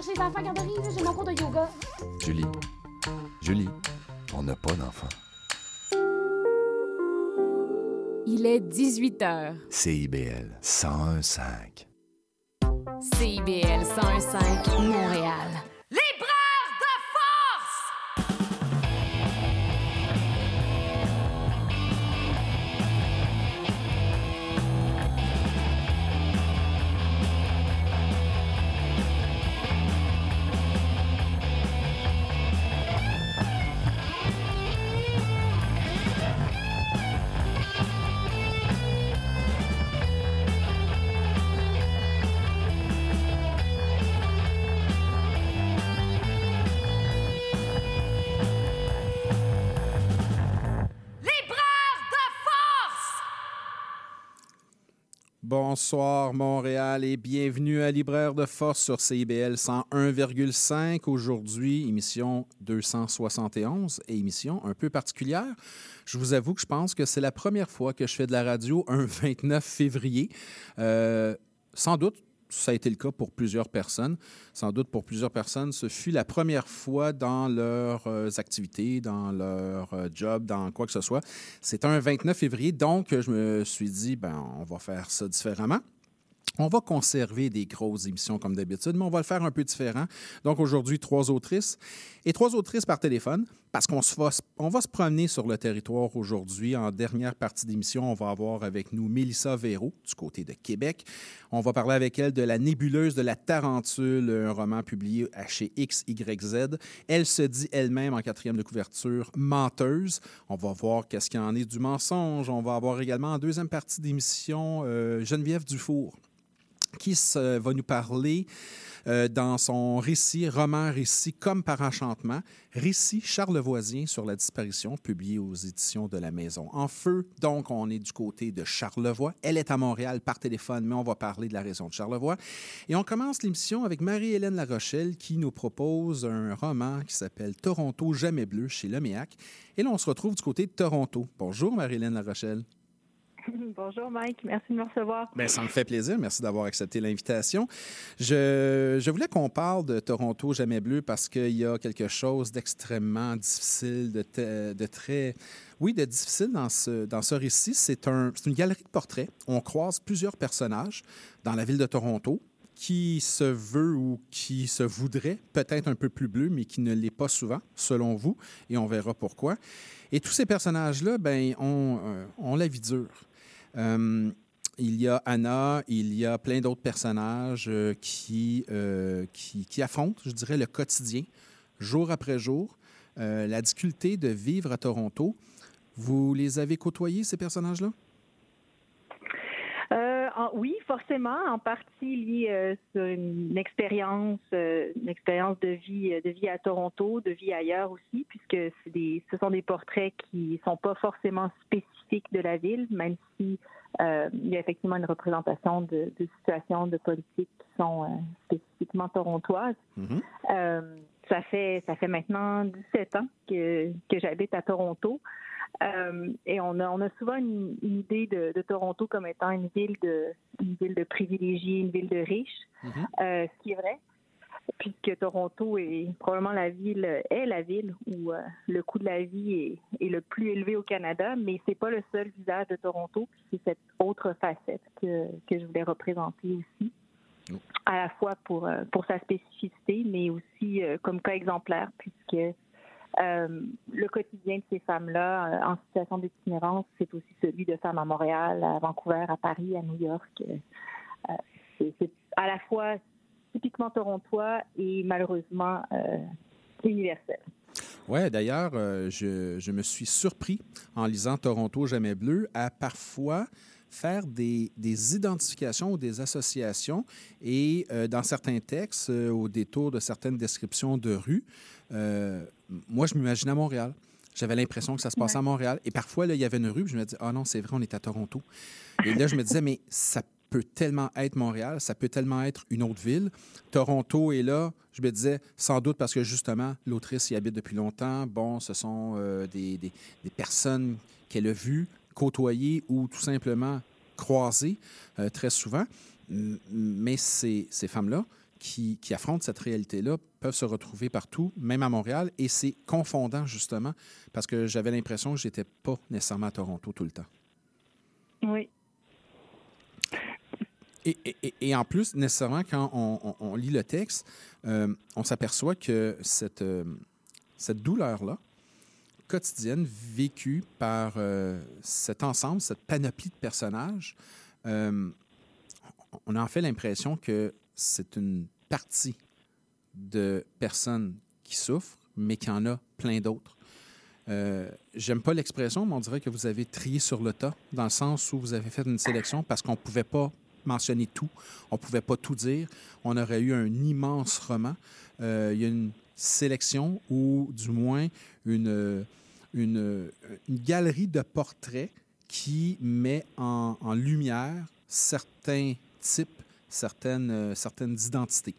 Philippe, tu vas chercher les enfants à garderie, là, j'ai mon cours de yoga. Julie, Julie, on n'a pas d'enfant. Il est 18 h. CIBL 101.5. CIBL 101.5 Montréal. Bonsoir Montréal et bienvenue à Libraire de Force sur CIBL 101,5. Aujourd'hui, émission 271 et émission un peu particulière. Je vous avoue que je pense que c'est la première fois que je fais de la radio un 29 février. Euh, sans doute ça a été le cas pour plusieurs personnes. Sans doute pour plusieurs personnes, ce fut la première fois dans leurs euh, activités, dans leur euh, job, dans quoi que ce soit. C'est un 29 février, donc je me suis dit, ben, on va faire ça différemment. On va conserver des grosses émissions comme d'habitude, mais on va le faire un peu différent. Donc aujourd'hui, trois autrices et trois autrices par téléphone parce qu'on va, on va se promener sur le territoire aujourd'hui. En dernière partie d'émission, on va avoir avec nous Mélissa Véro du côté de Québec. On va parler avec elle de La nébuleuse de la Tarentule, un roman publié chez XYZ. Elle se dit elle-même en quatrième de couverture menteuse. On va voir qu'est-ce qu'il en est du mensonge. On va avoir également en deuxième partie d'émission euh, Geneviève Dufour qui va nous parler euh, dans son récit, roman récit comme par enchantement, récit charlevoisien sur la disparition, publié aux éditions de la Maison en Feu. Donc, on est du côté de Charlevoix. Elle est à Montréal par téléphone, mais on va parler de la région de Charlevoix. Et on commence l'émission avec Marie-Hélène Larochelle qui nous propose un roman qui s'appelle Toronto jamais bleu chez Leméac. Et là, on se retrouve du côté de Toronto. Bonjour Marie-Hélène Larochelle. Bonjour Mike, merci de me recevoir. Bien, ça me fait plaisir. Merci d'avoir accepté l'invitation. Je, je, voulais qu'on parle de Toronto Jamais Bleu parce qu'il y a quelque chose d'extrêmement difficile, de, de, très... Oui, de difficile dans ce, dans ce récit. C'est un, une galerie de portraits. On croise plusieurs personnages dans la ville de Toronto qui se veut ou qui se voudrait peut-être un peu plus bleu, mais qui ne l'est pas souvent, selon vous, et on verra pourquoi. Et tous ces personnages-là, ben, ont, euh, ont la vie dure. Euh, il y a Anna, il y a plein d'autres personnages euh, euh, qui, qui, affrontent, je dirais, le quotidien, jour après jour, la difficulté de vivre à Toronto. Vous les avez côtoyés, ces personnages-là? Oui, forcément, en partie lié sur une expérience, une expérience de vie, de vie à Toronto, de vie ailleurs aussi, puisque des, ce sont des portraits qui sont pas forcément spécifiques de la ville, même si euh, il y a effectivement une représentation de, de situations de politique qui sont euh, spécifiquement torontoises. Euh, ça fait ça fait maintenant 17 ans que, que j'habite à Toronto. Euh, et on a, on a souvent une, une idée de, de, Toronto comme étant une ville de une ville de privilégiés, une ville de riches, mm-hmm. euh, ce qui est vrai. Puisque Toronto est probablement la ville est la ville où euh, le coût de la vie est, est, le plus élevé au Canada, mais c'est pas le seul visage de Toronto, c'est cette autre facette que, que je voulais représenter aussi, à la fois pour pour sa spécificité, mais aussi comme cas exemplaire, puisque le quotidien de ces femmes-là en situation d'itinérance, c'est aussi celui de femmes à Montréal, à Vancouver, à Paris, à New York. c'est à la fois typiquement torontois et malheureusement euh, universel. Oui, d'ailleurs, euh, je, me suis surpris en lisant Toronto Jamais Bleu à parfois faire des, identifications ou des associations et euh, dans certains textes, euh, au détour de certaines descriptions de rues, euh, moi, je m'imaginais à Montréal. J'avais l'impression que ça se passait ouais. à Montréal. Et parfois, là, il y avait une rue, puis je me disais, ah oh non, c'est vrai, on est à Toronto. Et là, je me disais, mais ça peut tellement être Montréal, ça peut tellement être une autre ville. Toronto est là, je me disais, sans doute parce que justement, l'autrice y habite depuis longtemps. Bon, ce sont euh, des, des, des, personnes qu'elle a vues, côtoyées ou tout simplement croisées euh, très souvent. Mais ces, ces femmes-là, qui, qui affrontent cette réalité-là peuvent se retrouver partout, même à Montréal, et c'est confondant justement parce que j'avais l'impression que j'étais pas nécessairement à Toronto tout le temps. Oui. Et, et- et en plus, nécessairement, quand on, on- on lit le texte, euh, on s'aperçoit que cette, euh, cette douleur-là, quotidienne, vécue par euh, cet ensemble, cette panoplie de personnages, on a en fait l'impression que c'est une partie de personnes qui souffrent, mais qu'il y en a plein d'autres. Euh, J'aime pas l'expression, mais on dirait que vous avez trié sur le tas, dans le sens où vous avez fait une sélection parce qu'on ne pouvait pas mentionner tout, on ne pouvait pas tout dire. On aurait eu un immense roman. Euh, il y a une sélection ou du moins une, une, galerie de portraits qui met en lumière certains types, certaines, euh, certaines identités.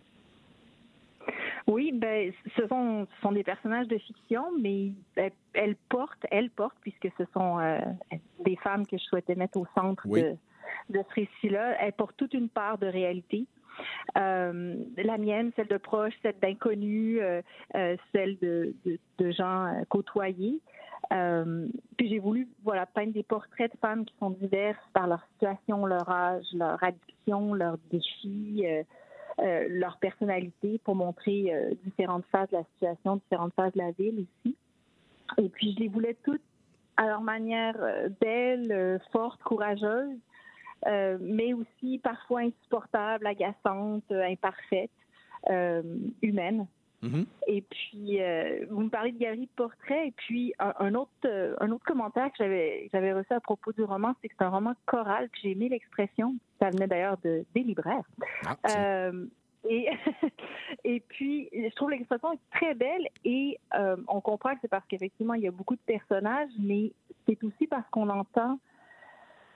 Oui, ben, ce sont, ce sont des personnages de fiction, mais elles, elles portent, elles portent, puisque ce sont euh, des femmes que je souhaitais mettre au centre Oui. de, de ce récit-là, elles portent toute une part de réalité. Euh, la mienne, celle de proches, celle d'inconnus, euh, euh, celle de, de, de gens côtoyés. Euh, puis j'ai voulu peindre des portraits de femmes qui sont diverses par leur situation, leur âge, leur addiction, leurs défis, euh, euh, leur personnalité pour montrer différentes phases de la situation, différentes phases de la ville aussi. Et puis je les voulais toutes à leur manière belles, fortes, courageuses, euh, mais aussi parfois insupportables, agaçantes, euh, imparfaites, Mhm. Et puis, euh, vous me parlez de galerie de portraits. Et puis, un, un autre, euh, un autre commentaire que j'avais, que j'avais reçu à propos du roman, c'est que c'est un roman choral. Puis j'ai aimé l'expression. Ça venait d'ailleurs de, des libraires. Ah. Euh, et, et puis, je trouve l'expression très belle et on comprend que c'est parce qu'effectivement, il y a beaucoup de personnages, mais c'est aussi parce qu'on entend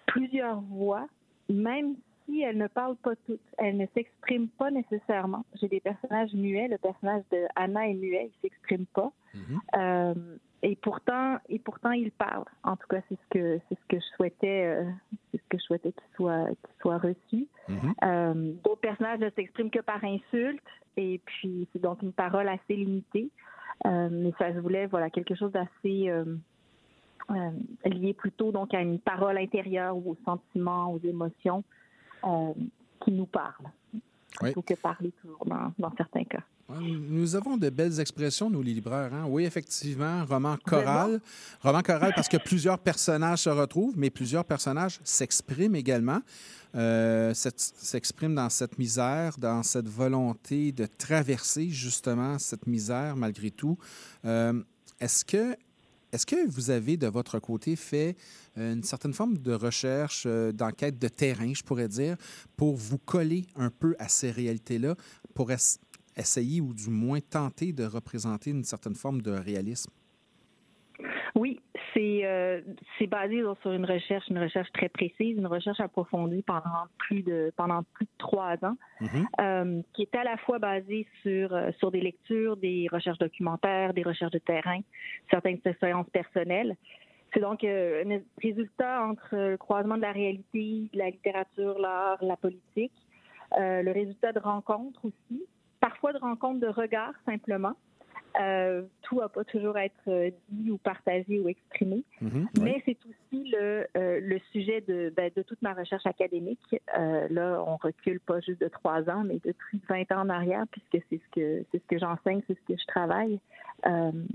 plusieurs voix, même si elles ne parlent pas toutes. Elles ne s'expriment pas nécessairement. J'ai des personnages muets. Le personnage de Anna est muet, il s'exprime pas. Mhm. Euh, et pourtant, et pourtant, il parle. En tout cas, c'est ce que c'est ce que je souhaitais, euh, c'est ce que je souhaitais qu'il soit qu'il soit reçu. Mhm. Euh, D'autres personnages ne s'expriment que par insulte, et puis c'est donc une parole assez limitée. Euh, mais ça se voulait, voilà, quelque chose d'assez lié plutôt donc à une parole intérieure ou aux sentiments, aux émotions qui nous parlent, Oui. plutôt que parler toujours dans, dans certains cas. Nous avons de belles expressions, nous, les libraires. hein? Oui, effectivement, roman choral. Roman choral parce que plusieurs personnages se retrouvent, mais plusieurs personnages s'expriment également. Euh, s'expriment dans cette misère, dans cette volonté de traverser justement cette misère malgré tout. Euh, Est-ce que, est que vous avez de votre côté fait euh, une certaine forme de recherche, euh, d'enquête de terrain, je pourrais dire, pour vous coller un peu à ces réalités-là, pour es- essayer ou du moins tenter de représenter une certaine forme de réalisme? Oui, c'est euh, c'est basé donc, sur une recherche, une recherche très précise, une recherche approfondie pendant plus de pendant plus de trois ans, Mhm. euh, qui est à la fois basée sur euh, sur des lectures, des recherches documentaires, des recherches de terrain, certaines expériences personnelles. C'est donc euh, un résultat entre le croisement de la réalité, de la littérature, l'art, la politique, euh, le résultat de rencontres aussi, parfois de rencontres de regards simplement. Euh, tout n'a pas toujours être euh, dit ou partagé ou exprimé. Mhm. Mais c'est aussi le, euh, le sujet de, ben, de toute ma recherche académique. Euh, là, on recule pas juste de trois ans, mais de plus de 20 ans en arrière, puisque c'est ce que c'est ce que j'enseigne, c'est ce que je travaille.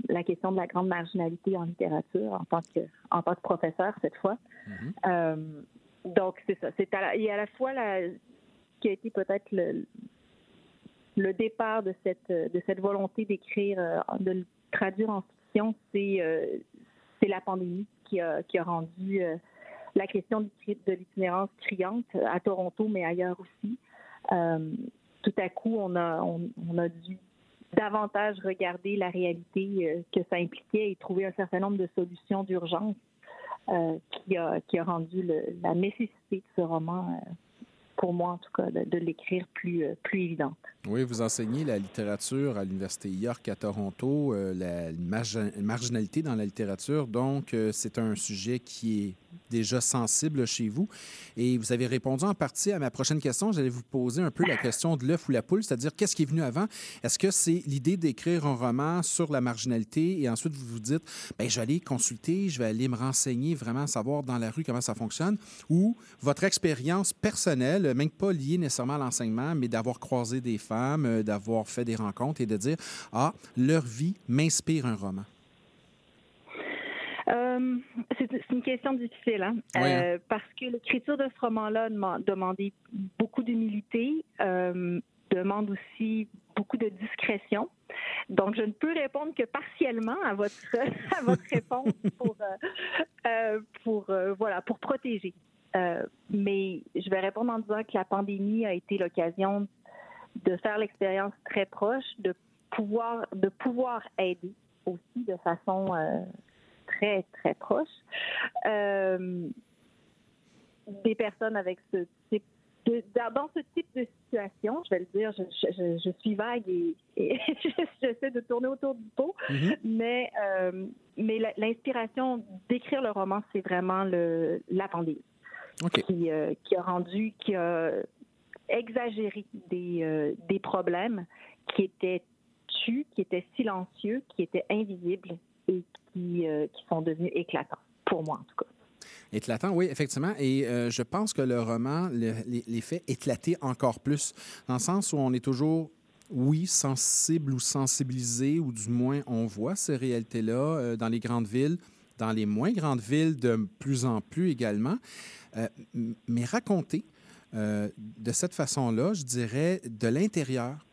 La question de la grande marginalité en littérature en tant que en tant que professeur cette fois. Mhm. Donc c'est ça. C'est à la, a à la fois la, ce qui a été peut-être le, le départ de cette de cette volonté d'écrire, euh, de le traduire en fiction, c'est euh, c'est la pandémie qui a qui a rendu euh, la question de l'itinérance criante à Toronto, mais ailleurs aussi. Euh, tout à coup, on a on, a dû davantage regarder la réalité euh, que ça impliquait et trouver un certain nombre de solutions d'urgence euh, qui, a, qui a rendu la nécessité de ce roman euh, pour moi en tout cas, de, l'écrire plus, euh, plus évidente. Oui, vous enseignez la littérature à l'Université York à Toronto, euh, la marginalité dans la littérature. Donc, euh, c'est un sujet qui est déjà sensible chez vous. Et vous avez répondu en partie à ma prochaine question. J'allais vous poser un peu la question de l'œuf ou la poule, c'est-à-dire qu'est-ce qui est venu avant? Est-ce que c'est l'idée d'écrire un roman sur la marginalité? Et ensuite vous vous dites, bien, je vais aller consulter, je vais aller me renseigner, vraiment savoir dans la rue comment ça fonctionne? Ou votre expérience personnelle, même pas liée nécessairement à l'enseignement, mais d'avoir croisé des femmes, euh, d'avoir fait des rencontres et de dire, ah, leur vie m'inspire un roman? Euh, c'est une question difficile, hein? hein? Euh, parce que l'écriture de ce roman-là a demandé beaucoup d'humilité, euh, demande aussi beaucoup de discrétion. Donc, je ne peux répondre que partiellement à votre, à votre réponse pour, pour, voilà, pour protéger. Mais je vais répondre en disant que la pandémie a été l'occasion de faire l'expérience très proche, de pouvoir, de pouvoir aider aussi de façon très, très proche. Euh, des personnes avec ce type de, dans ce type de situation, je vais le dire, je, suis vague et, j'essaie de tourner autour du pot, mm-hmm. mais, euh, mais l'inspiration d'écrire le roman, c'est vraiment le, la pandémie qui, euh, qui, a rendu, qui a exagéré des, des problèmes qui étaient tus, qui étaient silencieux, qui étaient invisibles et qui, euh, qui sont devenus éclatants, pour moi en tout cas. Éclatant, oui, effectivement. Et euh, je pense que le roman les, fait éclater encore plus, dans le sens où on est toujours, oui, sensible ou sensibilisé, ou du moins on voit ces réalités-là euh, dans les grandes villes, dans les moins grandes villes de plus en plus également. mais raconter de cette façon-là, je dirais, de l'intérieur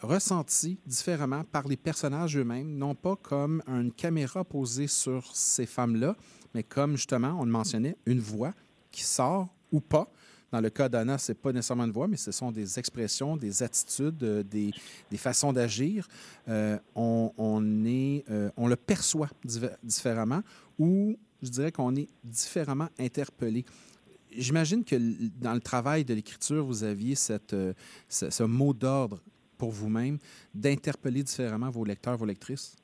ressenti différemment par les personnages eux-mêmes, non pas comme une caméra posée sur ces femmes-là, mais comme justement, on le mentionnait, une voix qui sort ou pas. Dans le cas d'Anna, ce n'est pas nécessairement une voix, mais ce sont des expressions, des attitudes, euh, des, façons d'agir. Euh, on, est, euh, on le perçoit différemment ou je dirais qu'on est différemment interpellé. J'imagine que dans le travail de l'écriture, vous aviez cette, ce mot d'ordre pour vous-même d'interpeller différemment vos lecteurs, vos lectrices?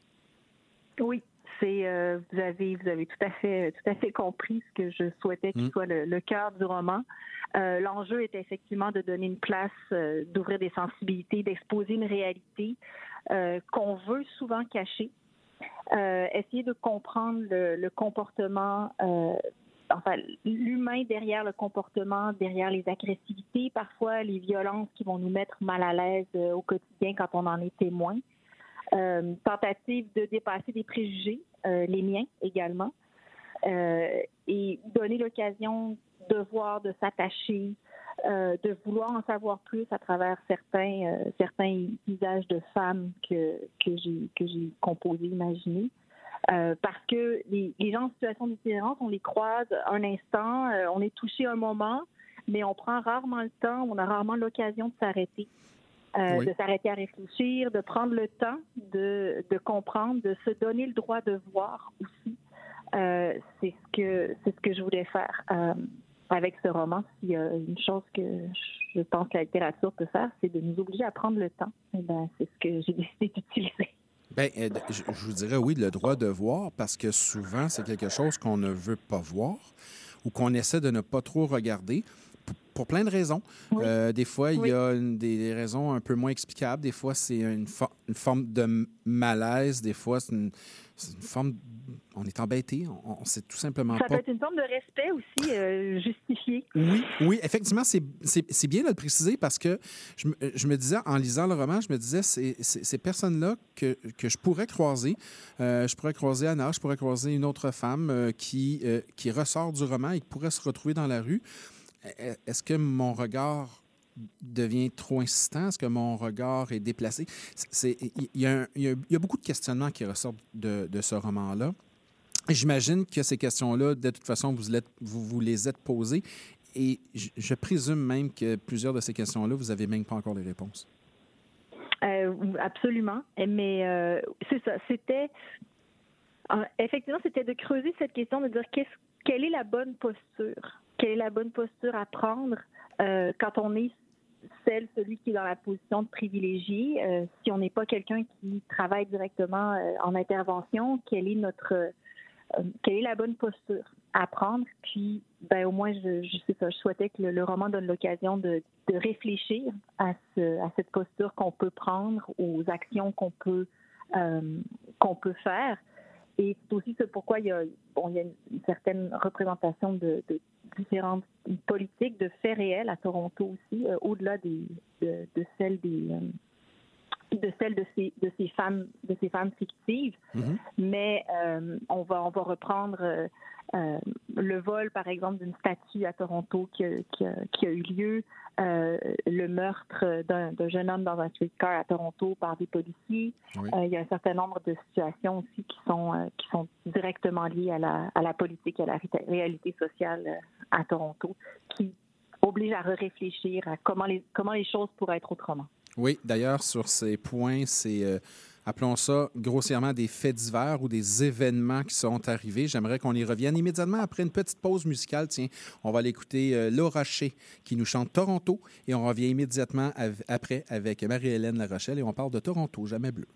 Oui, c'est euh, vous avez vous avez tout à fait tout à fait compris ce que je souhaitais qu'il mm. soit le, cœur du roman. Euh, l'enjeu est effectivement de donner une place, euh, d'ouvrir des sensibilités, d'exposer une réalité qu'on veut souvent cacher. essayer de comprendre le, le comportement enfin, l'humain derrière le comportement, derrière les agressivités, parfois les violences qui vont nous mettre mal à l'aise au quotidien quand on en est témoin. Euh, tentative de dépasser des préjugés, euh, les miens également, et donner l'occasion de voir, de s'attacher, de vouloir en savoir plus à travers certains certains visages de femmes que j'ai composés, imaginés. Euh, parce que les, gens en situation d'itinérance, on les croise un instant, euh, on est touché un moment, mais on prend rarement le temps, on a rarement l'occasion de s'arrêter, euh, de s'arrêter à réfléchir, de prendre le temps de, de, comprendre, de se donner le droit de voir aussi. c'est ce que c'est ce que je voulais faire avec ce roman. S'il y a une chose que je pense que la littérature peut faire, c'est de nous obliger à prendre le temps. Et ben, c'est ce que j'ai décidé d'utiliser. Bien, euh, je vous dirais oui, le droit de voir, parce que souvent, c'est quelque chose qu'on ne veut pas voir ou qu'on essaie de ne pas trop regarder pour plein de raisons. Euh, des fois, il y a des raisons un peu moins explicables. Des fois, c'est une, forme de malaise. Des fois, c'est une, forme. On est embêté. On, ne sait tout simplement Ça pas. Ça peut être une forme de respect aussi euh, justifié. Oui, oui, effectivement, c'est bien de le préciser parce que je, je, me disais, en lisant le roman, je me disais, ces, ces personnes-là que, que, je pourrais croiser, euh, je pourrais croiser Anna, je pourrais croiser une autre femme qui, qui ressort du roman et qui pourrait se retrouver dans la rue. Est-ce que mon regard devient trop insistant? Est-ce que mon regard est déplacé? Il y, a beaucoup de questionnements qui ressortent de, ce roman-là. J'imagine que ces questions-là, de toute façon, vous, les êtes posées. Et je, présume même que plusieurs de ces questions-là, vous n'avez même pas encore les réponses. Euh, absolument. Mais euh, c'est ça. C'était. Effectivement, c'était de creuser cette question, de dire quelle est la bonne posture? Quelle est la bonne posture à prendre euh, quand on est celle, celui qui est dans la position de privilégié, euh, si on n'est pas quelqu'un qui travaille directement euh, en intervention, quelle est notre quelle est la bonne posture à prendre? Puis, ben, au moins, je, sais pas, je souhaitais que le, roman donne l'occasion de, réfléchir à, ce, à cette posture qu'on peut prendre, aux actions qu'on peut qu'on peut faire. Et c'est aussi ce pourquoi il y a, bon, il y une certaine représentation de, de différentes politiques, de faits réels à Toronto aussi, euh, au-delà des, de, de celles des euh, de celles de ces de ces femmes de ces femmes fictives. Mhm. Mais euh, on va on va reprendre euh, euh, le vol, par exemple, d'une statue à Toronto qui a, qui a, qui a eu lieu, le meurtre d'un jeune homme dans un streetcar à Toronto par des policiers. Oui. Il y a un certain nombre de situations aussi qui sont qui sont directement liées à la à la politique, à la ré- réalité sociale à Toronto, qui oblige à réfléchir à comment les comment les choses pourraient être autrement. Oui, d'ailleurs, sur ces points, c'est, euh, appelons ça grossièrement des faits divers ou des événements qui sont arrivés. J'aimerais qu'on y revienne immédiatement après une petite pause musicale. Tiens, on va l'écouter euh, Laura Shea qui nous chante Toronto et on revient immédiatement après avec Marie-Hélène Larochelle et on parle de Toronto, jamais bleu.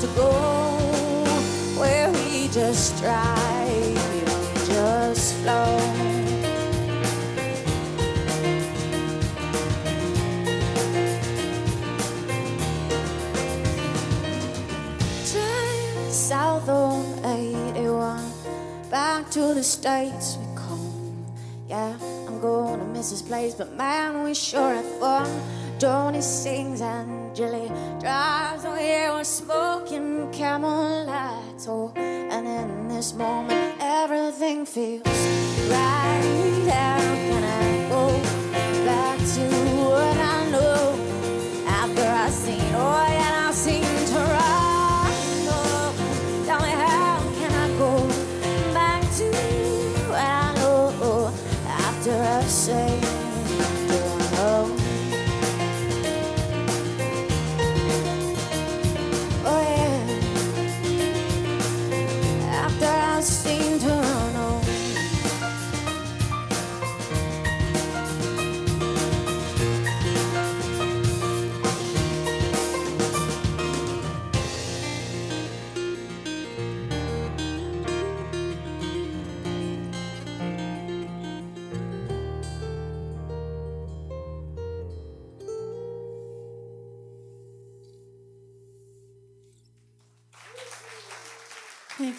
To go, where we just drive, just flow. Drive south on 81 Back to the States we come Yeah, I'm going to miss this place But man, we sure had fun Johnny sings and Jilly drives Oh yeah, we're smoking camel lights Oh, and in this moment Everything feels right. How can I go back to what I know. After I've seen oh yeah, I seen Toronto. Tell me how can I go back to what I know? After I've seen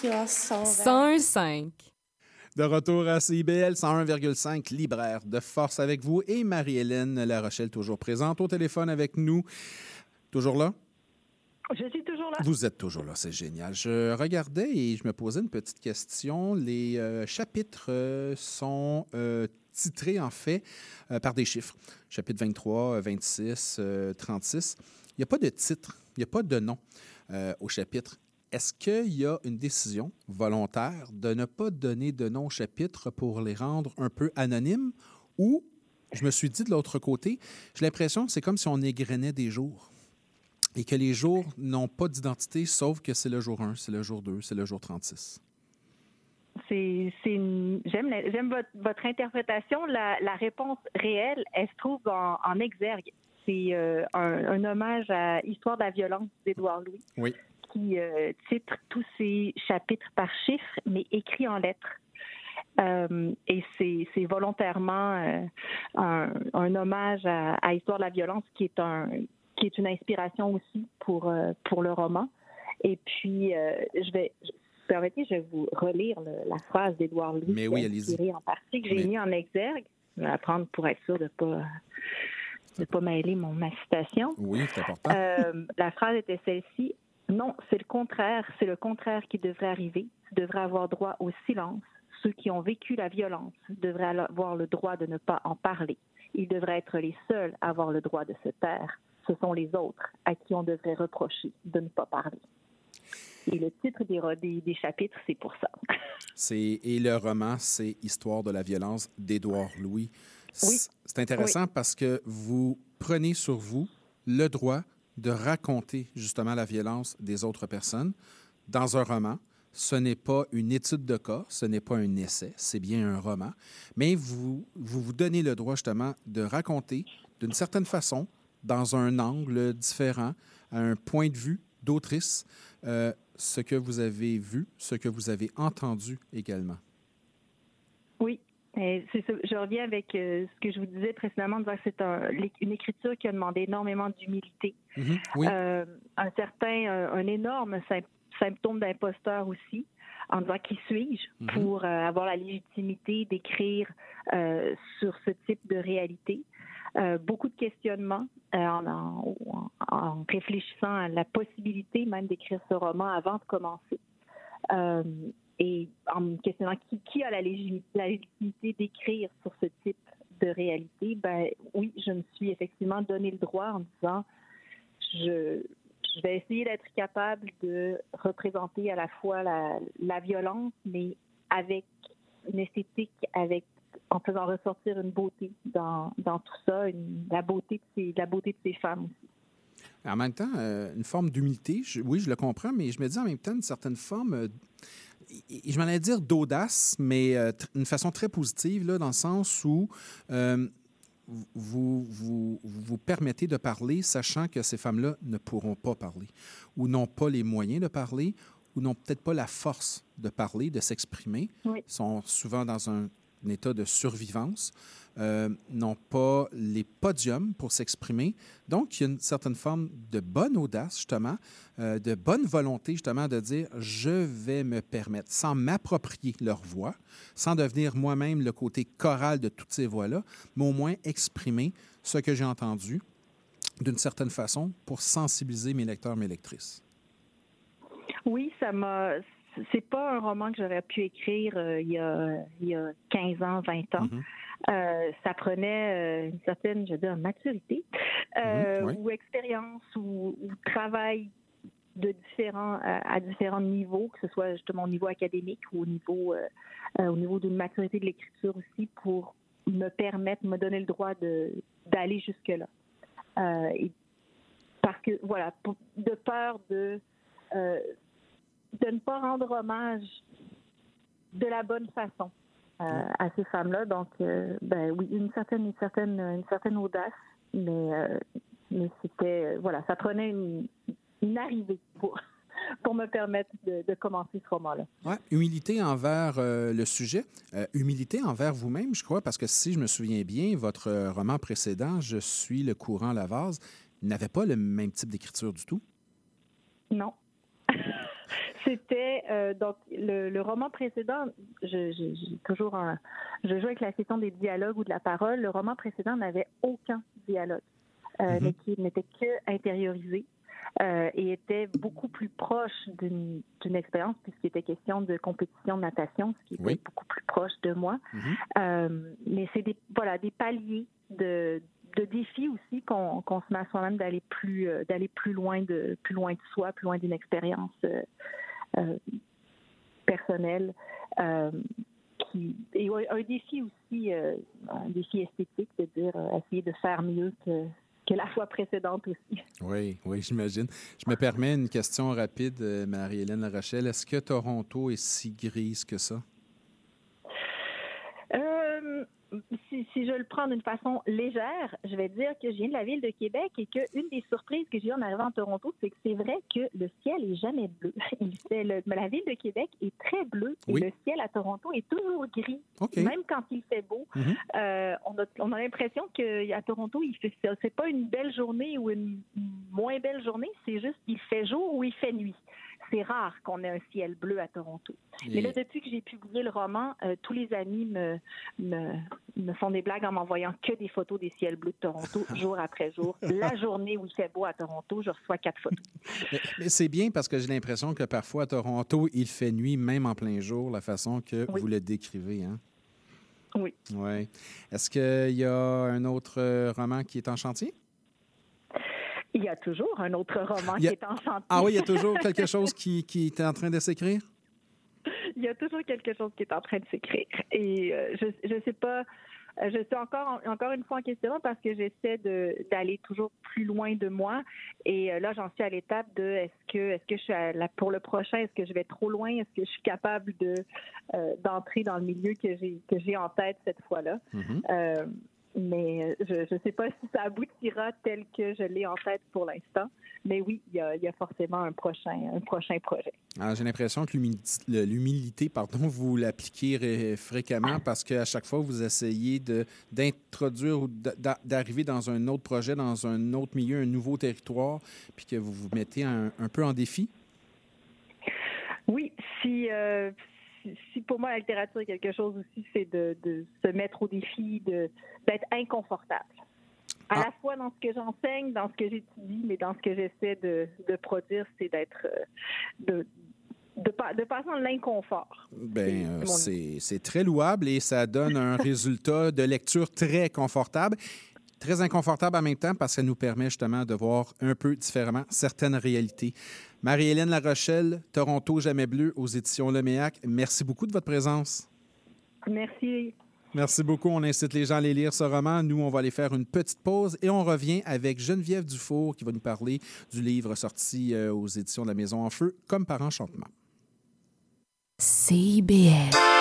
101,5. De retour à CIBL 101,5 libraire de force avec vous et Marie-Hélène La Rochelle, toujours présente au téléphone avec nous. Toujours là? Je suis toujours là. Vous êtes toujours là, c'est génial. Je regardais et je me posais une petite question. Les euh, chapitres euh, sont euh, titrés en fait par des chiffres. Chapitre 23, 26, 36. Il n'y a pas de titre, il n'y a pas de nom au chapitre. Est-ce qu'il y a une décision volontaire de ne pas donner de nom au chapitre pour les rendre un peu anonymes ou, je me suis dit de l'autre côté, j'ai l'impression que c'est comme si on égrenait des jours et que les jours n'ont pas d'identité, sauf que c'est le jour 1, c'est le jour 2, c'est le jour 36. C'est, c'est une- j'aime, votre, votre interprétation. La, la réponse réelle, elle se trouve en, en exergue. C'est euh, un, un hommage à Histoire de la violence d'Édouard Louis, Oui. Qui euh, titre tous ses chapitres par chiffres, mais écrits en lettres. Euh, et c'est, c'est volontairement euh, un, un hommage à, à Histoire de la violence, qui est un, qui est une inspiration aussi pour pour le roman. Et puis, je vais, permettez, je vais vous relire le- la phrase d'Édouard Louis. Mais oui, qui en partie que j'ai Mais- mis en exergue. Je vais la prendre pour être sûr de pas de pas mêler mon ma citation. Oui, c'est important. Euh, la phrase était celle-ci. Non, c'est le contraire. C'est le contraire qui devrait arriver. Tu devrais avoir droit au silence. Ceux qui ont vécu la violence devraient avoir le droit de ne pas en parler. Ils devraient être les seuls à avoir le droit de se taire. Ce sont les autres à qui on devrait reprocher de ne pas parler. Et le titre des, ro- des, des chapitres, c'est pour ça. C'est, et le roman, c'est Histoire de la violence d'Édouard Louis. Oui. C'est intéressant parce que vous prenez sur vous le droit de raconter justement la violence des autres personnes dans un roman. Ce n'est pas une étude de cas, ce n'est pas un essai, c'est bien un roman. Mais vous, vous donnez le droit justement de raconter d'une certaine façon, dans un angle différent, à un point de vue d'autrice, euh, ce que vous avez vu, ce que vous avez entendu également. Oui. Et c'est ça. Je reviens avec euh, ce que je vous disais précédemment, de dire que c'est un- une écriture qui a demandé énormément d'humilité. Mhm, Oui, Euh, un certain, euh, un énorme sym- symptôme d'imposteur aussi, en disant qui suis-je Mhm. pour euh, avoir la légitimité d'écrire sur ce type de réalité. Beaucoup de questionnements en, en- en réfléchissant à la possibilité même d'écrire ce roman avant de commencer. Et en me questionnant qui, a la, légitimité d'écrire sur ce type de réalité, ben oui, je me suis effectivement donné le droit en disant je, vais essayer d'être capable de représenter à la fois la, violence, mais avec une esthétique, avec en faisant ressortir une beauté dans, tout ça, une- la beauté de ces, la beauté de ces femmes aussi. En même temps, euh, une forme d'humilité, oui, je le comprends, mais je me dis en même temps une certaine forme, euh, je m'en allais dire d'audace, mais euh, une façon très positive, là, dans le sens où euh, vous, vous vous permettez de parler, sachant que ces femmes-là ne pourront pas parler, ou n'ont pas les moyens de parler, ou n'ont peut-être pas la force de parler, de s'exprimer, Oui. sont souvent dans un état de survivance, euh, n'ont pas les podiums pour s'exprimer. Donc, il y a une certaine forme de bonne audace, justement, euh, de bonne volonté, justement, de dire je vais me permettre, sans m'approprier leur voix, sans devenir moi-même le côté choral de toutes ces voix-là, mais au moins exprimer ce que j'ai entendu d'une certaine façon pour sensibiliser mes lecteurs, mes lectrices. Oui, ça m'a. C'est pas un roman que j'aurais pu écrire euh, il, y a, il y a 15 ans, 20 ans. Mhm. Euh, ça prenait euh, une certaine, je veux dire, maturité Mhm, oui. ou expérience ou, ou travail de différents à, à différents niveaux, que ce soit justement au niveau académique ou au niveau au niveau d'une maturité de l'écriture aussi, pour me permettre, me donner le droit de d'aller jusque là. et parce que voilà, pour- de peur de euh, de ne pas rendre hommage de la bonne façon euh, à ces femmes-là. Donc, euh, ben oui, une certaine, une certaine, une certaine audace, mais, euh, mais c'était, voilà, ça prenait une, une arrivée pour, pour me permettre de, de commencer ce roman-là. Ouais, humilité envers euh, le sujet, euh, humilité envers vous-même, je crois, parce que si je me souviens bien, votre roman précédent, Je suis le courant la vase, n'avait pas le même type d'écriture du tout? Non. C'était euh, donc le, le roman précédent. Je, je, j'ai toujours un, je joue avec la question des dialogues ou de la parole. Le roman précédent n'avait aucun dialogue, euh, Mhm. mais qui n'était que intériorisé euh, et était beaucoup plus proche d'une d'une expérience puisqu'il était question de compétition de natation, ce qui était Oui. beaucoup plus proche de moi. Mhm. Euh, mais c'est des voilà des paliers de, de défis aussi qu'on qu'on se met à soi-même d'aller plus euh, d'aller plus loin de plus loin de soi, plus loin d'une expérience euh, personnelle. euh, qui, et un défi aussi, euh, un défi esthétique, de dire essayer de faire mieux que, que la fois précédente aussi. Oui, oui, j'imagine. Je me permets une question rapide, Marie-Hélène Larochelle. Est-ce que Toronto est si grise que ça? Euh, si, si je le prends d'une façon légère, je vais dire que je viens de la ville de Québec et qu'une des surprises que j'ai eues en arrivant à Toronto, c'est que c'est vrai que le ciel est jamais bleu. Il fait le- mais la ville de Québec est très bleue et Oui. le ciel à Toronto est toujours gris, même quand il fait beau. Mhm. Euh, on a, on a l'impression qu'à Toronto, il fait c'est pas une belle journée ou une moins belle journée, c'est juste il fait jour ou il fait nuit. C'est rare qu'on ait un ciel bleu à Toronto. Mais là, depuis que j'ai publié le roman, euh, tous les amis me, me, me font des blagues en m'envoyant que des photos des ciels bleus de Toronto, jour après jour. La journée où il fait beau à Toronto, je reçois quatre photos. Mais, mais c'est bien parce que j'ai l'impression que parfois à Toronto, il fait nuit, même en plein jour, la façon que Oui. vous le décrivez. Hein? Oui. Oui. Est-ce qu'il y a un autre euh, roman qui est en chantier? Il y a toujours un autre roman a- qui est en chantier. Ah oui, il y a toujours quelque chose qui, qui est en train de s'écrire? Il y a toujours quelque chose qui est en train de s'écrire. Et euh, je je sais pas, euh, je suis encore en- encore une fois en question parce que j'essaie de d'aller toujours plus loin de moi. Et euh, là, j'en suis à l'étape de est-ce que est-ce que je suis à la- pour le prochain, est-ce que je vais trop loin, est-ce que je suis capable de euh, d'entrer dans le milieu que j'ai que j'ai en tête cette fois-là? Mhm. Euh, mais euh, je ne sais pas si ça aboutira tel que je l'ai en tête pour l'instant. Mais oui, il y a, il y a forcément un prochain, un prochain projet. J'ai l'impression que l'humilité, pardon, vous l'appliquez ré- fréquemment parce qu'à chaque fois, vous essayez d'introduire ou d'a- d'arriver dans un autre projet, dans un autre milieu, un nouveau territoire, puis que vous vous mettez un, un peu en défi? Oui, si, euh, si, si pour moi la littérature est quelque chose aussi, c'est de, de se mettre au défi d'être inconfortable. À Ah. la fois dans ce que j'enseigne, dans ce que j'étudie, mais dans ce que j'essaie de, de produire, c'est d'être euh, de, de, pa- de passer dans l'inconfort. Ben, euh, c'est très louable et ça donne un résultat de lecture très confortable. Très inconfortable en même temps parce que ça nous permet justement de voir un peu différemment certaines réalités. Marie-Hélène Larochelle, Toronto Jamais Bleu aux éditions Leméac, merci beaucoup de votre présence. Merci. Merci beaucoup. On incite les gens à aller lire ce roman. Nous, on va aller faire une petite pause et on revient avec Geneviève Dufour qui va nous parler du livre sorti euh, aux éditions de la Maison en Feu, Comme par enchantement. CIBL.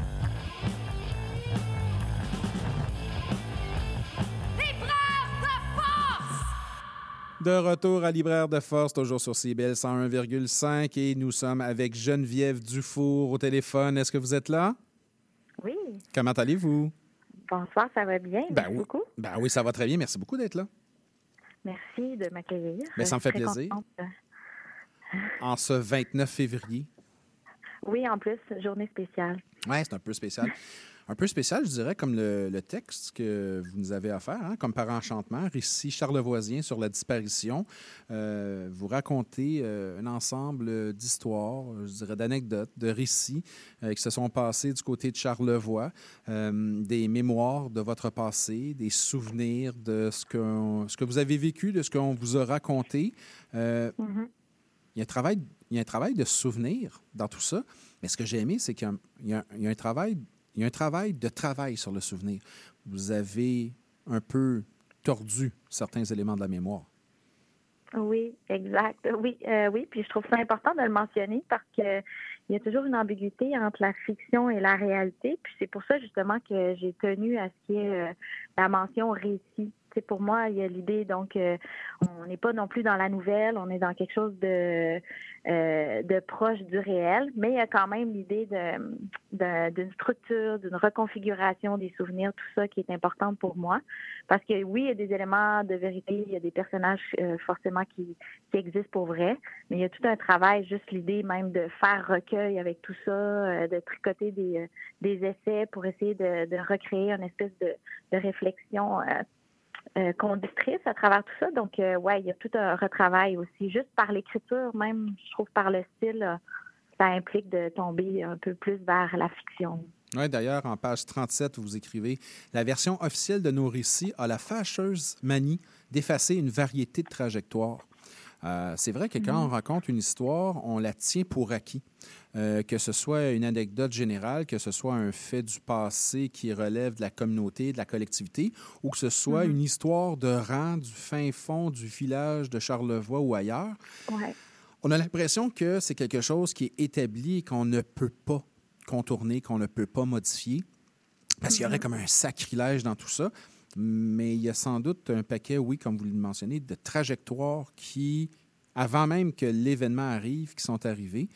De retour à Libraire de Force, toujours sur CBL 101,5 et nous sommes avec Geneviève Dufour au téléphone. Est-ce que vous êtes là? Oui. Comment allez-vous? Bonsoir, ça va bien? Ben Merci oui. beaucoup. Ben oui, ça va très bien. Merci beaucoup d'être là. Merci de m'accueillir. Ben, ça me fait plaisir. contente. En ce 29 février. Oui, en plus, journée spéciale. Oui, c'est un peu spécial. Un peu spécial, je dirais, comme le, le texte que vous nous avez offert, hein, comme par enchantement, récit charlevoisien sur la disparition. Euh, vous racontez euh, un ensemble d'histoires, je dirais d'anecdotes, de récits euh, qui se sont passés du côté de Charlevoix, des mémoires de votre passé, des souvenirs de ce que, ce que vous avez vécu, de ce qu'on vous a raconté. Mhm. il y a un travail, il y a un travail de souvenir dans tout ça. Mais ce que j'ai aimé, c'est qu'il y a un travail, il y a un travail de travail sur le souvenir. Vous avez un peu tordu certains éléments de la mémoire. Oui, exact. Oui, euh, oui. Puis je trouve ça important de le mentionner parce que il y a toujours une ambiguïté entre la fiction et la réalité. Puis c'est pour ça justement que j'ai tenu à ce qui est euh, la mention récit. Pour moi, il y a l'idée donc euh, on n'est pas non plus dans la nouvelle, on est dans quelque chose de euh, proche du réel, mais il y a quand même l'idée de d'une structure, d'une reconfiguration des souvenirs, tout ça qui est important pour moi. Parce que oui, il y a des éléments de vérité, il y a des personnages euh, forcément qui, qui existent pour vrai, mais il y a tout un travail, juste l'idée même de faire recueil avec tout ça, de tricoter des, essais pour essayer de, recréer une espèce de réflexion euh, conductrice à travers tout ça. Donc, euh, ouais, il y a tout un retravail aussi, juste par l'écriture, même, je trouve, par le style, euh, ça implique de tomber un peu plus vers la fiction. Oui, d'ailleurs, en page 37, vous écrivez La version officielle de nos récits a la fâcheuse manie d'effacer une variété de trajectoires. Euh, c'est vrai que quand on raconte une histoire, on la tient pour acquis. Euh, que ce soit une anecdote générale, que ce soit un fait du passé qui relève de la communauté, de la collectivité, ou que ce soit une histoire de rang du fin fond du village de Charlevoix ou ailleurs, Ouais. on a l'impression que c'est quelque chose qui est établi et qu'on ne peut pas contourner, qu'on ne peut pas modifier, parce qu'il y aurait comme un sacrilège dans tout ça. Mais il y a sans doute un paquet, oui, comme vous le mentionnez, de trajectoires qui, avant même que l'événement arrive, qui sont arrivées.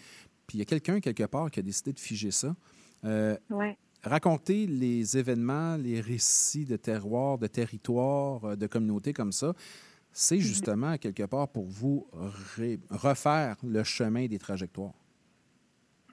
Puis il y a quelqu'un, quelque part, qui a décidé de figer ça. Euh, Ouais. raconter les événements, les récits de terroir, de territoire, euh, de communautés comme ça, c'est justement, quelque part, pour vous refaire le chemin des trajectoires.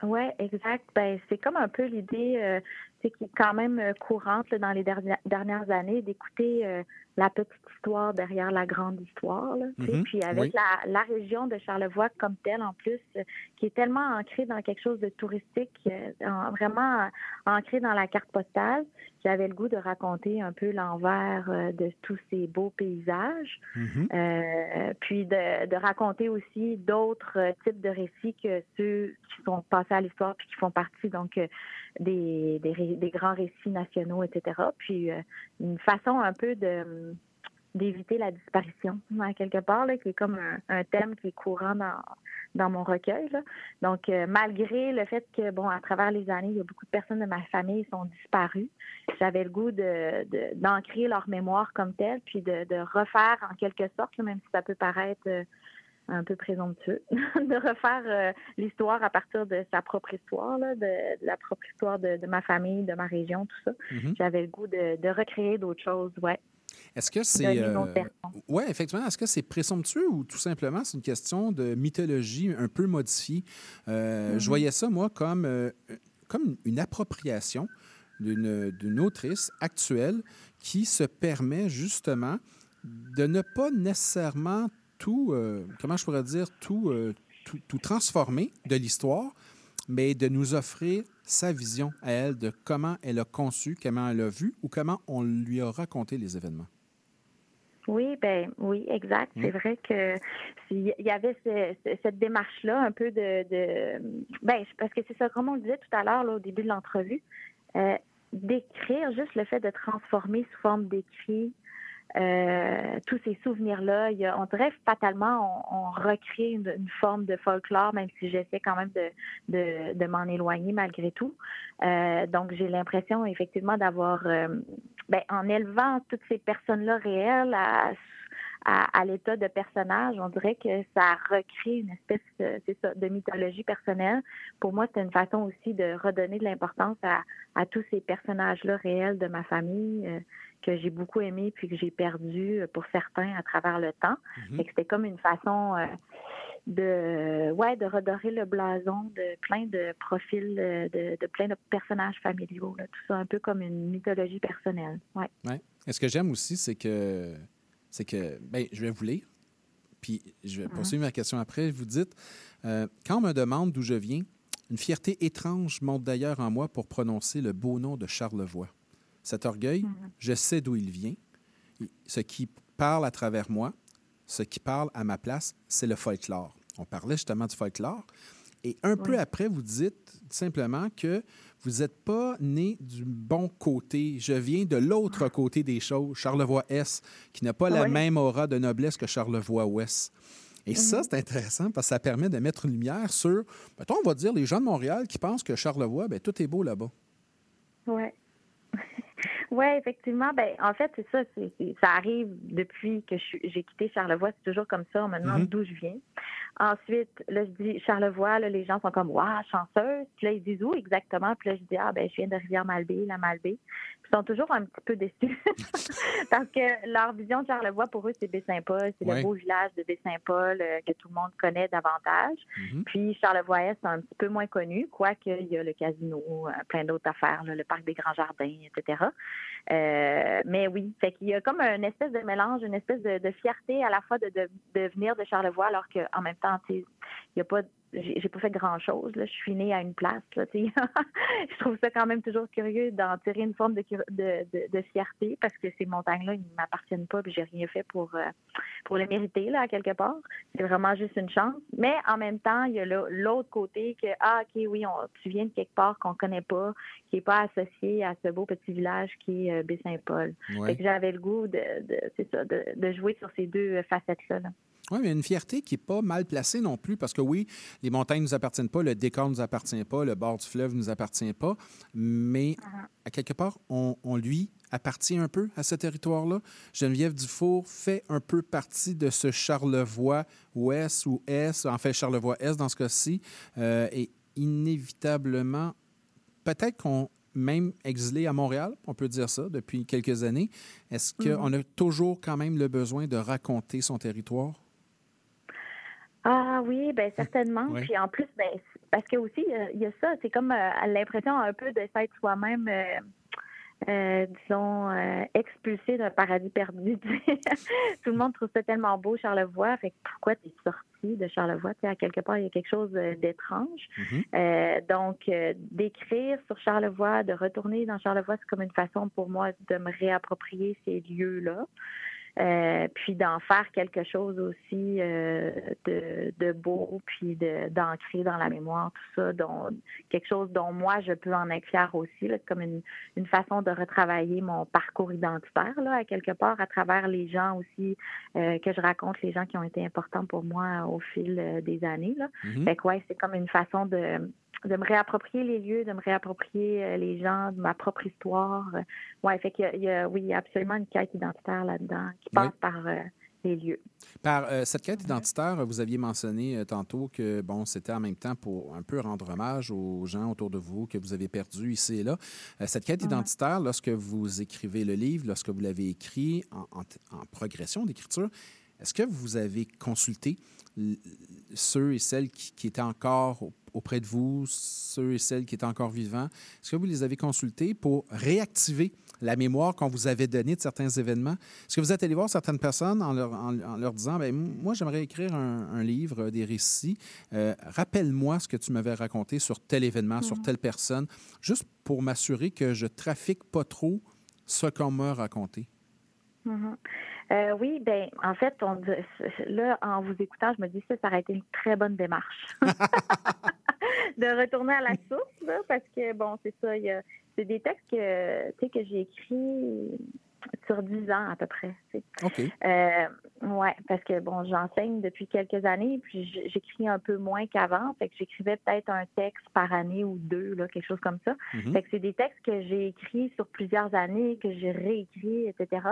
Oui, exact. Ben, c'est comme un peu l'idée euh, qui est quand même euh, courante là, dans les dernières, dernières années d'écouter euh, la petite histoire derrière la grande histoire. Là. Mhm, Puis avec oui. la, la région de Charlevoix comme telle, en plus, euh, qui est tellement ancrée dans quelque chose de touristique, euh, en- vraiment euh, ancrée dans la carte postale, j'avais le goût de raconter un peu l'envers de tous ces beaux paysages. Mhm. Puis de, de raconter aussi d'autres types de récits que ceux qui sont passés à l'histoire puis qui font partie donc des, des, grands récits nationaux, etc. Puis une façon un peu de d'éviter la disparition, à quelque part, là, qui est comme un, un thème qui est courant dans, dans mon recueil. là. Donc, euh, malgré le fait que, bon, à travers les années, il y a beaucoup de personnes de ma famille qui sont disparues, j'avais le goût de, d'ancrer leur mémoire comme telle, puis de, de refaire en quelque sorte, là, même si ça peut paraître euh, un peu présomptueux, de refaire euh, l'histoire à partir de sa propre histoire, là, de, de la propre histoire de, de ma famille, de ma région, tout ça. Mhm. J'avais le goût de, de recréer d'autres choses, ouais. Est-ce que c'est. Oui, effectivement. Est-ce que c'est présomptueux ou tout simplement c'est une question de mythologie un peu modifiée? Euh, Je voyais ça, moi, comme, euh, comme une appropriation d'une d'une autrice actuelle qui se permet justement de ne pas nécessairement tout, euh, comment je pourrais dire, tout, euh, tout, tout transformer de l'histoire, mais de nous offrir sa vision à elle de comment elle a conçu, comment elle a vu ou comment on lui a raconté les événements. Oui, ben oui, exact. C'est vrai que s'il y avait ce- ce- cette démarche-là, un peu de, de ben parce que c'est ça, comme on le disait tout à l'heure là, au début de l'entrevue, euh, d'écrire juste le fait de transformer sous forme d'écrit euh, tous ces souvenirs-là. On dirait fatalement, on, on recrée une, une forme de folklore, même si j'essaie quand même de, de, de m'en éloigner malgré tout. Euh, donc, j'ai l'impression effectivement d'avoir, euh, ben, en élevant toutes ces personnes-là réelles à, à, l'état de personnage. On dirait que ça recrée une espèce ça, de mythologie personnelle. Pour moi, c'est une façon aussi de redonner de l'importance à, à, tous ces personnages-là réels de ma famille euh, que j'ai beaucoup aimé puis que j'ai perdu euh, pour certains à travers le temps. Mm C'était comme une façon euh, de ouais de redorer le blason de plein de profils de, de plein de personnages familiaux là. tout ça un peu comme une mythologie personnelle ouais. ouais. Et ce que j'aime aussi c'est que c'est que ben je vais vous lire puis je vais mm-hmm. poursuivre ma question après vous dites euh, quand on me demande d'où je viens une fierté étrange monte d'ailleurs en moi pour prononcer le beau nom de Charlevoix cet orgueil mm-hmm. je sais d'où il vient ce qui parle à travers moi ce qui parle à ma place, c'est le folklore. On parlait justement du folklore. Et un peu après, vous dites simplement que vous n'êtes pas né du bon côté. Je viens de l'autre côté des choses, Charlevoix-Est, qui n'a pas la même aura de noblesse que Charlevoix-Ouest. Et ça, mhm. c'est intéressant parce que ça permet de mettre une lumière sur, mettons, on va dire, les gens de Montréal qui pensent que Charlevoix, bien, tout est beau là-bas. Oui. Oui, effectivement. Ben, en fait, c'est ça. ça arrive depuis que j'ai quitté Charlevoix. C'est toujours comme ça. On me demande mhm. d'où je viens. Ensuite, là, je dis Charlevoix. Là, les gens sont comme, waouh, chanceuse. Puis là, ils disent où exactement? Puis là, je dis, ah, ben, je viens de Rivière-Malbaie, la Malbaie. Sont toujours un petit peu déçus. Parce que leur vision de Charlevoix, pour eux, c'est Baie-Saint-Paul. C'est le beau village de Baie-Saint-Paul euh, que tout le monde connaît davantage. Mhm. Puis Charlevoix-Est, c'est un petit peu moins connu, quoique il y a le casino, euh, plein d'autres affaires, le parc des Grands Jardins, etc. Euh, mais oui, fait qu'il y a comme une espèce de mélange, une espèce de, fierté à la fois de, de, de venir de Charlevoix, alors qu'en même temps, il n'y a pas j'ai pas fait grand chose. Là. Je suis née à une place. Là, je trouve ça quand même toujours curieux d'en tirer une forme de, de, de, fierté parce que ces montagnes-là, ils ne m'appartiennent pas et j'ai rien fait pour, euh, pour les mériter, là, à quelque part. C'est vraiment juste une chance. Mais en même temps, il y a l'autre côté que, ah, OK, oui, on, tu viens de quelque part qu'on connaît pas, qui n'est pas associé à ce beau petit village qui est euh, Baie-Saint-Paul. J'avais le goût de, ça, de, de jouer sur ces deux facettes-là. là oui, mais une fierté qui n'est pas mal placée non plus, parce que oui, les montagnes ne nous appartiennent pas, le décor ne nous appartient pas, le bord du fleuve ne nous appartient pas, mais uh-huh. à quelque part, on, lui appartient un peu à ce territoire-là. Geneviève Dufour fait un peu partie de ce Charlevoix-Ouest ou Est, en fait Charlevoix-Est dans ce cas-ci, euh, et inévitablement, peut-être qu'on même exilé à Montréal, on peut dire ça, depuis quelques années. Est-ce mm-hmm. qu'on a toujours quand même le besoin de raconter son territoire? Ah oui, ben certainement. Puis en plus, ben, parce que aussi, il y a ça, c'est comme euh, l'impression un peu de s'être soi-même, euh, euh, disons, expulsé d'un paradis perdu. Tout le monde trouve ça tellement beau, Charlevoix. Fait que pourquoi tu es sorti de Charlevoix? à quelque part, il y a quelque chose d'étrange. Mm-hmm. donc, d'écrire sur Charlevoix, de retourner dans Charlevoix, c'est comme une façon pour moi de me réapproprier ces lieux-là. Euh, puis d'en faire quelque chose aussi euh, de, de, beau, puis d'ancrer dans la mémoire tout ça, dont, quelque chose dont moi je peux en être fière aussi, là, comme une, une, façon de retravailler mon parcours identitaire là, à quelque part à travers les gens aussi euh, que je raconte, les gens qui ont été importants pour moi au fil des années. Là. Mm-hmm. Fait que ouais, c'est comme une façon de de me réapproprier les lieux, de me réapproprier euh, les gens, de ma propre histoire. Ouais, fait qu'il y, a, oui, absolument une quête identitaire là-dedans qui passe par euh, les lieux. Par euh, cette quête identitaire, vous aviez mentionné tantôt que bon, c'était en même temps pour un peu rendre hommage aux gens autour de vous que vous avez perdus ici et là. cette quête identitaire, lorsque vous écrivez le livre, lorsque vous l'avez écrit en, en progression d'écriture, est-ce que vous avez consulté ceux et celles qui, étaient encore auprès de vous, ceux et celles qui étaient encore vivants? Est-ce que vous les avez consultés pour réactiver la mémoire qu'on vous avait donnée de certains événements? Est-ce que vous êtes allé voir certaines personnes en leur, en, leur disant, ben moi, j'aimerais écrire un, livre, des récits. Euh, rappelle-moi ce que tu m'avais raconté sur tel événement, sur mhm. telle personne, juste pour m'assurer que je trafique pas trop ce qu'on m'a raconté. Mhm. Euh, oui, ben en fait, on, là, en vous écoutant, je me dis que ça aurait été une très bonne démarche. de retourner à la source, parce que bon, c'est ça, c'est des textes que, que j'ai écrits sur 10 ans à peu près. tu sais. OK. Euh, ouais, parce que bon, j'enseigne depuis quelques années, puis j'écris un peu moins qu'avant. Fait que j'écrivais peut-être un texte par année ou deux, là, quelque chose comme ça. Mhm. Fait que c'est des textes que j'ai écrits sur plusieurs années, que j'ai réécrits, etc.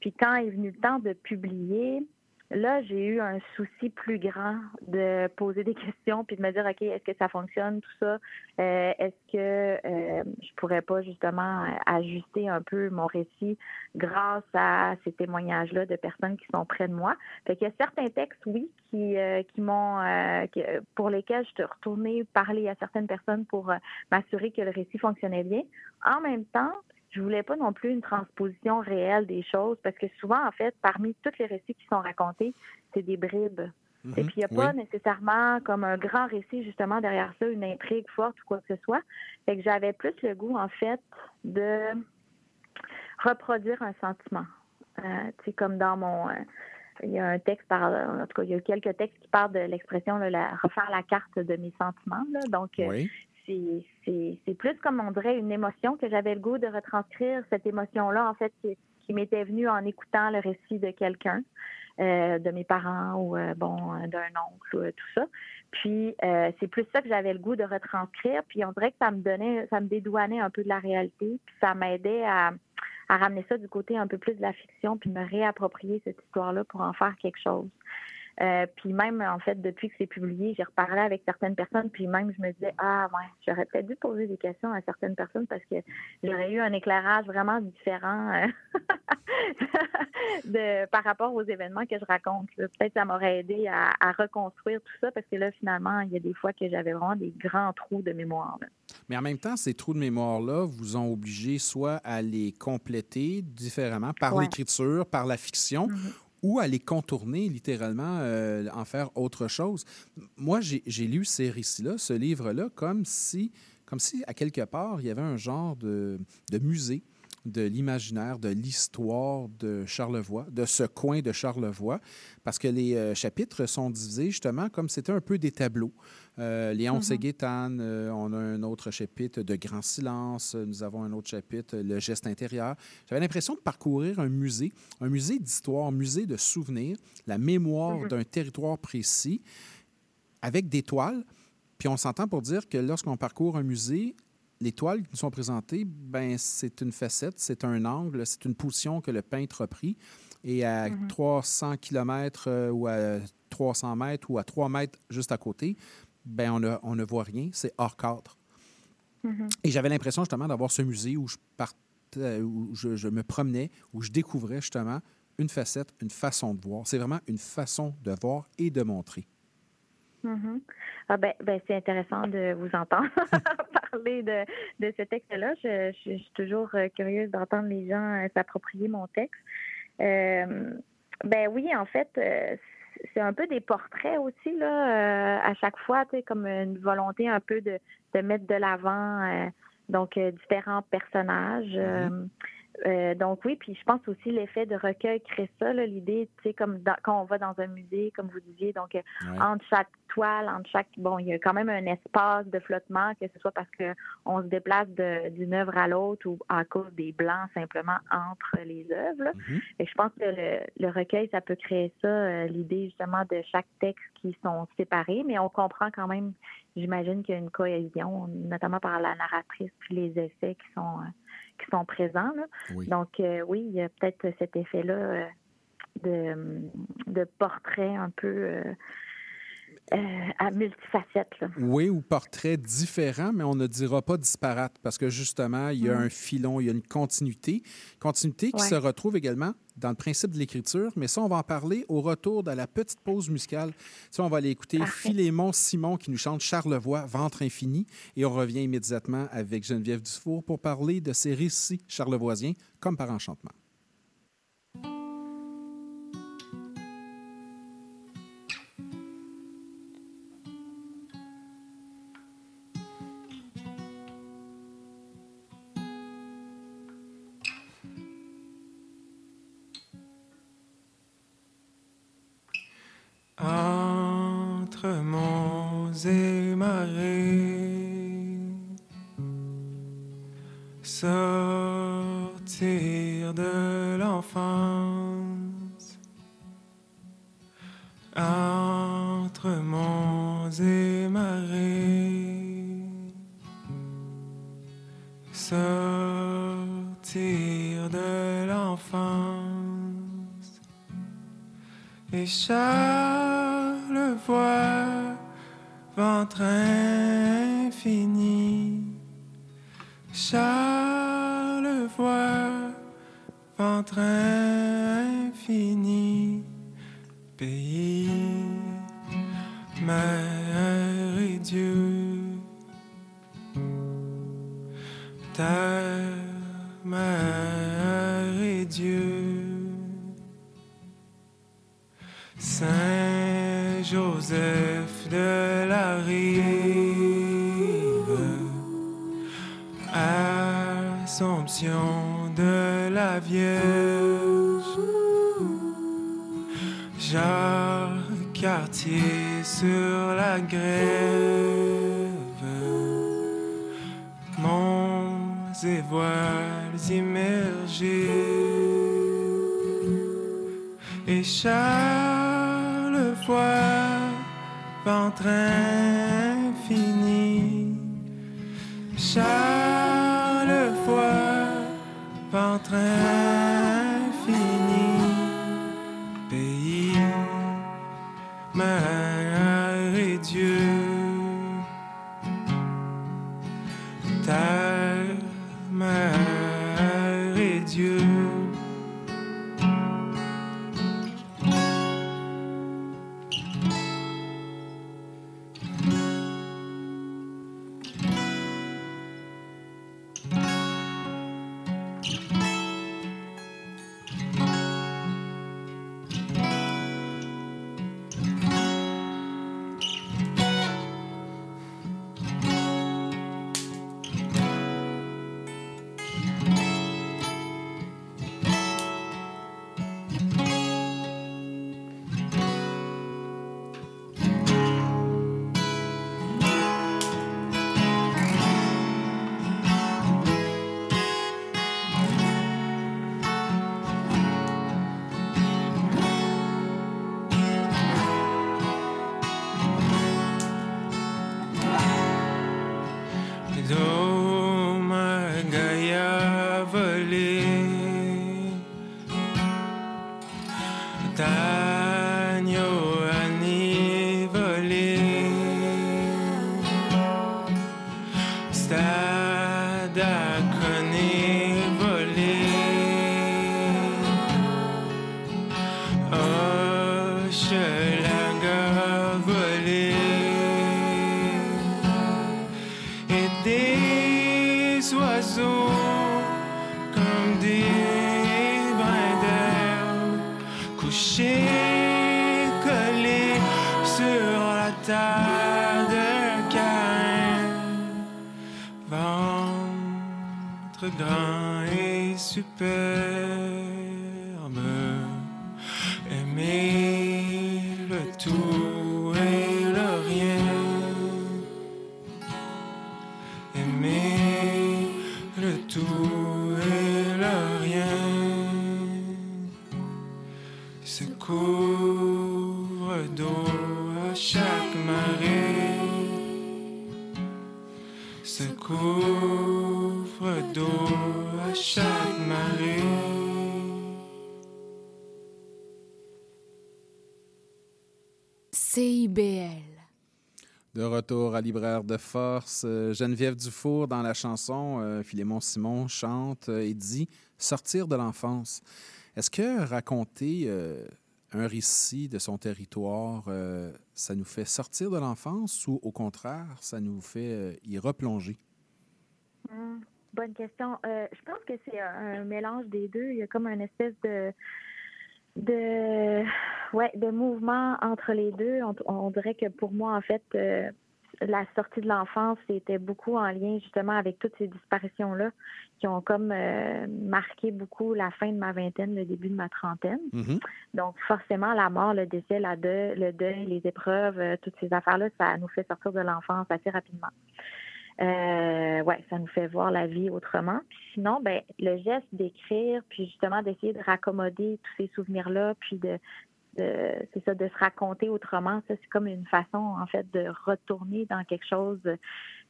Puis quand est venu le temps de publier, là, j'ai eu un souci plus grand de poser des questions puis de me dire, OK, est-ce que ça fonctionne, tout ça? Euh, est-ce que euh, je pourrais pas justement ajuster un peu mon récit grâce à ces témoignages-là de personnes qui sont près de moi? Fait qu'il y a certains textes, oui, qui, euh, qui m'ont, pour lesquels je suis retournée parler à certaines personnes pour m'assurer que le récit fonctionnait bien. En même temps, je voulais pas non plus une transposition réelle des choses parce que souvent, en fait, parmi tous les récits qui sont racontés, c'est des bribes. Et Mhm. puis, il n'y a Oui. pas nécessairement comme un grand récit, justement, derrière ça, une intrigue forte ou quoi que ce soit. Fait que j'avais plus le goût, en fait, de reproduire un sentiment. Euh, tu sais, comme dans mon... euh, il y a un texte, par, en tout cas, il y a quelques textes qui parlent de l'expression, la, refaire la carte de mes sentiments. Là. Donc, euh, Oui. C'est- plus comme on dirait une émotion que j'avais le goût de retranscrire cette émotion-là, en fait, qui, m'était venue en écoutant le récit de quelqu'un, euh, de mes parents ou euh, bon d'un oncle, euh, tout ça. Puis c'est plus ça que j'avais le goût de retranscrire. Puis on dirait que ça me donnait, ça me dédouanait un peu de la réalité, puis ça m'aidait à, à ramener ça du côté un peu plus de la fiction, puis me réapproprier cette histoire-là pour en faire quelque chose. Euh, puis même, en fait, depuis que c'est publié, j'ai reparlé avec certaines personnes, puis même, je me disais, ah ouais, j'aurais peut-être dû poser des questions à certaines personnes parce que j'aurais eu un éclairage vraiment différent euh, de, par rapport aux événements que je raconte. Peut-être que ça m'aurait aidé à, à reconstruire tout ça parce que là, finalement, il y a des fois que j'avais vraiment des grands trous de mémoire. là. Mais en même temps, ces trous de mémoire-là vous ont obligé soit à les compléter différemment par Ouais. l'écriture, par la fiction, ou à les contourner littéralement, euh, en faire autre chose. Moi, j'ai lu ces récits-là, ce livre-là, comme si, comme si, à quelque part, il y avait un genre de, de musée de l'imaginaire, de l'histoire de Charlevoix, de ce coin de Charlevoix, parce que les euh, chapitres sont divisés justement comme c'était un peu des tableaux. Euh, Léon euh, on a un autre chapitre de Grand Silence, nous avons un autre chapitre, Le geste intérieur. J'avais l'impression de parcourir un musée, un musée d'histoire, un musée de souvenirs, la mémoire Mhm. d'un territoire précis, avec des toiles. Puis on s'entend pour dire que lorsqu'on parcourt un musée, les toiles qui nous sont présentées, ben, c'est une facette, c'est un angle, c'est une position que le peintre a pris. Et à 300 km ou à 300 mètres ou à 3 mètres juste à côté, ben, on, ne- on ne voit rien, c'est hors cadre. Et j'avais l'impression justement d'avoir ce musée où je partais, où je, je me promenais, où je découvrais justement une facette, une façon de voir. C'est vraiment une façon de voir et de montrer. Mhm. Ah ben, ben, c'est intéressant de vous entendre parler de, de ce texte-là. Je, je- je suis toujours euh, curieuse d'entendre les gens euh, s'approprier mon texte. Euh, ben oui, en fait, c'est un peu des portraits aussi là, à chaque fois, tu sais, comme une volonté un peu de, de mettre de l'avant euh, donc différents personnages. Euh, donc oui, puis je pense aussi l'effet de recueil crée ça, l'idée, tu sais, comme dans- quand on va dans un musée, comme vous disiez, donc euh, Ouais. entre chaque toile, entre chaque, bon, il y a quand même un espace de flottement, que ce soit parce que on se déplace d'une œuvre à l'autre ou à cause des blancs simplement entre les œuvres. Et je pense que le, le recueil, ça peut créer ça, euh, l'idée justement de chaque texte qui sont séparés, mais on comprend quand même, j'imagine qu'il y a une cohésion, notamment par la narratrice puis les effets qui sont euh, qui sont présents. là. Oui. Donc euh, oui, il y a peut-être cet effet-là euh, de, de portrait un peu euh, à multifacettes. là. Oui, ou portraits différents, mais on ne dira pas disparate parce que justement, il y a Mhm. un filon, il y a une continuité. Continuité qui Ouais. se retrouve également dans le principe de l'écriture, mais ça, on va en parler au retour de la petite pause musicale. Ça, on va aller écouter Philémon Simon qui nous chante Charlevoix, Ventre infini, et on revient immédiatement avec Geneviève Dufour pour parler de ses récits charlevoisiens comme par enchantement. Et Charlevoix, ventre infini. Charlevoix, ventre infini, pays, mère et Dieu, Vierge, Jacques Cartier sur la grève, monts et voiles immergés, et Charlevoix, ventre infini. Charlevoix, CIBL. De retour à Libraire de Force, euh, Geneviève Dufour, dans la chanson, euh, Philémon Simon chante euh, et dit Sortir de l'enfance. Est-ce que raconter euh, un récit de son territoire, euh, ça nous fait sortir de l'enfance ou au contraire, ça nous fait euh, y replonger? Hmm, bonne question. Euh, je pense que c'est un, un mélange des deux. Il y a comme une espèce de de ouais de mouvement entre les deux. On, on dirait que pour moi, en fait, euh, la sortie de l'enfance c'était beaucoup en lien justement avec toutes ces disparitions là qui ont comme euh, marqué beaucoup la fin de ma vingtaine, le début de ma trentaine. Donc, forcément, la mort, le décès, la deuil, le deuil, les épreuves, euh, toutes ces affaires-là, ça nous fait sortir de l'enfance assez rapidement. Euh, ouais, ça nous fait voir la vie autrement. Puis sinon, ben, le geste d'écrire, puis justement d'essayer de raccommoder tous ces souvenirs-là, puis de c'est ça de se raconter autrement. Ça, c'est comme une façon en fait de retourner dans quelque chose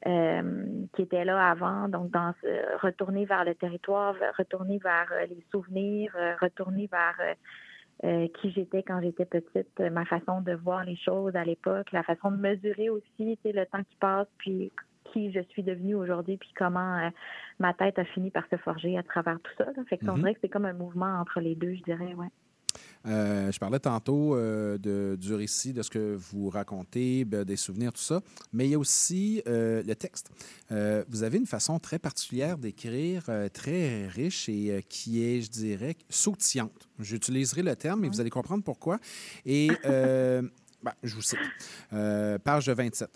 euh, qui était là avant. Donc, dans ce- retourner vers le territoire, retourner vers euh, les souvenirs, euh, retourner vers euh, euh, qui j'étais quand j'étais petite, euh, ma façon de voir les choses à l'époque, la façon de mesurer aussi, le temps qui passe, puis qui je suis devenue aujourd'hui, puis comment euh, ma tête a fini par se forger à travers tout ça. là. Fait qu'on Mhm. dirait que c'est comme un mouvement entre les deux, je dirais, ouais. Euh, je parlais tantôt euh, de, du récit, de ce que vous racontez, ben, des souvenirs, tout ça, mais il y a aussi euh, le texte. Vous avez une façon très particulière d'écrire, très riche et qui est, je dirais, sautillante. J'utiliserai le terme, mais vous allez comprendre pourquoi. Et ben, je vous cite, page 27.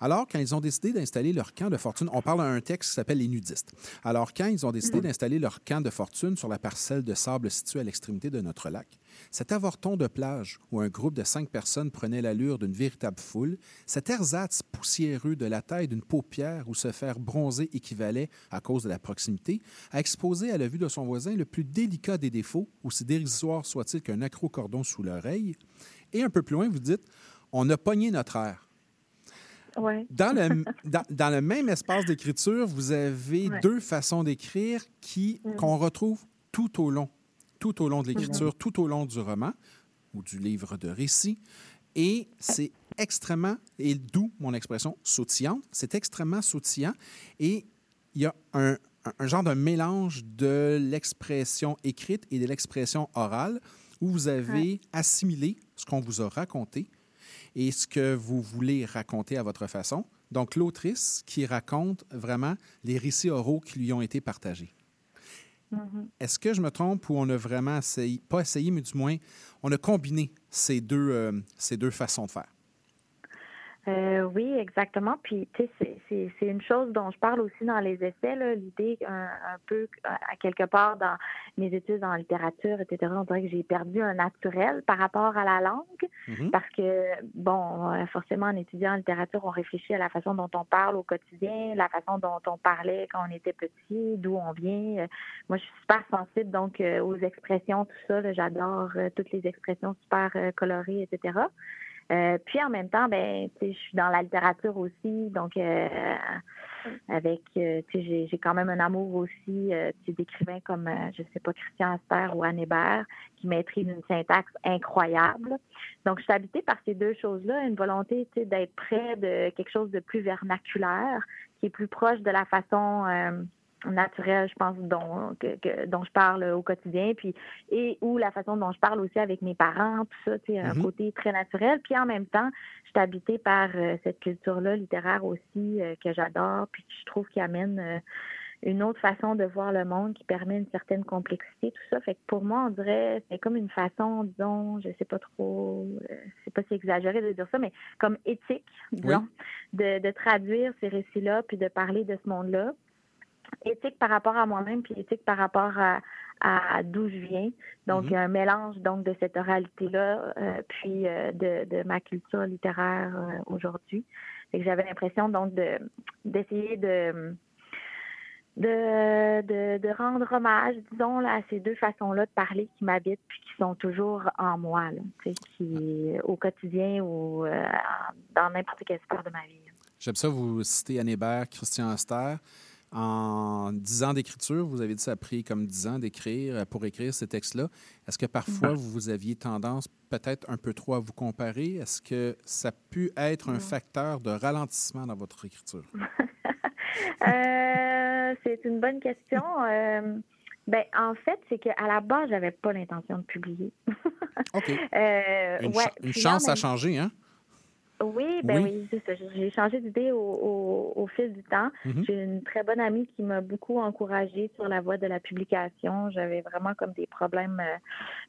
Alors, quand ils ont décidé d'installer leur camp de fortune, on parle d'un texte qui s'appelle Les nudistes. Alors, quand ils ont décidé d'installer leur camp de fortune sur la parcelle de sable située à l'extrémité de notre lac, cet avorton de plage où un groupe de cinq personnes prenait l'allure d'une véritable foule, cet ersatz poussiéreux de la taille d'une paupière où se faire bronzer équivalait, à cause de la proximité, à exposer à la vue de son voisin le plus délicat des défauts, aussi dérisoire soit-il qu'un accro-cordon sous l'oreille. Et un peu plus loin, vous dites, on a pogné notre air. Ouais. Dans le, dans, dans le même espace d'écriture, vous avez Ouais. deux façons d'écrire qui Mm. qu'on retrouve tout au long, tout au long de l'écriture, tout au long du roman ou du livre de récit. Et c'est extrêmement, et d'où mon expression sautillante, c'est extrêmement sautillant. Et il y a un, un- un genre de mélange de l'expression écrite et de l'expression orale où vous avez assimilé ce qu'on vous a raconté et ce que vous voulez raconter à votre façon. Donc, l'autrice qui raconte vraiment les récits oraux qui lui ont été partagés. Mhm. Est-ce que je me trompe ou on a vraiment essayé, pas essayé, mais du moins, on a combiné ces deux, euh, ces deux façons de faire? Euh, oui, exactement. Puis, tu sais, c'est- c'est une chose dont je parle aussi dans les essais, là, l'idée un, un peu, à quelque part, dans mes études en littérature, etc., on dirait que j'ai perdu un naturel par rapport à la langue, Mhm. parce que, bon, euh, forcément, en étudiant en littérature, on réfléchit à la façon dont on parle au quotidien, la façon dont on parlait quand on était petit, d'où on vient. Euh, Moi, je suis super sensible, donc, euh, aux expressions, tout ça. là, J'adore toutes les expressions super colorées, etc. Euh, puis en même temps, ben, je suis dans la littérature aussi, donc euh, avec, euh, j'ai, quand même un amour aussi euh, d'écrivains comme, je sais pas, Christian Aster ou Anne Hébert, qui maîtrisent une syntaxe incroyable. Donc, je suis habitée par ces deux choses-là, une volonté, d'être près de quelque chose de plus vernaculaire, qui est plus proche de la façon naturelle, je pense, dont, que- que- dont je parle au quotidien, puis et ou la façon dont je parle aussi avec mes parents, tout ça, tu sais, un Mhm. côté très naturel. Puis en même temps, je suis habitée par euh, cette culture-là littéraire aussi euh, que j'adore, puis que je trouve qui amène euh, une autre façon de voir le monde qui permet une certaine complexité, tout ça. Fait que pour moi, on dirait c'est comme une façon, disons, je sais pas trop, euh, c'est pas si exagéré de dire ça, mais comme éthique, disons, de, de traduire ces récits-là, puis de parler de ce monde-là éthique par rapport à moi-même, puis éthique par rapport à, à d'où je viens. Donc, Mhm. il y a un mélange donc de cette oralité-là, euh, puis euh, de, de ma culture littéraire euh, aujourd'hui. J'avais l'impression donc de d'essayer de de, de, de rendre hommage, disons, là, à ces deux façons-là de parler qui m'habitent puis qui sont toujours en moi, là, tu sais, qui au quotidien ou dans n'importe quelle sphère de ma vie. J'aime ça, vous citez Anne Hébert, Christian Aster. En 10 ans d'écriture, vous avez dit que ça a pris comme 10 ans d'écrire euh, pour écrire ces textes-là. Est-ce que parfois vous, vous aviez tendance peut-être un peu trop à vous comparer? Est-ce que ça a pu être un facteur de ralentissement dans votre écriture? Euh, c'est une bonne question. Euh, ben, en fait, c'est qu'à la base, j'avais pas l'intention de publier. OK. Euh, Une, ouais, chance ben, changer, hein? Oui, ben Oui. oui, c'est ça. J'ai- J'ai changé d'idée au, au, au fil du temps. Mhm. J'ai une très bonne amie qui m'a beaucoup encouragée sur la voie de la publication. J'avais vraiment comme des problèmes euh,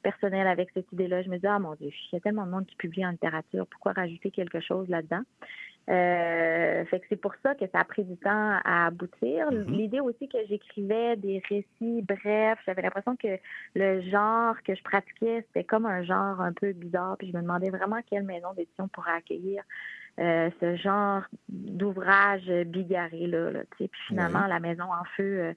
personnels avec cette idée-là. Je me disais, ah mon Dieu, il y a tellement de monde qui publie en littérature. Pourquoi rajouter quelque chose là-dedans? Euh, fait que c'est pour ça que ça a pris du temps à aboutir. Mhm. L'idée aussi que j'écrivais des récits brefs, j'avais l'impression que le genre que je pratiquais, c'était comme un genre un peu bizarre. Puis je me demandais vraiment quelle maison d'édition pourrait accueillir euh, ce genre d'ouvrage bigarré là. là, tu sais. puis finalement, la maison en feu euh,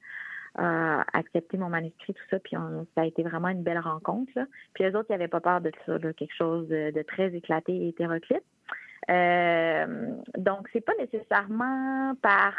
a accepté mon manuscrit, tout ça. Puis on, ça a été vraiment une belle rencontre. Là. Puis les autres, ils n'avaient pas peur de ça, là, quelque chose de, de très éclaté et hétéroclite. Euh, donc, c'est pas nécessairement par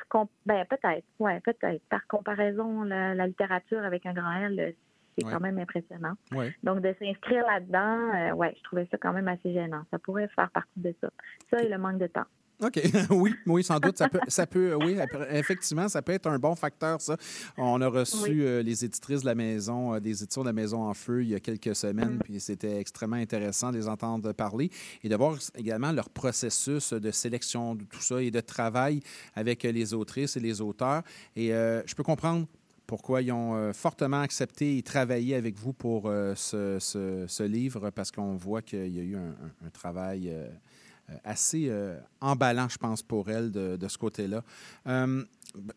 ben peut-être, ouais, peut-être par comparaison la, la littérature avec un grand L, c'est Ouais. quand même impressionnant. Ouais. Donc, de s'inscrire là-dedans, euh, ouais, je trouvais ça quand même assez gênant. Ça pourrait faire partie de ça. Ça et le manque de temps. OK. oui, oui, sans doute. Ça peut, ça peut, oui, effectivement, ça peut être un bon facteur, ça. On a reçu Oui. euh, les éditrices de la maison, euh, des éditions de la Maison en Feu il y a quelques Mm. semaines, puis c'était extrêmement intéressant de les entendre parler et de voir également leur processus de sélection de tout ça et de travail avec les autrices et les auteurs. Et euh, je peux comprendre pourquoi ils ont euh, fortement accepté et travaillé avec vous pour euh, ce, ce- ce livre, parce qu'on voit qu'il y a eu un, un- un travail euh, assez euh, emballant, je pense, pour elle de, de ce côté-là. Euh,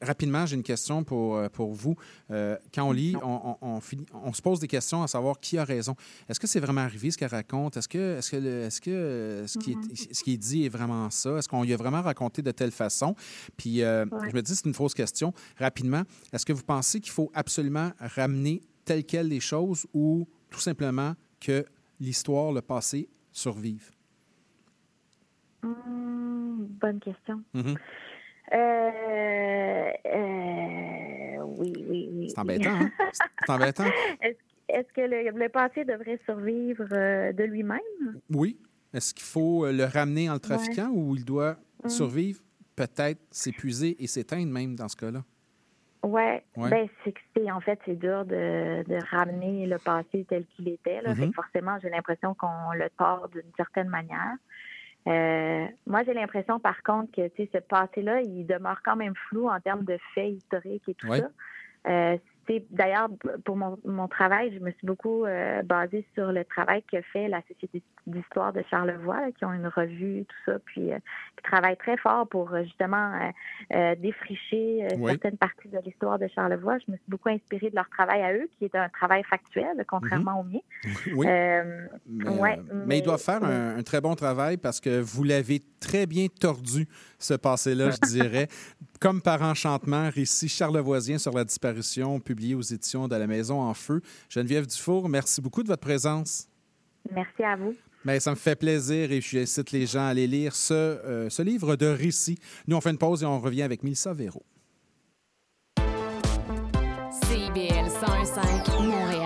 rapidement, j'ai une question pour, euh, pour vous. Euh, quand on lit, on, on- on finit- on se pose des questions à savoir qui a raison. Est-ce que c'est vraiment arrivé ce qu'elle raconte? Est-ce que, est-ce que, le- est-ce que euh, ce, qui est, ce qui est dit est vraiment ça? Est-ce qu'on lui a vraiment raconté de telle façon? Puis euh, Ouais. je me dis, c'est une fausse question. Rapidement, est-ce que vous pensez qu'il faut absolument ramener tel quel les choses ou tout simplement que l'histoire, le passé, survive? Hum, bonne question. Mhm. Euh, euh, oui, oui, oui. C'est embêtant, hein? C'est embêtant. Est-ce que le, le passé devrait survivre euh, de lui-même? Oui. Est-ce qu'il faut le ramener en le trafiquant ou il doit Mm. survivre, peut-être s'épuiser et s'éteindre même dans ce cas-là? Ouais, Ouais. ben c'est en fait c'est dur de, de ramener le passé tel qu'il était. Là. Fait que Mhm. forcément, j'ai l'impression qu'on le tord d'une certaine manière. Euh, moi, j'ai l'impression par contre que tu sais, ce passé-là, il demeure quand même flou en termes de faits historiques et tout Ouais. ça. Euh, D'ailleurs, pour mon, mon travail, je me suis beaucoup euh, basée sur le travail que fait la Société d'histoire de Charlevoix, là, qui ont une revue, tout ça, puis euh, qui travaillent très fort pour euh, justement euh, défricher Oui. certaines parties de l'histoire de Charlevoix. Je me suis beaucoup inspirée de leur travail à eux, qui est un travail factuel, contrairement au mien. Oui. Mais, ouais, mais ils doivent faire un très bon travail parce que vous l'avez très bien tordu, ce passé-là, je dirais. Comme par enchantement, récit charlevoisien sur la disparition, publié aux éditions de la Maison en Feu. Geneviève Dufour, merci beaucoup de votre présence. Merci à vous. Mais ça me fait plaisir et j'incite les gens à aller lire ce, euh, ce livre de récits. Nous, on fait une pause et on revient avec Mélissa Véro. CIBL 101.5 Montréal.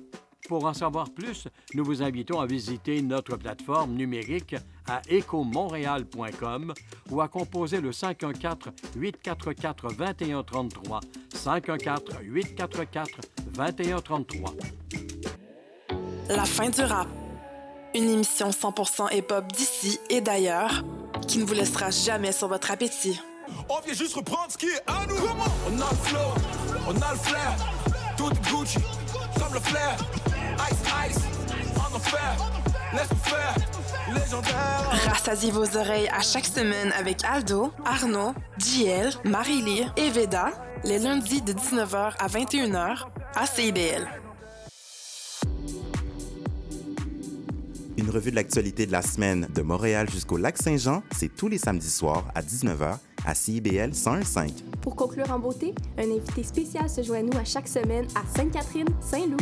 Pour en savoir plus, nous vous invitons à visiter notre plateforme numérique à écomontréal.com ou à composer le 514-844-2133. 514-844-2133. La fin du rap. Une émission 100% hip-hop d'ici et d'ailleurs qui ne vous laissera jamais sur votre appétit. On vient juste reprendre ce qui est à nous. On a le flow, on a le flair. Tout Gucci, comme le flair. Ice, ice, en enfer. Laisse-nous faire, légendaire. Rassasiez vos oreilles à chaque semaine avec Aldo, Arnaud, JL, Marie-Lee et Veda, les lundis de 19h à 21h à CIBL. Une revue de l'actualité de la semaine de Montréal jusqu'au lac Saint-Jean, c'est tous les samedis soirs à 19h à CIBL 101.5. Pour conclure en beauté, un invité spécial se joint à nous à chaque semaine à Sainte-Catherine, Saint-Loup.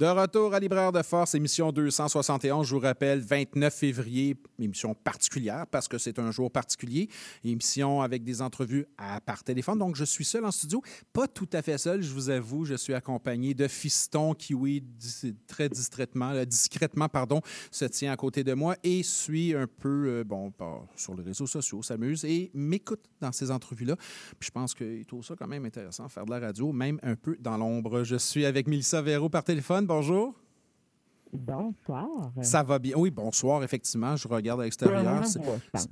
De retour à Libraire de Force, émission 271. Je vous rappelle, 29 février, émission particulière parce que c'est un jour particulier. Émission avec des entrevues à, par téléphone. Donc, je suis seul en studio. Pas tout à fait seul, je vous avoue. Je suis accompagné de Fiston qui, oui, très euh, discrètement, pardon, se tient à côté de moi et suit un peu, euh, bon, sur les réseaux sociaux, s'amuse et m'écoute dans ces entrevues-là. Puis je pense qu'il trouve ça quand même intéressant, faire de la radio, même un peu dans l'ombre. Je suis avec Mélissa Véro par téléphone. Bonjour. Bonsoir. Ça va bien? Oui, bonsoir, effectivement. Je regarde à l'extérieur.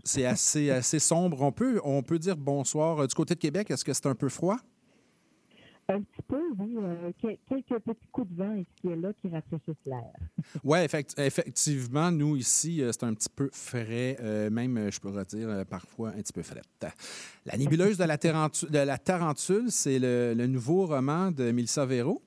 C'est- assez, assez sombre. On peut, on peut dire bonsoir. Euh, Du côté de Québec, est-ce que c'est un peu froid? Un petit peu, oui. euh, quel- quelques petits coups de vent ici et là qui rafraîchissent l'air. Oui, effectivement, nous ici, euh, c'est un petit peu frais, euh, même, je pourrais dire, parfois un petit peu frais. La nébuleuse de la, de la Tarentule, c'est le, le nouveau roman de Mélissa Véro.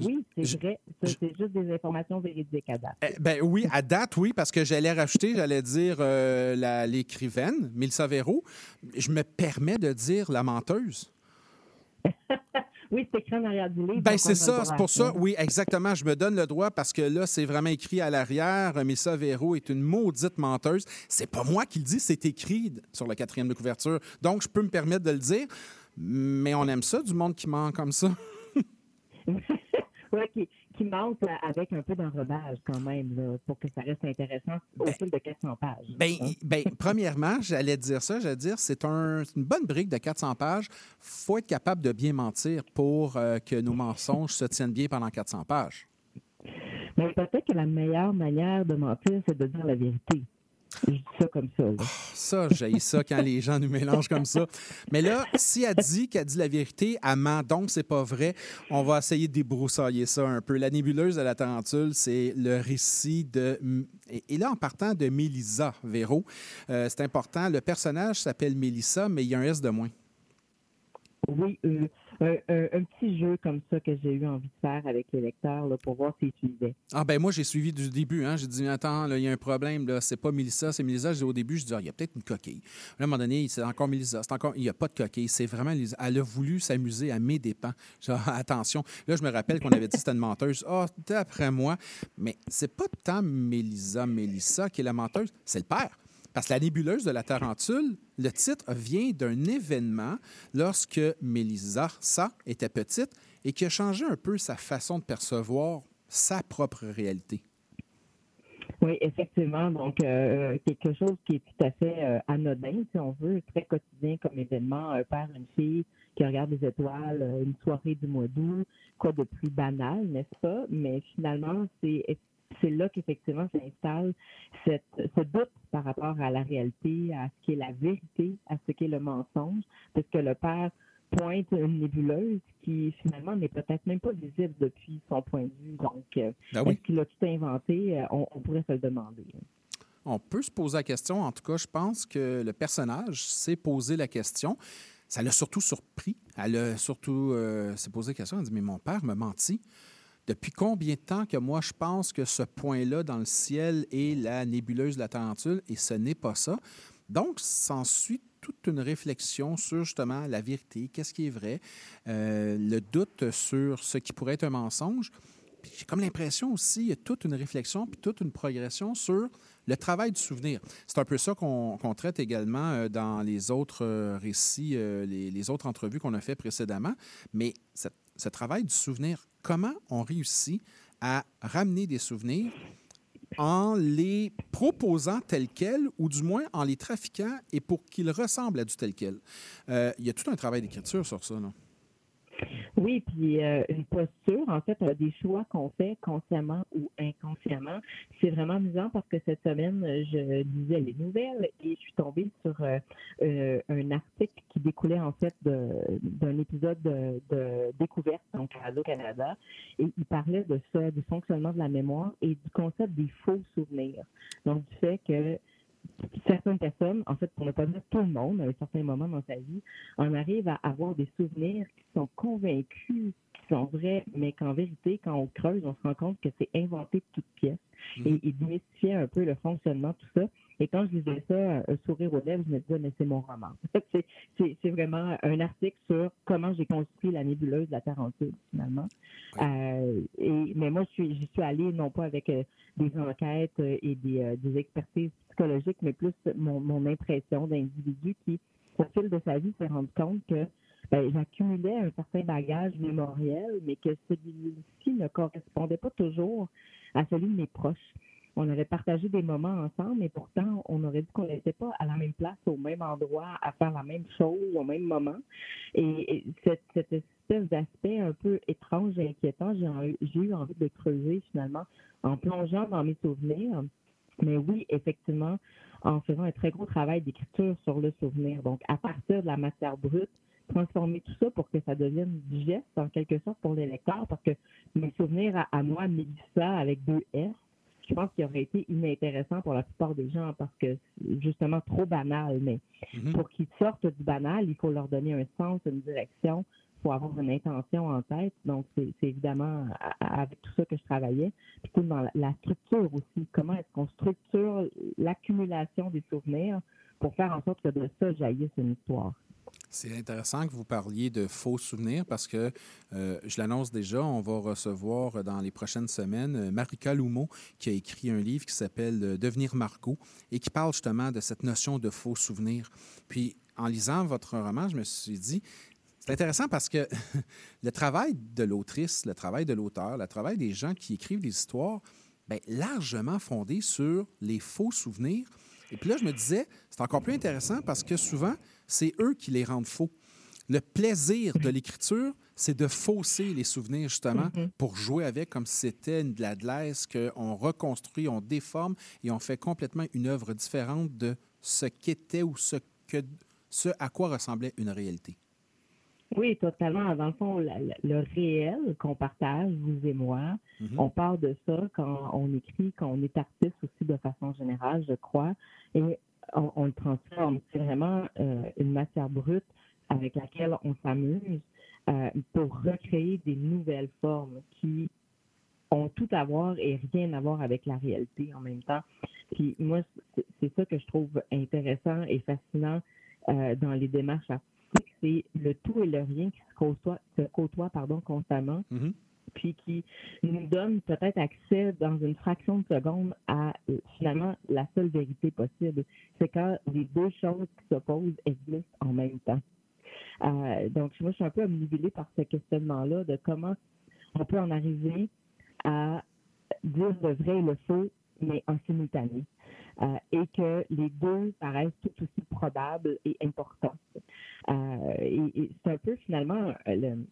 Oui, c'est vrai. C'est juste des informations véridiques à date. Eh, Ben oui, à date, oui, parce que j'allais rajouter, j'allais dire euh, l'écrivaine, Mélissa Véro. Je me permets de dire la menteuse. Oui, c'est écrit en arrière du livre. Ben c'est ça, c'est pour ça, oui, exactement. Je me donne le droit parce que là, c'est vraiment écrit à l'arrière. Mélissa Véro est une maudite menteuse. C'est pas moi qui le dis, c'est écrit sur la quatrième de couverture. Donc, je peux me permettre de le dire. Mais on aime ça, du monde qui ment comme ça. Qui, qui monte avec un peu d'enrobage quand même, là, pour que ça reste intéressant au fil de 400 pages. Ben, ben, premièrement, j'allais dire ça, j'allais dire, c'est un- c'est une bonne brique de 400 pages. faut être capable de bien mentir pour euh, que nos mensonges se tiennent bien pendant 400 pages. Mais peut-être que la meilleure manière de mentir, c'est de dire la vérité. Je dis ça comme ça. là. Ça, j'ai ça quand les gens nous mélangent comme ça. Mais là, si elle dit qu'elle dit la vérité, elle ment, donc c'est pas vrai. On va essayer de débroussailler ça un peu. La nébuleuse de la tarentule, c'est le récit de... Et, et là, en partant de Mélissa Véro, euh, c'est important, le personnage s'appelle Mélissa, mais il y a un S de moins. Oui, euh, un, un- un petit jeu comme ça que j'ai eu envie de faire avec les lecteurs pour voir s'ils suivaient. Ah ben moi, j'ai suivi du début. Hein. J'ai dit, attends, il y a un problème. Là. C'est pas Mélissa, c'est Mélissa. Au début, je dis, ah, il y a peut-être une coquille. À un moment donné, c'est encore Mélissa. C'est encore... Il n'y a pas de coquille. C'est vraiment. Elle a voulu s'amuser à mes dépens. Genre, attention. Là, je me rappelle qu'on avait dit c'était une menteuse. Ah, d'après moi. Mais c'est pas tant Mélissa, Mélissa qui est la menteuse. C'est le père. Parce que la nébuleuse de la tarentule, le titre vient d'un événement lorsque Mélissa, ça, était petite et qui a changé un peu sa façon de percevoir sa propre réalité. Oui, effectivement. Donc, euh, quelque chose qui est tout à fait euh, anodin, si on veut, très quotidien comme événement. Un père, une fille qui regarde les étoiles, euh, une soirée du mois d'août, quoi de plus banal, n'est-ce pas? Mais finalement, c'est c'est là qu'effectivement s'installe ce doute par rapport à la réalité, à ce qui est la vérité, à ce qui est le mensonge, parce que le père pointe une nébuleuse qui finalement n'est peut-être même pas visible depuis son point de vue. Donc, euh, Ben oui. est-ce qu'il a tout inventé? Euh, On, on pourrait se le demander. On peut se poser la question. En tout cas, je pense que le personnage s'est posé la question. Ça l'a surtout surpris. Elle a surtout euh, s'est posé la question. Elle a dit Mais mon père m'a menti. Depuis combien de temps que moi, je pense que ce point-là dans le ciel est la nébuleuse de la tarentule? Et ce n'est pas ça. Donc, s'ensuit toute une réflexion sur justement la vérité, qu'est-ce qui est vrai, euh, le doute sur ce qui pourrait être un mensonge. J'ai comme l'impression aussi, il y a toute une réflexion puis toute une progression sur le travail du souvenir. C'est un peu ça qu'on traite également euh, dans les autres euh, récits, les, autres entrevues qu'on a fait précédemment. Mais ce travail du souvenir, comment on réussit à ramener des souvenirs en les proposant tels quels, ou du moins en les trafiquant et pour qu'ils ressemblent à du tel quel. Euh, il y a tout un travail d'écriture sur ça. Là. Oui, puis euh, une posture, en fait, euh, des choix qu'on fait consciemment ou inconsciemment. C'est vraiment amusant parce que cette semaine, je lisais les nouvelles et je suis tombée sur euh, un article qui découlait en fait d'un épisode de, de découverte donc à Radio-Canada et il parlait de ça, du fonctionnement de la mémoire et du concept des faux souvenirs. Donc du fait que certaines personnes, en fait, pour ne pas dire tout le monde, à un certain moment dans sa vie, on arrive à avoir des souvenirs qui sont convaincus, qui sont vrais, mais qu'en vérité, quand on creuse, on se rend compte que c'est inventé de toutes pièces. Et il démystifiait un peu le fonctionnement, tout ça. Et quand je lisais ça, un sourire aux lèvres, je me disais, mais c'est mon roman. c'est, vraiment un article sur comment j'ai construit la nébuleuse de la Tarentule, finalement. Euh, et, mais moi, je suis, j'y suis allée non pas avec euh, des enquêtes euh, et des, euh, des expertises psychologiques, mais plus mon, impression d'individu qui, au fil de sa vie, s'est rendu compte que ben, j'accumulais un certain bagage mémoriel, mais que celui-ci ne correspondait pas toujours à celui de mes proches. On avait partagé des moments ensemble, mais pourtant, on aurait dit qu'on n'était pas à la même place, au même endroit, à faire la même chose au même moment. Et, et cette, un peu étrange et inquiétant, j'ai eu envie de creuser finalement en plongeant dans mes souvenirs. Mais oui, effectivement, en faisant un très gros travail d'écriture sur le souvenir. Donc, à partir de la matière brute, transformer tout ça pour que ça devienne digeste en quelque sorte pour les lecteurs, parce que mes souvenirs à, à moi, Mélissa avec deux S, je pense qu'il aurait été inintéressant pour la plupart des gens parce que justement trop banal. Mais pour qu'ils sortent du banal, il faut leur donner un sens, une direction, faut avoir une intention en tête. Donc, c'est évidemment avec tout ça que je travaillais. Puis tout dans la, structure aussi. Comment est-ce qu'on structure l'accumulation des souvenirs pour faire en sorte que de ça jaillisse une histoire? C'est intéressant que vous parliez de faux souvenirs parce que euh, je l'annonce déjà, on va recevoir dans les prochaines semaines euh, Marika Lumeau qui a écrit un livre qui s'appelle euh, Devenir Margot et qui parle justement de cette notion de faux souvenirs. Puis en lisant votre roman, je me suis dit, c'est intéressant parce que le travail de l'autrice, le travail de l'auteur, le travail des gens qui écrivent des histoires, bien, largement fondé sur les faux souvenirs. Et puis là, je me disais, c'est encore plus intéressant parce que souvent, c'est eux qui les rendent faux. Le plaisir de l'écriture, c'est de fausser les souvenirs, justement, pour jouer avec comme si c'était de la glace qu'on reconstruit, on déforme et on fait complètement une œuvre différente de ce qu'était ou ce, que, ce à quoi ressemblait une réalité. Oui, totalement. Dans le fond, la- la- le réel qu'on partage, vous et moi, Mhm. on parle de ça quand on écrit, quand on est artiste aussi de façon générale, je crois, et on, on le transforme. C'est vraiment euh, une matière brute avec laquelle on s'amuse euh, pour recréer des nouvelles formes qui ont tout à voir et rien à voir avec la réalité en même temps. Puis moi, c'est c'est ça que je trouve intéressant et fascinant euh, dans les démarches artistiques, c'est le tout et le rien qui se côtoient pardon, constamment, puis qui nous donne peut-être accès dans une fraction de seconde à euh, finalement la seule vérité possible. C'est quand les deux choses qui s'opposent existent en même temps. Euh, donc, moi, je suis un peu omnibulée par ce questionnement-là de comment on peut en arriver à dire le vrai et le faux, mais en simultané. Euh, et que les deux paraissent tout aussi probables et importants. Euh, et, et c'est un peu finalement euh, le,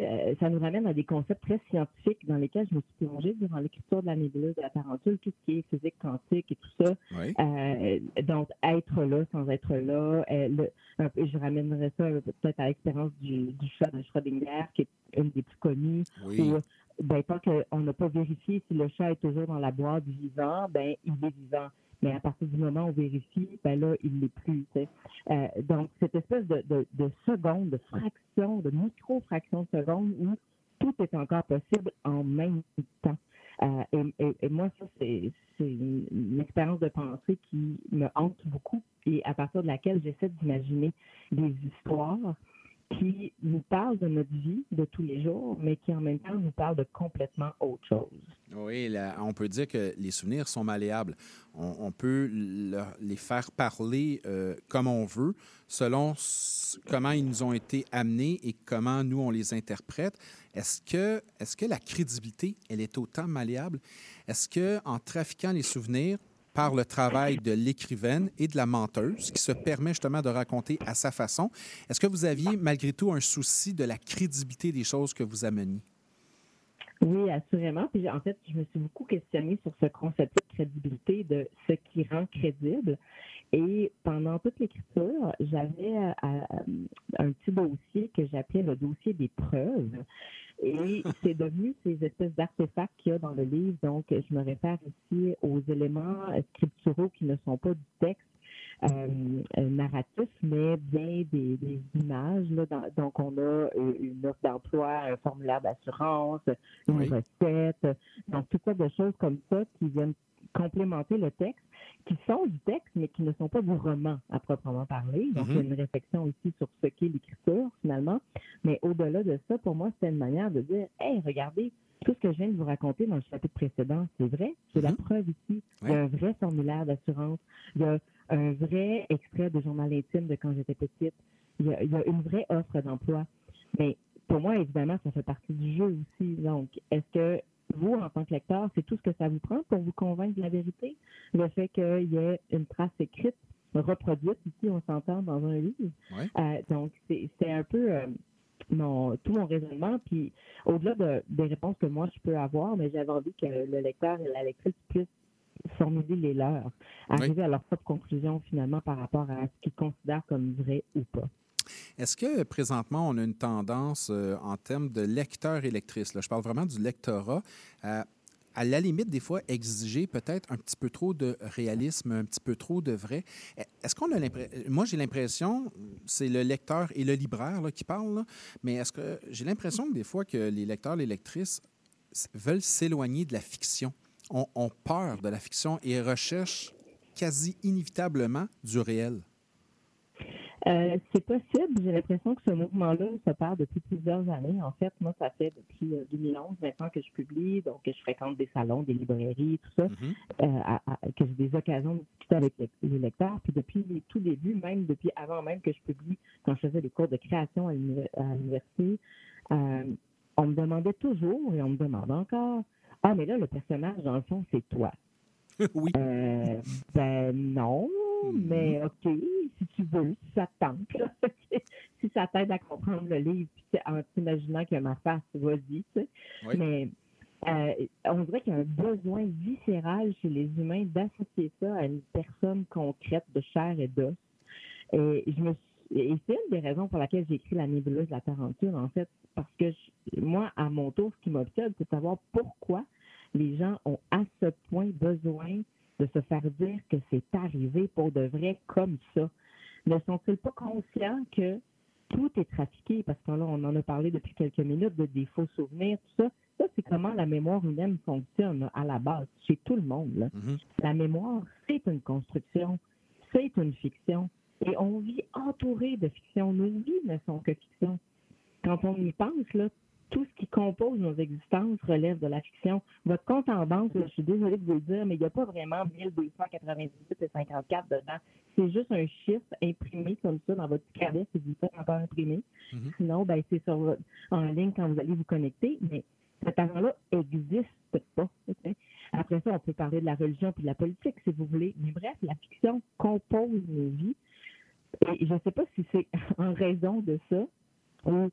euh, ça nous ramène à des concepts très scientifiques dans lesquels je me suis plongée durant l'écriture de la nébuleuse de la tarentule, tout ce qui est physique quantique et tout ça. Oui. Euh, donc, être là sans être là. euh, le- un peu, je ramènerais ça peut-être à l'expérience du, du chat de Schrödinger, qui est une des plus connues. Oui. où, ben, tant qu'on n'a pas vérifié si le chat est toujours dans la boîte vivant, ben, il est vivant. Mais à partir du moment où on vérifie, ben là, il l'est plus. Euh, donc, cette espèce de, de, de seconde, de fraction, de micro-fraction de seconde où tout est encore possible en même temps. Euh, et, moi, ça, c'est c'est une, une expérience de pensée qui me hante beaucoup et à partir de laquelle j'essaie d'imaginer des histoires qui nous parlent de notre vie de tous les jours, mais qui en même temps nous parlent de complètement autre chose. Oui, on peut dire que les souvenirs sont malléables. On, peut le- les faire parler euh, comme on veut, selon comment ils nous ont été amenés et comment nous, on les interprète. Est-ce que, est que la crédibilité, elle est autant malléable? Est-ce que en trafiquant les souvenirs, par le travail de l'écrivaine et de la menteuse qui se permet justement de raconter à sa façon. Est-ce que vous aviez malgré tout un souci de la crédibilité des choses que vous ameniez? Oui, assurément. Puis en fait, je me suis beaucoup questionnée sur ce concept de crédibilité, de ce qui rend crédible. Et pendant toute l'écriture, j'avais euh, euh, un petit dossier que j'appelais le dossier des preuves. Et c'est devenu ces espèces d'artefacts qu'il y a dans le livre. Donc, je me réfère ici aux éléments scripturaux qui ne sont pas du texte, euh, narratif, mais bien des, des images. Là, dans- donc, on a une offre d'emploi, un formulaire d'assurance, une Oui. recette. Donc, toutes sortes de choses comme ça qui viennent complémenter le texte, qui sont du texte, mais qui ne sont pas du roman à proprement parler. Donc, il y a Mhm. une réflexion aussi sur ce qu'est l'écriture, finalement. Mais au-delà de ça, pour moi, c'était une manière de dire, hey, regardez, tout ce que je viens de vous raconter dans le chapitre précédent, c'est vrai. J'ai la preuve ici. Il y a un vrai formulaire d'assurance. Il y a un vrai extrait de journal intime de quand j'étais petite. Il y a, il y a une vraie offre d'emploi. Mais pour moi, évidemment, ça fait partie du jeu aussi. Donc, est-ce que vous, en tant que lecteur, c'est tout ce que ça vous prend pour vous convaincre de la vérité? Le fait qu'il y ait une trace écrite, reproduite ici, on s'entend dans un livre. Euh, donc, c'est un peu euh, mon, tout mon raisonnement. Puis, au-delà de- des réponses que moi, je peux avoir, mais j'avais envie que le lecteur et la lectrice puissent formuler les leurs, arriver à leur propre conclusion finalement par rapport à ce qu'ils considèrent comme vrai ou pas. Est-ce que présentement, on a une tendance euh, en termes de lecteurs et lectrices, là, je parle vraiment du lectorat, à, à la limite, des fois, exiger peut-être un petit peu trop de réalisme, un petit peu trop de vrai? Est-ce qu'on a l'impression... Moi, j'ai l'impression, c'est le lecteur et le libraire qui parlent, mais est-ce que j'ai l'impression que des fois que les lecteurs, les lectrices veulent s'éloigner de la fiction, ont, ont peur de la fiction et recherchent quasi inévitablement du réel? Euh, c'est possible. J'ai l'impression que ce mouvement-là se perd depuis plusieurs années. En fait, moi, ça fait depuis euh, 2011 maintenant que je publie, donc que je fréquente des salons, des librairies, tout ça, euh, à- à- que j'ai des occasions de discuter avec les, les lecteurs. Puis depuis les tout débuts, même depuis avant même que je publie, quand je faisais des cours de création à l'université, euh, on me demandait toujours et on me demande encore Ah, mais là, le personnage, dans le fond, c'est toi. oui. ben non, mais OK, si tu veux, si ça te tente, là, si ça t'aide à comprendre le livre, puis en t'imaginant qu'il y a ma face, vas-y, tu sais. Oui. Mais euh, on dirait qu'il y a un besoin viscéral chez les humains d'associer ça à une personne concrète de chair et d'os. Et je me suis- et c'est une des raisons pour laquelle j'ai écrit La nébuleuse de la tarentule, en fait, parce que je- moi, à mon tour, ce qui m'obsède, c'est de savoir pourquoi les gens ont à ce point besoin de se faire dire que c'est arrivé pour de vrai comme ça. Ne sont-ils pas conscients que tout est trafiqué? Parce que là, on en a parlé depuis quelques minutes de des faux souvenirs, tout ça. Ça, c'est comment la mémoire humaine fonctionne là, à la base, chez tout le monde. là. La mémoire, c'est une construction, c'est une fiction. Et on vit entouré de fiction. Nos vies ne sont que fiction. Quand on y pense, là, tout ce qui compose nos existences relève de la fiction. Votre compte en banque, là, je suis désolée de vous le dire, mais il n'y a pas vraiment 1298 et 54 dedans. C'est juste un chiffre imprimé comme ça dans votre cadet si vous faites encore imprimer. Sinon, ben, c'est sur votre- en ligne quand vous allez vous connecter, mais cet argent-là n'existe pas. Après ça, on peut parler de la religion puis de la politique, si vous voulez. Mais bref, la fiction compose nos vies. Et je ne sais pas si c'est en raison de ça ou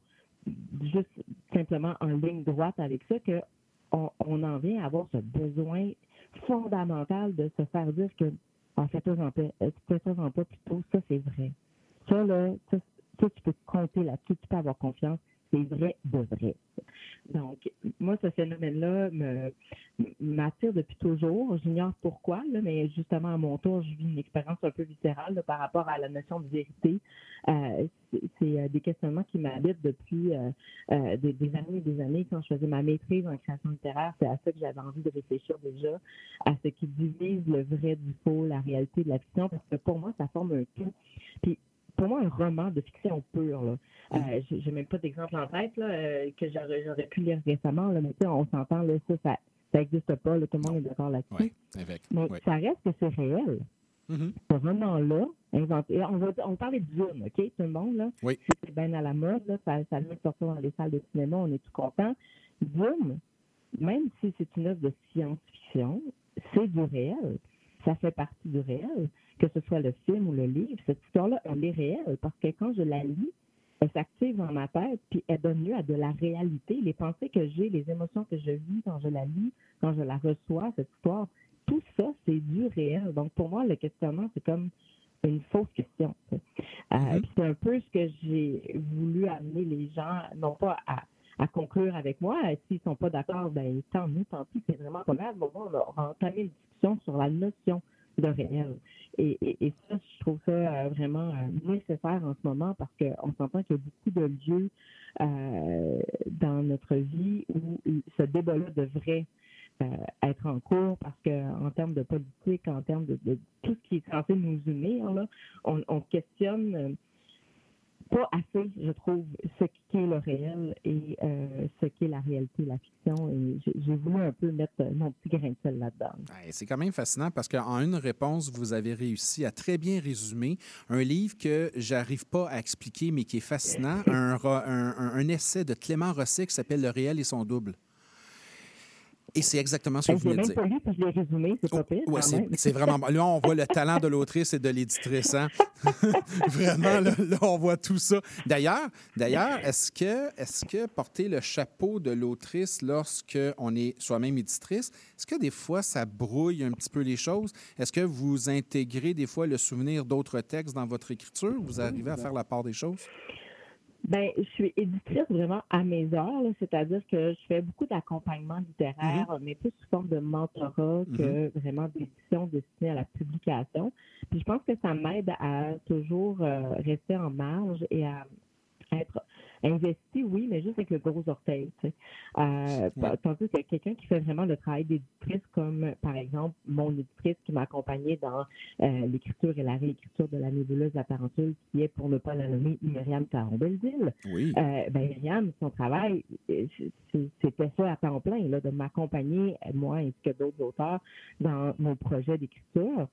juste simplement en ligne droite avec ça que on, on en vient à avoir ce besoin fondamental de se faire dire que en fait, en paix, euh, fais-toi-en pas plutôt, ça c'est vrai. Ça, là, ça, ça, tu peux compter là-dessus, tu peux avoir confiance, c'est vrai de vrai. Donc, moi, ce phénomène-là m'attire depuis toujours. J'ignore pourquoi, là, mais justement, à mon tour, je vis une expérience un peu viscérale là, par rapport à la notion de vérité. Euh, c'est euh, des questionnements qui m'habitent depuis euh, des, des années et des années. Quand je faisais ma maîtrise en création littéraire, c'est à ça que j'avais envie de réfléchir déjà, à ce qui divise le vrai du faux, la réalité de la fiction, parce que pour moi, ça forme un tout. Puis, pour moi, un roman de fiction pure, là, euh, j'ai même pas d'exemple en tête là, euh, que j'aurais pu lire récemment, là, mais on s'entend, là, ça, ça ça n'existe pas, là, tout le monde est d'accord là-dessus. Avec. Mais ça reste que c'est réel. Mhm. Ce roman-là, inventé. On va, on parler de Dune, OK, tout le monde, là? Oui. C'est bien à la mode, là, ça, ça vient de sortir dans les salles de cinéma, on est tout content. Dune, même si c'est une œuvre de science-fiction, c'est du réel. ça fait partie du réel, que ce soit le film ou le livre. Cette histoire-là, elle est réelle parce que quand je la lis, elle s'active dans ma tête, puis elle donne lieu à de la réalité. Les pensées que j'ai, les émotions que je vis quand je la lis, quand je la reçois, cette histoire, tout ça, c'est du réel. Donc, pour moi, le questionnement, c'est comme une fausse question. Euh, puis C'est un peu ce que j'ai voulu amener les gens, non pas à, à conclure avec moi. Euh, S'ils sont pas d'accord, ben tant mieux, tant pis, c'est vraiment pas. Au moins, on a, on a entamé une discussion sur la notion de réel. Et, et, et ça, je trouve ça euh, vraiment euh, nécessaire en ce moment parce qu'on s'entend qu'il y a beaucoup de lieux euh, dans notre vie où ce débat-là devrait être en cours parce que en termes de politique, en termes de, tout ce qui est censé nous unir, là, on, on questionne pas assez, je trouve, ce qui est le réel et euh, ce qui est la réalité, la fiction. Et j'ai voulu un peu mettre mon petit grain de sel là-dedans. C'est quand même fascinant parce qu'en une réponse, vous avez réussi à très bien résumer un livre que j'arrive pas à expliquer, mais qui est fascinant, un, ro- un- un- un essai de Clément Rosset qui s'appelle Le réel et son double. Et c'est exactement ce que vous même dire. je résumé, c'est pire. Ouais, c'est vraiment bon. Là, on voit le talent de l'autrice et de l'éditrice. hein. vraiment, là, là, on voit tout ça. D'ailleurs, d'ailleurs, est-ce que, est-ce que porter le chapeau de l'autrice lorsque on est soi-même éditrice, est-ce que des fois ça brouille un petit peu les choses? Est-ce que vous intégrez des fois le souvenir d'autres textes dans votre écriture? Vous arrivez à faire la part des choses? Ben, je suis éditrice vraiment à mes heures, c'est-à-dire que je fais beaucoup d'accompagnement littéraire, Mhm. mais plus sous forme de mentorat que vraiment d'édition destinée à la publication. Puis je pense que ça m'aide à toujours euh, rester en marge et à être investi, oui, mais juste avec le gros orteil. tu sais. Euh. Tandis que quelqu'un qui fait vraiment le travail d'éditrice, comme par exemple mon éditrice qui m'a accompagnée dans euh, l'écriture et la réécriture de la nébuleuse la tarentule, qui est, pour ne pas la nommer, Myriam Caron-Belzile. Oui. Euh, ben, Myriam, son travail, c'était ça à temps plein, là, de m'accompagner, moi ainsi que d'autres auteurs, dans mon projet d'écriture.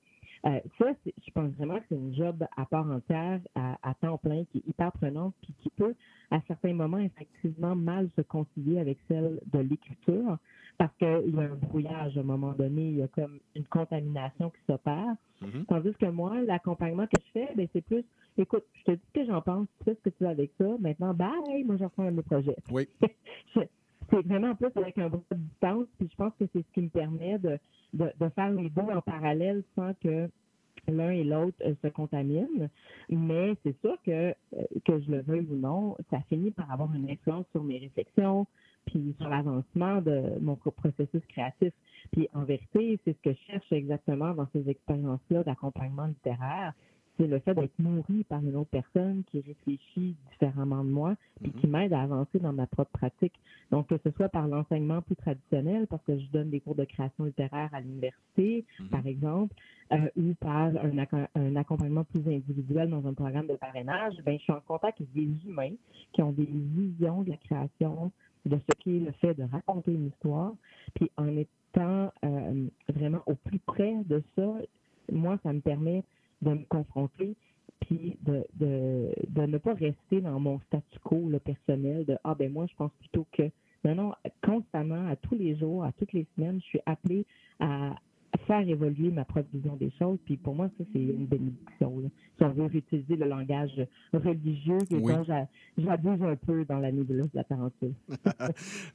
Euh, ça, je pense vraiment que c'est une job à part entière, à, à temps plein, qui est hyper prenante, puis qui peut, à certains moments, effectivement, mal se concilier avec celle de l'écriture, parce qu'il y a un brouillage à un moment donné, il y a comme une contamination qui s'opère. Tandis que moi, l'accompagnement que je fais, ben, c'est plus, écoute, je te dis ce que j'en pense, tu fais ce que tu veux avec ça, maintenant, bye, moi, je reprends un de mes projets. Oui. c'est vraiment plus avec un bras de distance, puis je pense que c'est ce qui me permet de, de, faire les deux en parallèle sans que l'un et l'autre euh, se contaminent. Mais c'est sûr que, euh, que je le veuille ou non, ça finit par avoir une influence sur mes réflexions, puis sur l'avancement de mon processus créatif. Puis en vérité, c'est ce que je cherche exactement dans ces expériences-là d'accompagnement littéraire. C'est le fait d'être nourri par une autre personne qui réfléchit différemment de moi, puis qui m'aide à avancer dans ma propre pratique. Donc, que ce soit par l'enseignement plus traditionnel, parce que je donne des cours de création littéraire à l'université, par exemple, euh, ou par un, acco- un accompagnement plus individuel dans un programme de parrainage, ben, je suis en contact avec des humains qui ont des visions de la création, de ce qui est le fait de raconter une histoire. Puis en étant euh, vraiment au plus près de ça, moi, ça me permet de me confronter puis de, de, de ne pas rester dans mon statu quo le personnel de Ah ben moi, je pense plutôt que non, non, constamment, à tous les jours, à toutes les semaines, je suis appelée à faire évoluer ma propre vision des choses. Puis pour moi, ça, c'est une bénédiction. Là. Si on veut réutiliser le langage religieux, et Oui. j'abuse un peu dans la nébuleuse de la tarentule.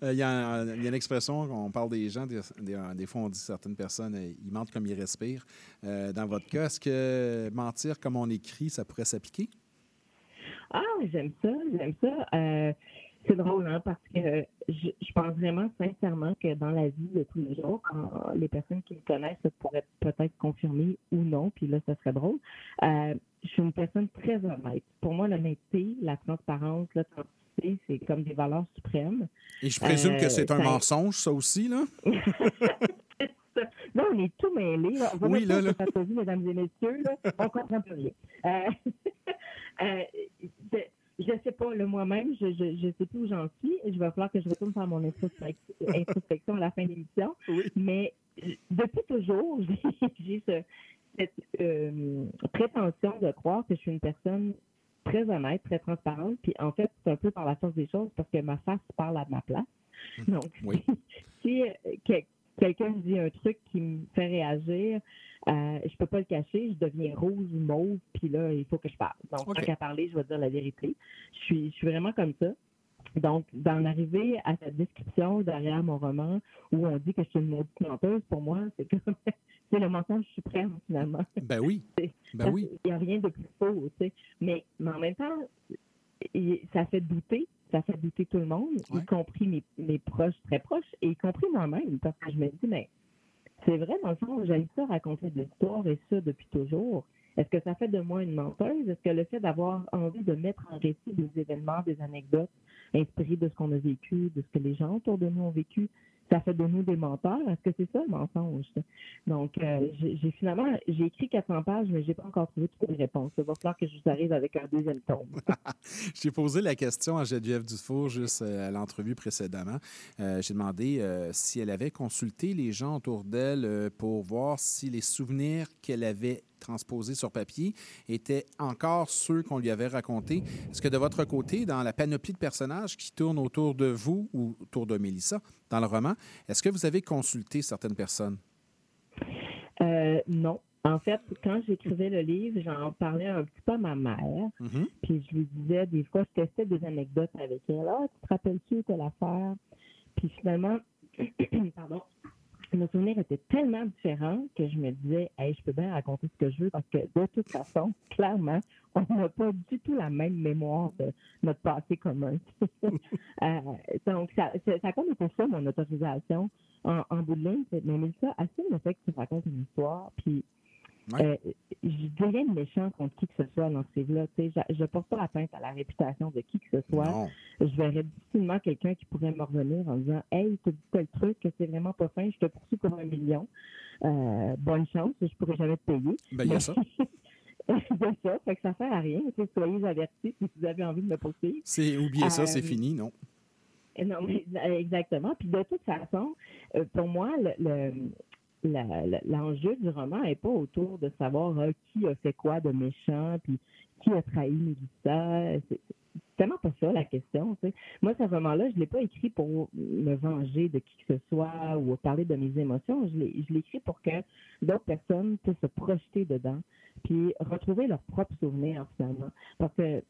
Euh, Il y, a il y a une expression, on parle des gens, des, des- des fois on dit certaines personnes, euh, ils mentent comme ils respirent. Euh, dans votre cas, est-ce que mentir comme on écrit, ça pourrait s'appliquer? Ah, j'aime ça, j'aime ça. Euh, c'est drôle, hein, parce que je, je pense vraiment sincèrement que dans la vie de tous les jours, quand les personnes qui me connaissent pourraient peut-être confirmer ou non, puis là, ça serait drôle. Euh, je suis une personne très honnête. Pour moi, l'honnêteté, la transparence, l'authenticité, c'est comme des valeurs suprêmes. Et je présume Euh, que c'est un ça- mensonge, ça aussi, là? Là, on est tout mêlés. là. On va Oui, là, là. papier, mesdames et messieurs. Là. On comprend plus rien. Euh, euh, je- sais pas, le moi-même, je, je, je sais plus où j'en suis. Je va falloir que je retourne faire mon introspec- introspection à la fin de l'émission. Mais depuis toujours, j'ai- ce- cette euh, prétention de croire que je suis une personne très honnête, très transparente. Puis en fait, c'est un peu par la force des choses parce que ma face parle à ma place. Donc, Oui. si euh, que- quelqu'un me dit un truc qui me fait réagir, euh, je peux pas le cacher, je deviens rose ou mauve, puis là, il faut que je parle. Donc, tant qu'à parler, je vais dire la vérité. Je suis, je suis vraiment comme ça. Donc, d'en arriver à cette description derrière mon roman où on dit que je suis une maudite menteuse, pour moi, c'est comme c'est le mensonge suprême, finalement. Ben oui. Ben ça, oui. Il n'y a rien de plus faux, tu sais. Mais, mais en même temps, ça fait douter. Ça fait douter tout le monde, y compris mes, mes proches très proches, et y compris moi-même, parce que je me dis, mais c'est vrai, dans le fond, j'aime ça raconter des histoires, et ça depuis toujours. Est-ce que ça fait de moi une menteuse? Est-ce que le fait d'avoir envie de mettre en récit des événements, des anecdotes inspirées de ce qu'on a vécu, de ce que les gens autour de nous ont vécu, ça fait de nous des menteurs? Est-ce que c'est ça le mensonge? Donc, euh, j'ai finalement, j'ai écrit 400 pages, mais j'ai pas encore trouvé toutes les réponses. Il va falloir que je vous arrive avec un deuxième tome. J'ai posé la question à Geneviève Dufour juste euh, à l'entrevue précédemment. Euh, J'ai demandé si elle avait consulté les gens autour d'elle pour voir si les souvenirs qu'elle avait transposés sur papier étaient encore ceux qu'on lui avait racontés. Est-ce que de votre côté, dans la panoplie de personnages qui tournent autour de vous ou autour de Mélissa dans le roman, est-ce que vous avez consulté certaines personnes? Euh, non. En fait, quand j'écrivais le livre, j'en parlais un petit peu à ma mère. Puis je lui disais, des fois, je testais des anecdotes avec elle. Ah, tu te rappelles-tu telle affaire? Puis finalement, pardon, nos souvenirs étaient tellement différents que je me disais, je peux bien raconter ce que je veux parce que de toute façon, clairement, on n'a pas du tout la même mémoire de notre passé commun. Euh, donc, ça, comme été ça, mon autorisation. En, bout de ligne, mais Mélissa, assume le fait que tu racontes une histoire, puis euh, je de méchant contre qui que ce soit dans ce livre-là. Tu sais, Je ne porte pas atteinte à la réputation de qui que ce soit. Non. Je verrais difficilement quelqu'un qui pourrait me revenir en disant Hey, tu dis tel truc, que c'est vraiment pas fin, je te poursuis pour un million. Euh, bonne chance, je pourrais jamais te payer. Ben, il y a ça. A ça, fait que ça sert à rien. Soyez avertis si vous avez envie de me poursuivre. C'est oubliez ça, c'est Euh, fini, non? non, mais exactement. Puis de toute façon, pour moi, le, le- l'enjeu du roman n'est pas autour de savoir euh, qui a fait quoi de méchant, puis qui a trahi Mélissa. C'est tellement pas ça la question. Moi, ce roman-là, je ne l'ai pas écrit pour me venger de qui que ce soit ou parler de mes émotions. Je l'ai écrit pour que d'autres personnes puissent se projeter dedans, puis retrouver leurs propres souvenirs finalement. Parce que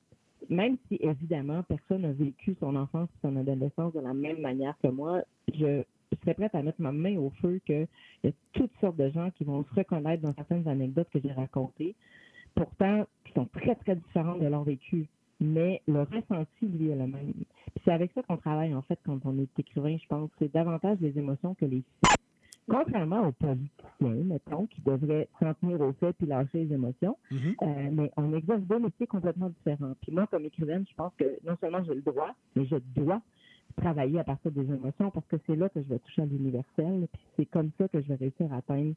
même si évidemment personne n'a vécu son enfance et son adolescence de la même manière que moi, je serais prête à mettre ma main au feu qu'il y a toutes sortes de gens qui vont se reconnaître dans certaines anecdotes que j'ai racontées, pourtant qui sont très, très différentes de leur vécu. Mais le ressenti, lui, est le même. C'est avec ça qu'on travaille, en fait, quand on est écrivain, je pense. C'est davantage les émotions que les faits. Contrairement aux politiciens, mettons, qui devraient s'en tenir aux faits puis lâcher les émotions, euh, mais on exerce deux métiers complètement différents. Puis moi, comme écrivaine, je pense que non seulement j'ai le droit, mais je dois travailler à partir des émotions parce que c'est là que je vais toucher à l'universel. Puis c'est comme ça que je vais réussir à atteindre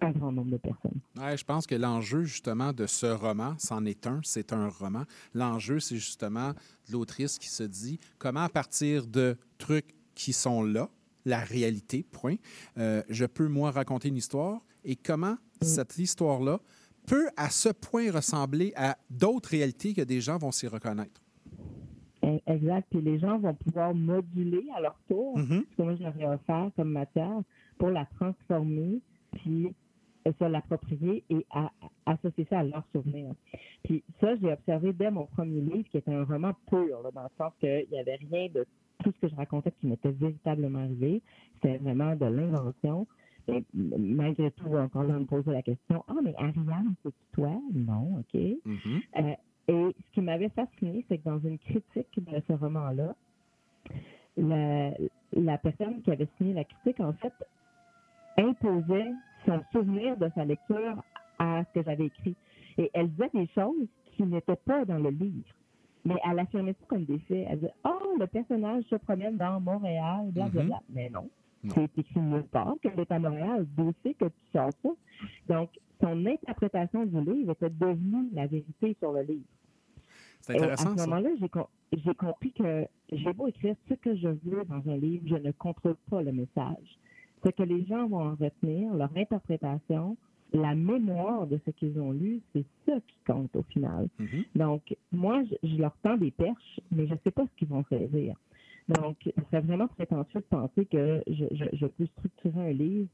un grand nombre de personnes. Ouais, je pense que l'enjeu, justement, de ce roman, c'en est un, c'est un roman. L'enjeu, c'est justement de l'autrice qui se dit comment, à partir de trucs qui sont là, la réalité, point, euh, je peux, moi, raconter une histoire et comment cette histoire-là peut, à ce point, ressembler à d'autres réalités que des gens vont s'y reconnaître. E- Exact. Puis les gens vont pouvoir moduler à leur tour Mhm. ce que moi j'aurais offert comme matière pour la transformer, puis se l'approprier et à, associer ça à leurs souvenirs. Puis ça, j'ai observé dès mon premier livre, qui était un roman pur, là, dans le sens qu'il n'y avait rien de tout ce que je racontais qui m'était véritablement arrivé. C'était vraiment de l'invention. Et malgré tout, encore là, on me posait la question Ah, mais Ariane, c'est toi Non, OK. Euh, et ce qui m'avait fasciné, c'est que dans une critique de ce roman-là, la, la personne qui avait signé la critique, en fait, imposait son souvenir de sa lecture à ce que j'avais écrit. Et elle disait des choses qui n'étaient pas dans le livre. Mais elle affirmait ça comme des faits. Elle disait Oh, le personnage se promène dans Montréal, blablabla. Mhm. Mais non. C'est écrit nulle part qu'elle est à Montréal. D'où c'est que tu sors ça? Donc, son interprétation du livre était devenue la vérité sur le livre. C'est Et intéressant, À ce moment-là, j'ai com- j'ai compris que j'ai beau écrire ce que je veux dans un livre, je ne contrôle pas le message. Ce que les gens vont en retenir, leur interprétation, la mémoire de ce qu'ils ont lu, c'est ça qui compte au final. Donc, moi, je, je leur tends des perches, mais je ne sais pas ce qu'ils vont saisir. Donc, ce serait vraiment prétentieux de penser que je, je, je peux structurer un livre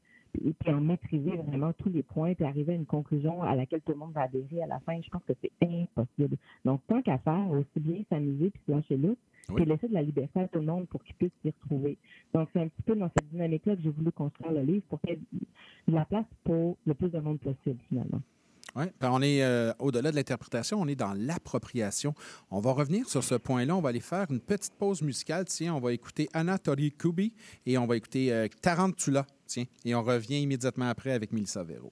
et puis en maîtriser vraiment tous les points puis arriver à une conclusion à laquelle tout le monde va adhérer à la fin. Je pense que c'est impossible. Donc, tant qu'à faire, aussi bien s'amuser puis se lâcher l'autre, puis laisser de la liberté à tout le monde pour qu'il puisse s'y retrouver. Donc, c'est un petit peu dans cette dynamique-là que j'ai voulu construire le livre pour qu'il y ait de la place pour le plus de monde possible, finalement. Oui, ben, on est euh, au-delà de l'interprétation, on est dans l'appropriation. On va revenir sur ce point-là. On va aller faire une petite pause musicale. Tiens, on va écouter Anatoly Kubi et on va écouter euh, Tarantula. Et on revient immédiatement après avec Melissa Vero.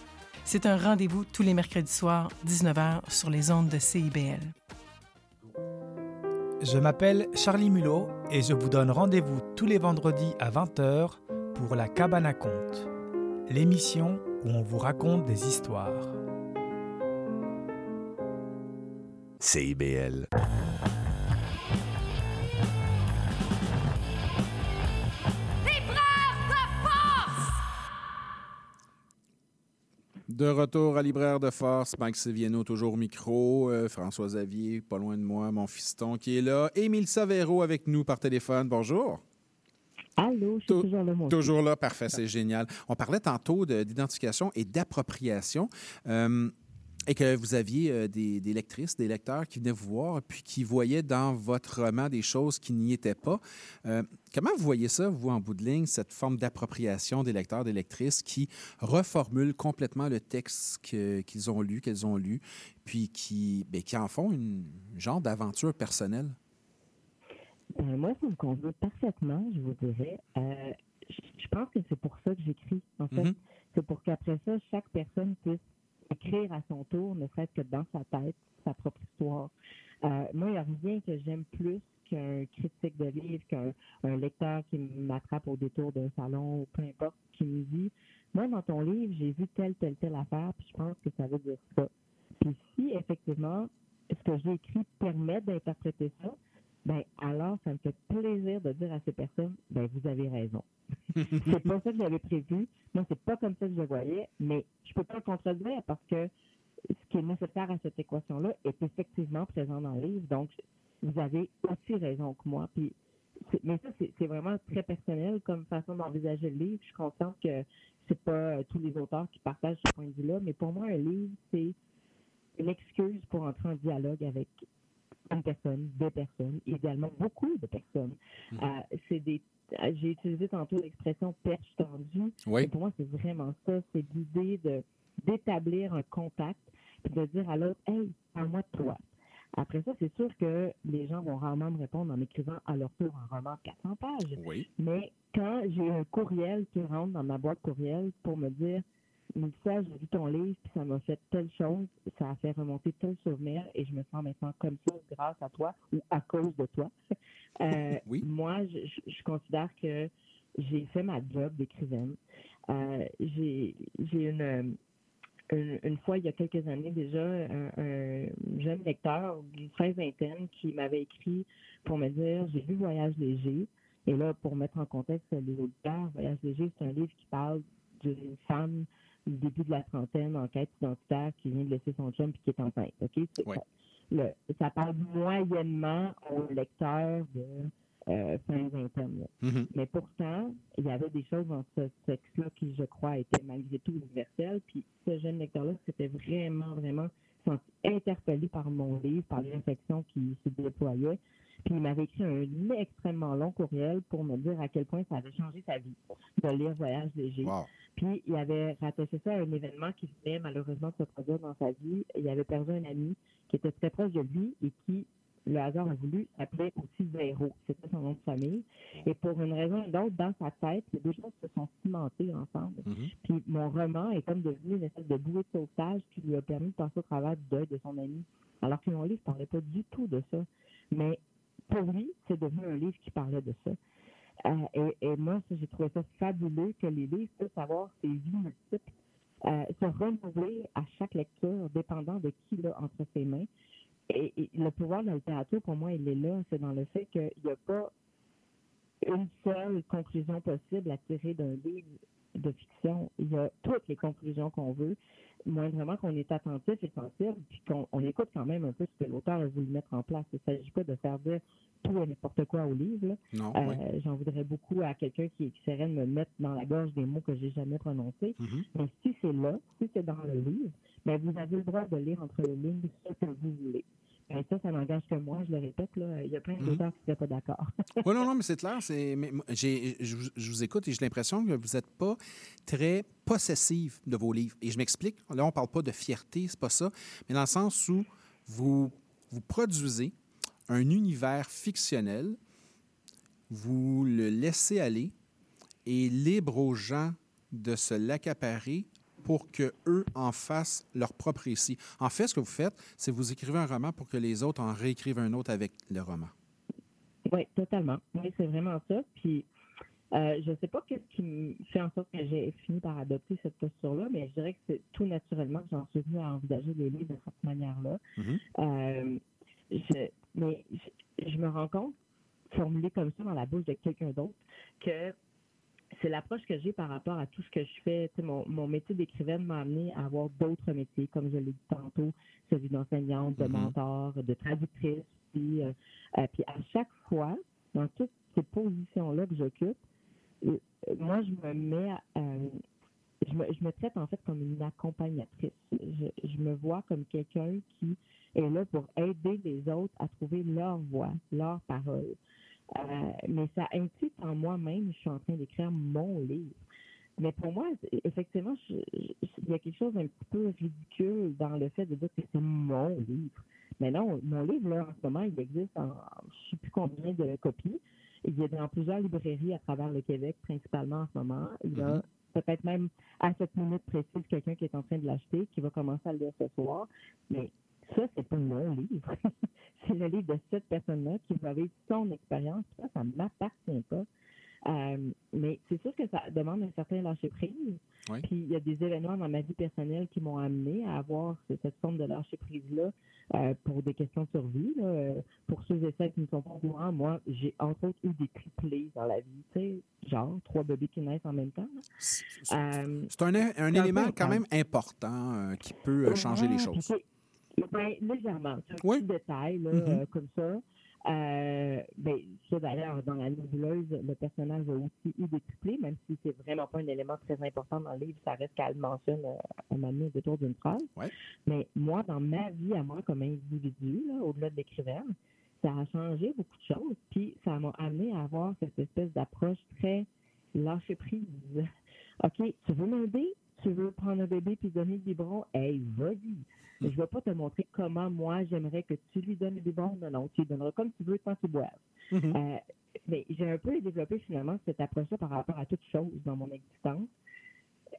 C'est un rendez-vous tous les mercredis soirs, 19h, sur les ondes de CIBL. Je m'appelle Charlie Mulot et je vous donne rendez-vous tous les vendredis à 20h pour La Cabane à Contes, l'émission où on vous raconte des histoires. CIBL. De retour à Libraire de Force, Mike Seviano toujours au micro, euh, François Xavier, pas loin de moi, mon fiston qui est là, Émile Savero avec nous par téléphone. Bonjour. Allô, je suis toujours là, mon Toujours là, parfait, c'est génial. On parlait tantôt de- d'identification et d'appropriation. euh, et que vous aviez euh, des, des lectrices, des lecteurs qui venaient vous voir, puis qui voyaient dans votre roman des choses qui n'y étaient pas. Euh, comment vous voyez ça, vous, en bout de ligne, cette forme d'appropriation des lecteurs, des lectrices qui reformulent complètement le texte qu'ils ont lu, qu'elles ont lu, puis qui, ben, qui en font une genre d'aventure personnelle? Ben, moi, ça me convient parfaitement, je vous dirais. Euh, je pense que c'est pour ça que j'écris, en fait. Mhm. C'est pour qu'après ça, chaque personne puisse écrire à son tour, ne serait-ce que dans sa tête, sa propre histoire. Euh, moi, il n'y a rien que j'aime plus qu'un critique de livre, qu'un un lecteur qui m'attrape au détour d'un salon ou peu importe, qui me dit Moi, dans ton livre, j'ai vu telle, telle, telle affaire, puis je pense que ça veut dire ça. Puis si, effectivement, ce que j'ai écrit permet d'interpréter ça, ben alors ça me fait plaisir de dire à ces personnes, ben vous avez raison. C'est pas ça que j'avais prévu. Moi, c'est pas comme ça que je le voyais, mais je peux pas le contredire parce que ce qui est nécessaire à cette équation-là est effectivement présent dans le livre. Donc, vous avez aussi raison que moi. Puis, mais ça, c'est vraiment très personnel comme façon d'envisager le livre. Je suis consciente que c'est pas euh, tous les auteurs qui partagent ce point de vue-là, mais pour moi, un livre, c'est une excuse pour entrer en dialogue avec une personne, deux personnes, idéalement beaucoup de personnes. Euh, c'est des j'ai utilisé tantôt l'expression perche tendue. Oui. Et Pour moi, c'est vraiment ça. C'est l'idée de d'établir un contact puis de dire à l'autre Hey, parle-moi de toi. Après ça, c'est sûr que les gens vont rarement me répondre en écrivant à leur tour un roman de 400 pages. Oui. Mais quand j'ai un courriel qui rentre dans ma boîte courriel pour me dire Mélissa, j'ai vu ton livre, puis ça m'a fait telle chose, ça a fait remonter tel souvenir, et je me sens maintenant comme ça grâce à toi ou à cause de toi. Euh, Moi, je, je- considère que j'ai fait ma job d'écrivaine. Euh, j'ai j'ai une, une, une fois, il y a quelques années déjà, un, un jeune lecteur d'une très vingtaine qui m'avait écrit pour me dire J'ai lu Voyage léger. Et là, pour mettre en contexte les auditeurs, Voyage léger, c'est un livre qui parle d'une femme du début de la trentaine en quête identitaire qui vient de laisser son chum puis qui est enceinte. OK? C'est- le- ça parle moyennement au lecteur de euh, fin vingtaine. Mhm. Mais pourtant, il y avait des choses dans ce texte-là qui, je crois, étaient malgré tout universelles. Puis ce jeune lecteur-là s'était vraiment, vraiment senti interpellé par mon livre, par les réflexions qui se déployaient. Puis il m'avait écrit un extrêmement long courriel pour me dire à quel point ça avait changé sa vie de lire Voyage léger. Puis il avait rattaché ça à un événement qui venait malheureusement de se produire dans sa vie. Il avait perdu un ami qui était très proche de lui et qui, le hasard a voulu, s'appelait aussi Zéro. C'était son nom de famille. Et pour une raison ou une autre, dans sa tête, les deux choses se sont cimentées ensemble. Puis mon roman est comme devenu une espèce de bouée de sauvetage qui lui a permis de passer au travers du deuil de son ami. Alors que mon livre ne parlait pas du tout de ça. Mais pour lui, c'est devenu un livre qui parlait de ça. Euh, et, et moi, j'ai trouvé ça fabuleux que les livres puissent avoir ces vies multiples, euh, se renouveler à chaque lecture, dépendant de qui l'a entre ses mains. Et, et le pouvoir de la littérature, pour moi, il est là. C'est dans le fait qu'il n'y a pas une seule conclusion possible à tirer d'un livre de fiction, il y a toutes les conclusions qu'on veut, moindrement qu'on est attentif et sensible, puis qu'on on écoute quand même un peu ce que l'auteur a voulu mettre en place. Il ne s'agit pas de faire dire tout et n'importe quoi au livre. Non, Euh, oui. J'en voudrais beaucoup à quelqu'un qui, qui essaierait de me mettre dans la gorge des mots que j'ai jamais prononcés. Mhm. Mais si c'est là, si c'est dans le livre, ben vous avez le droit de lire entre les lignes ce que vous voulez. Ben ça, ça n'engage que moi, je le répète, là. Il y a plein Mhm. d'auteurs qui ne seraient pas d'accord. Oui, non, non, mais c'est clair. Mais je, vous- je vous écoute et j'ai l'impression que vous n'êtes pas très possessive de vos livres. Et je m'explique. Là, on ne parle pas de fierté, c'est pas ça, mais dans le sens où vous, vous produisez un univers fictionnel, vous le laissez aller et libre aux gens de se l'accaparer pour que eux en fassent leur propre récit. En fait, ce que vous faites, c'est que vous écrivez un roman pour que les autres en réécrivent un autre avec le roman. Oui, totalement. Oui, c'est vraiment ça. Puis, euh, je ne sais pas qu'est-ce qui fait en sorte que j'ai fini par adopter cette posture-là, mais je dirais que c'est tout naturellement que j'en suis venue à envisager les livres de cette manière-là. Euh, je, mais je, je me rends compte, formulé comme ça dans la bouche de quelqu'un d'autre, que c'est l'approche que j'ai par rapport à tout ce que je fais. Tu sais, mon, mon métier d'écrivaine m'a amené à avoir d'autres métiers, comme je l'ai dit tantôt, celui d'enseignante, de Mhm. mentor, de traductrice. Puis, euh, euh, puis à chaque fois, dans toutes ces positions-là que j'occupe, euh, moi, je me mets, à- je, me, je me traite en fait comme une accompagnatrice. Je, je me vois comme quelqu'un qui est là pour aider les autres à trouver leur voix, leur parole. Euh, mais ça implique en moi-même, je suis en train d'écrire mon livre. Mais pour moi, effectivement, je- je- il y a quelque chose d'un petit peu ridicule dans le fait de dire que c'est mon livre. Mais non, mon livre, là, en ce moment, il existe en je ne sais plus combien de copies. Il est dans plusieurs librairies à travers le Québec, principalement en ce moment. Il y a Mhm. peut-être même à cette minute précise quelqu'un qui est en train de l'acheter, qui va commencer à le lire ce soir. Mais ça, c'est pas mon livre. c'est le livre de cette personne-là qui va vivre son expérience. Ça, ça ne m'appartient pas. Euh, mais c'est sûr que ça demande un certain lâcher-prise. Oui. Puis il y a des événements dans ma vie personnelle qui m'ont amené à avoir ce- cette forme de lâcher-prise-là euh, pour des questions de survie. là. Pour ceux et celles qui ne sont pas au courant, moi, j'ai entre autres eu des triplés dans la vie. Tu sais, genre trois bébés qui naissent en même temps. là. Euh, C'est un, un élément quand même important qui peut changer les choses. Ben, légèrement. C'est un petit détail là, Mhm. euh, comme ça. Euh, ben, ça, d'ailleurs, dans la nébuleuse, le personnage a aussi eu des triplés, même si c'est vraiment pas un élément très important dans le livre, ça reste qu'elle le mentionne euh, moment donné autour d'une phrase. Mais moi, dans ma vie à moi comme individu, là, au-delà de l'écrivaine, ça a changé beaucoup de choses, puis ça m'a amené à avoir cette espèce d'approche très lâcher prise. OK, tu veux m'aider? Tu veux prendre un bébé puis donner le biberon? Hey, vas-y. Je ne vais pas te montrer comment moi j'aimerais que tu lui donnes le biberon. Non, non, tu lui donneras comme tu veux tant qu'il boive. Mhm. Euh, mais j'ai un peu développé finalement cette approche-là par rapport à toute chose dans mon existence.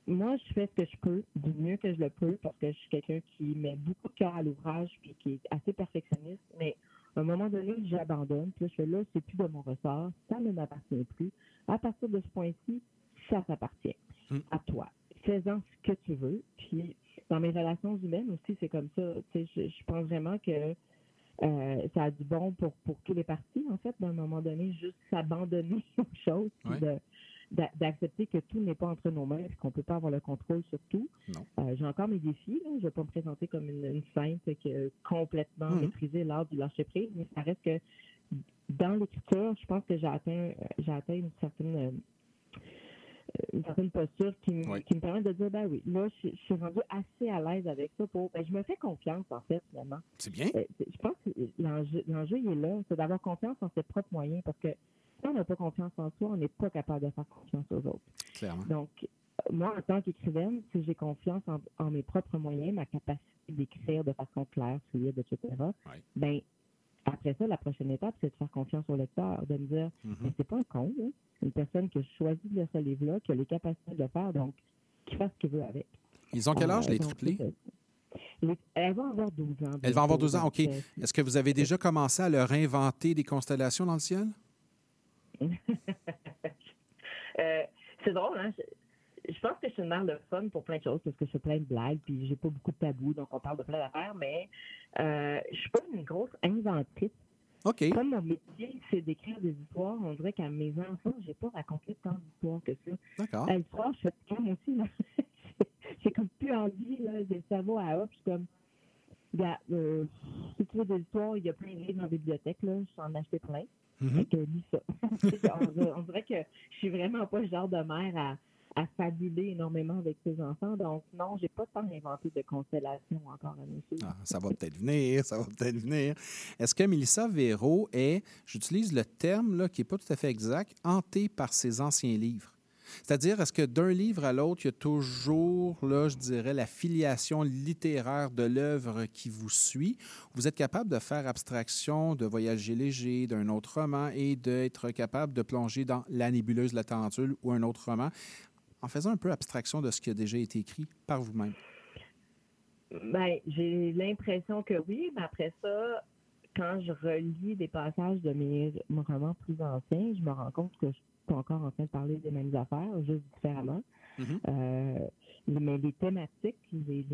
Moi, je fais ce que je peux, du mieux que je le peux, parce que je suis quelqu'un qui met beaucoup de cœur à l'ouvrage puis qui est assez perfectionniste. Mais à un moment donné, j'abandonne. Puis là, je fais là, c'est plus de mon ressort, ça ne m'appartient plus. À partir de ce point-ci, ça t'appartient à toi. Fais-en ce que tu veux. Puis dans mes relations humaines aussi, c'est comme ça. Tu sais, je, je pense vraiment que euh, ça a du bon pour, pour tous les partis, en fait, d'un moment donné, juste s'abandonner aux choses, Ouais. de- d'accepter que tout n'est pas entre nos mains, et qu'on ne peut pas avoir le contrôle sur tout. Euh, J'ai encore mes défis. Là. Je ne vais pas me présenter comme une, une sainte qui a complètement Mhm. maîtrisé l'art du lâcher-prise, mais ça reste que dans l'écriture, je pense que j'ai atteint, euh, j'ai atteint une certaine une certaine posture qui, me- qui me permet de dire, ben oui, là, je, je suis rendue assez à l'aise avec ça. Pour, ben, je me fais confiance, en fait, finalement. C'est bien. Euh, je pense que l'enjeu, l'enjeu, il est là, c'est d'avoir confiance en ses propres moyens, parce que si on n'a pas confiance en soi, on n'est pas capable de faire confiance aux autres. Clairement. Donc, euh, moi, en tant qu'écrivaine, si j'ai confiance en, en mes propres moyens, ma capacité d'écrire de façon claire, fluide, etc., ben après ça, la prochaine étape, c'est de faire confiance au lecteur, de me dire, Mhm. Mais c'est pas un con, là. une personne qui a choisi de lire ce livre-là, qui a les capacités de le faire, donc qui fasse ce qu'il veut avec. Ils ont quel âge, Euh, les triplés? Les- Elle va avoir 12 ans. Elle va avoir bientôt, 12 ans, OK. euh, Est-ce que vous avez déjà commencé à leur inventer des constellations dans le ciel? Euh, c'est drôle, hein? Je, pense que je suis une mère de fun pour plein de choses parce que je fais plein de blagues puis j'ai pas beaucoup de tabous, donc on parle de plein d'affaires, mais euh, je suis pas une grosse inventrice. Comme mon métier, c'est d'écrire des histoires, on dirait qu'à mes enfants, j'ai pas raconté tant d'histoires que ça. D'accord. À l'histoire, je fais comme aussi, là. j'ai comme plus envie, là, j'ai le cerveau à hop, je suis comme, Gars, euh, si tu veux des histoires, il y a plein de livres dans la bibliothèque, là, je suis en acheté plein. Fait que lis ça. on, on dirait que je suis vraiment pas le genre de mère à, à fabuler énormément avec ses enfants. Donc, non, j'ai pas tant inventé de constellations encore à mes. Ah, ça va peut-être venir, ça va peut-être venir. Est-ce que Mélissa Véro est, j'utilise le terme là, qui n'est pas tout à fait exact, hantée par ses anciens livres? C'est-à-dire, est-ce que d'un livre à l'autre, il y a toujours, là, je dirais, la filiation littéraire de l'œuvre qui vous suit? Vous êtes capable de faire abstraction de Voyager léger, d'un autre roman et d'être capable de plonger dans La nébuleuse la Tarentule ou un autre roman? En faisant un peu abstraction de ce qui a déjà été écrit par vous-même? Ben, j'ai l'impression que oui, mais après ça, quand je relis des passages de mes romans plus anciens, je me rends compte que je suis encore en train de parler des mêmes affaires, juste différemment. Euh, mais les thématiques, les,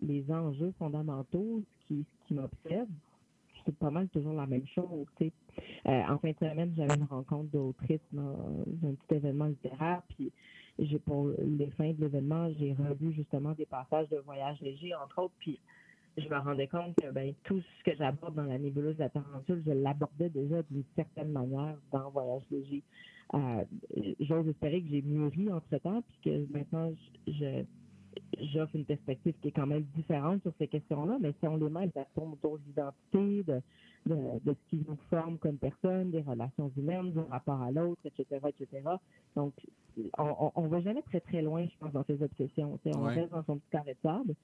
les, enjeux fondamentaux, ce qui, qui m'obsède, c'est pas mal toujours la même chose. Euh, en fin de semaine, j'avais une rencontre d'autrices dans un petit événement littéraire, puis j'ai pour les fins de l'événement, j'ai revu justement des passages de voyage léger, entre autres, puis je me rendais compte que ben, tout ce que j'aborde dans la nébuleuse de la je l'abordais déjà d'une certaine manière dans Voyage léger. Euh, J'ose espérer que j'ai mûri entre-temps, puis que maintenant, je, je- j'offre une perspective qui est quand même différente sur ces questions-là, mais si on les met, ça tourne autour de l'identité, de, de, de ce qui nous forme comme personne, des relations humaines, du rapport à l'autre, etc., etc. Donc, on on ne va jamais très, très loin, je pense, dans ces obsessions. On Ouais. reste dans son petit carré de sable.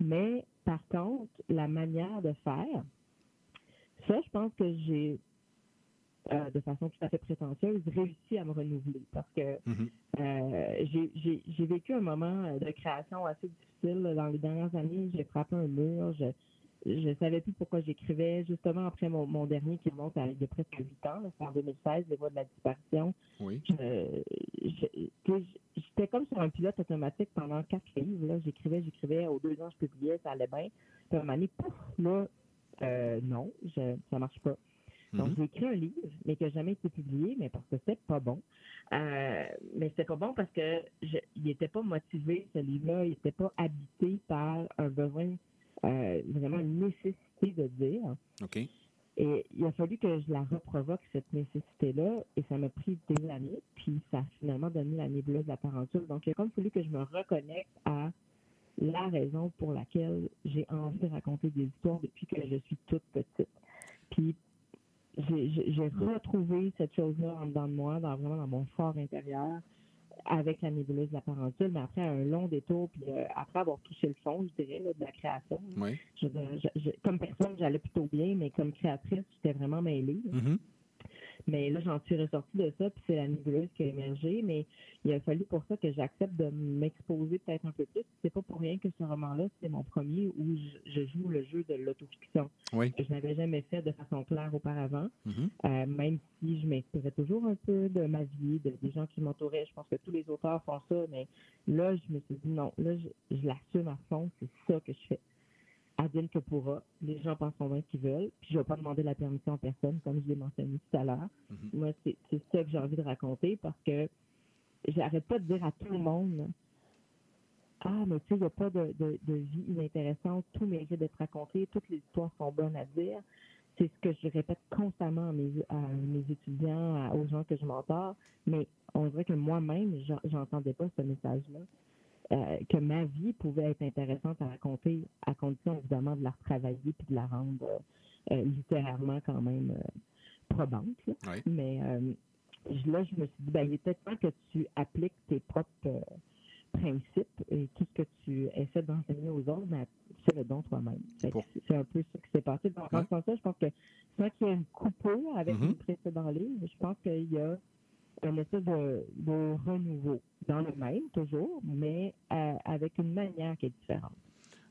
Mais par contre, la manière de faire, ça, je pense que j'ai, euh, de façon tout à fait prétentieuse, réussi à me renouveler parce que euh, j'ai- vécu un moment de création assez difficile dans les dernières années. J'ai frappé un mur. Je je savais plus pourquoi j'écrivais. Justement, après mon, mon dernier qui remonte à a presque 8 ans, c'est en 2016, Les Voix de la disparition. Oui. J'étais comme sur un pilote automatique pendant quatre livres. J'écrivais, j'écrivais. Aux deux ans, je publiais, ça allait bien. Puis à un moment donné, pouf, là, euh, non, je, ça marche pas. Donc, Mhm. j'ai écrit un livre, mais qui n'a jamais été publié, mais parce que c'était pas bon. Euh, mais c'était pas bon parce que je, il n'était pas motivé, ce livre-là. Il n'était pas habité par un besoin, euh, vraiment une nécessité de dire. OK. Et il a fallu que je la reprovoque, cette nécessité-là, et ça m'a pris des années, puis ça a finalement donné la nébuleuse de la tarentule. Donc, il a comme fallu que je me reconnecte à la raison pour laquelle j'ai envie de raconter des histoires depuis que je suis toute petite. Puis, j'ai retrouvé cette chose-là en dedans de moi, dans, vraiment dans mon fort intérieur, avec la nébuleuse de la parentule, mais après un long détour, puis euh, après avoir touché le fond, je dirais, là, de la création. Oui. Je- je- je- comme personne, j'allais plutôt bien, mais comme créatrice, j'étais vraiment mêlée. Mais là, j'en suis ressortie de ça, puis c'est la nébuleuse qui a émergé. Mais il a fallu pour ça que j'accepte de m'exposer peut-être un peu plus. C'est pas pour rien que ce roman-là, c'est mon premier où je, je joue le jeu de l'autofiction. Oui. Que je n'avais jamais fait de façon claire auparavant. Mhm. Euh, même si je m'inspirais toujours un peu de ma vie, de, des gens qui m'entouraient. Je pense que tous les auteurs font ça, mais là, je me suis dit non, là, je, je l'assume à fond, c'est ça que je fais. Advienne que pourra, les gens penseront bien qu'ils veulent, puis je ne vais pas demander la permission à personne, comme je l'ai mentionné tout à l'heure. Moi, c'est ça que j'ai envie de raconter parce que j'arrête pas de dire à tout le monde Ah, mais tu sais, il n'y a pas de, de, de vie inintéressante, tout mérite d'être raconté, toutes les histoires sont bonnes à dire. C'est ce que je répète constamment à mes, à mes étudiants, à- aux gens que je mentor, mais on dirait que moi-même, j'en- j'entendais pas ce message-là. Euh, que ma vie pouvait être intéressante à raconter, à condition évidemment de la retravailler puis de la rendre euh, euh, littérairement quand même probante. là. Oui. Mais je- là, je me suis dit, ben, il est peut-être temps que tu appliques tes propres principes et tout ce que tu essaies d'enseigner aux autres, mais fais-le donc toi-même. Fait que C'est c'est un peu ça qui s'est passé. Donc, en ce sens-là, je pense que sans qu'il y ait une coupure avec Mhm. le précédent livre, je pense qu'il y a un espèce de, de renouveau dans le même, toujours, mais euh, avec une manière qui est différente.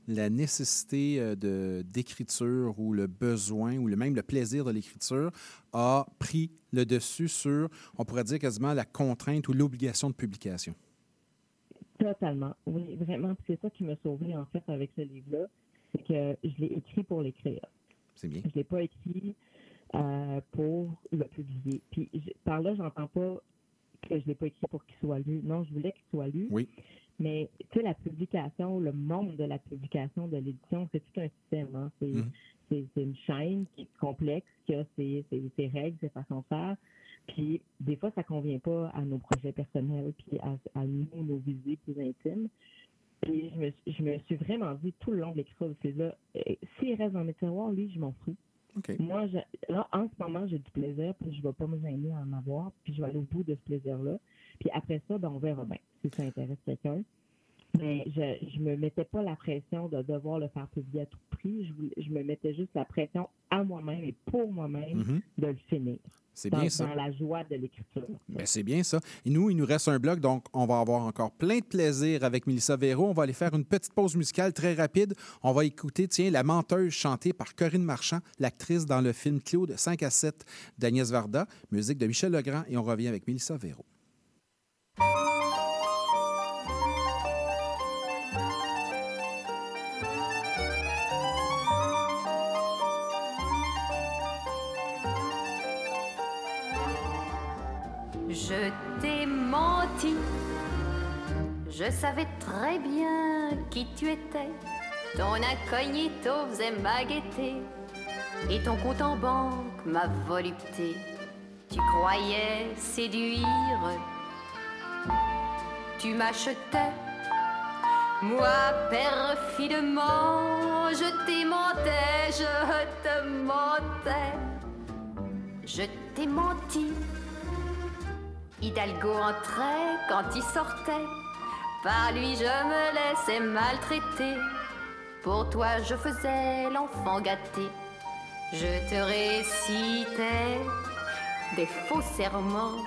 la nécessité euh, de d'écriture ou le besoin ou le, même le plaisir de l'écriture a pris le dessus sur, on pourrait dire quasiment la contrainte ou l'obligation de publication. Totalement. Oui, vraiment. C'est ça qui m'a sauvé en fait avec ce livre-là. C'est que je l'ai écrit pour l'écrire. C'est bien. Je l'ai pas écrit euh, pour le publier. Puis je- par là, j'entends pas que je l'ai pas écrit pour qu'il soit lu. Non, je voulais qu'il soit lu. Oui. Mais tu sais, la publication, le monde de la publication, de l'édition, c'est tout un système. hein. C'est Mhm. c'est- c'est une chaîne qui est complexe, qui a ses, ses- ses règles, ses façons de faire. Puis des fois, ça convient pas à nos projets personnels, puis à, à nous, nos visées plus intimes. Puis je me, suis- je me suis vraiment dit tout le long de l'écriture de ce livre-là, euh, s'il reste dans mes tiroirs, lui, je m'en fous. Moi, là, en ce moment, j'ai du plaisir, puis je ne vais pas me gêner à en avoir, puis je vais aller au bout de ce plaisir-là. Puis après ça, ben, on verra bien si ça intéresse quelqu'un. Mais je ne me mettais pas la pression de devoir le faire publier à tout prix. Je, je me mettais juste la pression à moi-même et pour moi-même Mhm. de le finir. C'est bien ça. Dans la joie de l'écriture. Ben, c'est bien ça. Et nous, il nous reste un bloc, donc on va avoir encore plein de plaisir avec Mélissa Véro. On va aller faire une petite pause musicale très rapide. On va écouter, tiens, La menteuse chantée par Corinne Marchand, l'actrice dans le film Claude 5 à 7 d'Agnès Varda, musique de Michel Legrand, et on revient avec Mélissa Véro. Je t'ai menti. Je savais très bien qui tu étais. Ton incognito faisait ma gaieté. Et ton compte en banque, ma volupté. Tu croyais séduire. Tu m'achetais. Moi, perfidement, je t'ai mentais, je te mentais. Je t'ai menti. Hidalgo entrait quand il sortait. Par lui, je me laissais maltraiter. Pour toi, je faisais l'enfant gâté. Je te récitais des faux serments.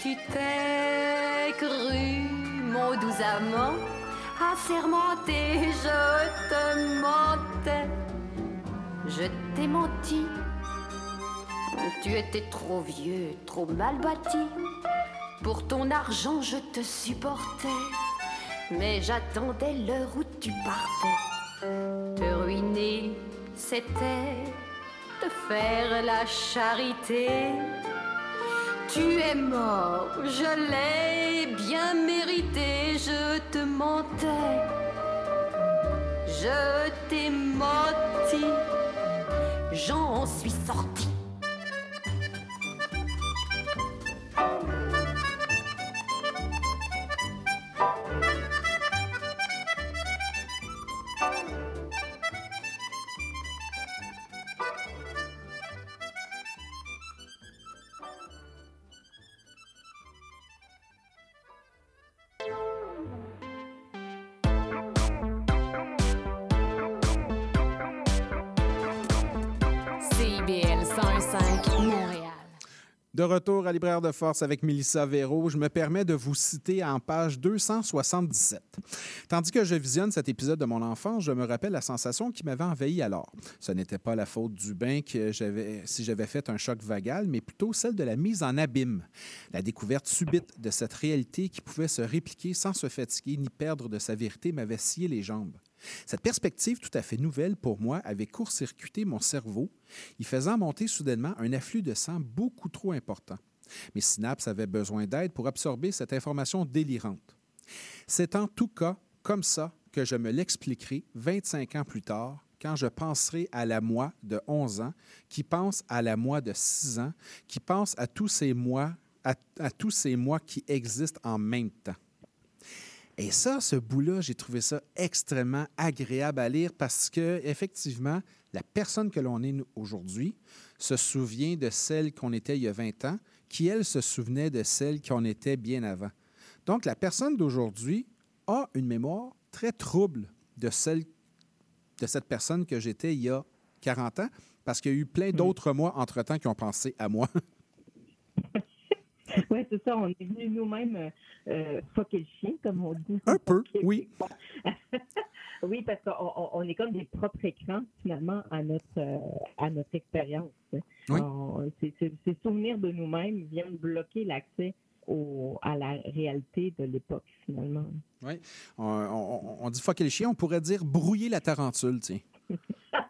Tu t'es cru, mon doux amant, assermenté, je te mentais. Je t'ai menti. Tu étais trop vieux, trop mal bâti. Pour ton argent, je te supportais. Mais j'attendais l'heure où tu partais. Te ruiner, c'était te faire la charité. Tu es mort, je l'ai bien mérité, je te mentais. Je t'ai menti, j'en suis sorti. De retour à Libraire de Force avec Mélissa Véro, je me permets de vous citer en page 277. Tandis que je visionne cet épisode de mon enfance, je me rappelle la sensation qui m'avait envahi alors. Ce n'était pas la faute du bain que si j'avais fait un choc vagal, mais plutôt celle de la mise en abîme. La découverte subite de cette réalité qui pouvait se répliquer sans se fatiguer ni perdre de sa vérité m'avait scié les jambes. Cette perspective tout à fait nouvelle pour moi avait court-circuité mon cerveau, y faisant monter soudainement un afflux de sang beaucoup trop important. Mes synapses avaient besoin d'aide pour absorber cette information délirante. C'est en tout cas comme ça que je me l'expliquerai 25 ans plus tard, quand je penserai à la moi de 11 ans, qui pense à la moi de 6 ans, qui pense à tous ces mois, à, à tous ces mois qui existent en même temps. Et ça, ce bout-là, j'ai trouvé ça extrêmement agréable à lire parce que, effectivement, la personne que l'on est aujourd'hui se souvient de celle qu'on était il y a 20 ans, qui, elle, se souvenait de celle qu'on était bien avant. Donc, la personne d'aujourd'hui a une mémoire très trouble de celle de cette personne que j'étais il y a 40 ans, parce qu'il y a eu plein d'autres mois entre-temps qui ont pensé à moi. Oui, c'est ça. On est venu nous-mêmes euh, euh, fucker le chien, comme on dit. Un peu, oui. oui, parce qu'on on- est comme des propres écrans, finalement, à notre, euh, à notre expérience. Oui. On- c'est- c'est- Ces souvenirs de nous-mêmes viennent bloquer l'accès au- à la réalité de l'époque, finalement. Oui. On, on- on dit fucker le chien, on pourrait dire brouiller la tarentule, tiens.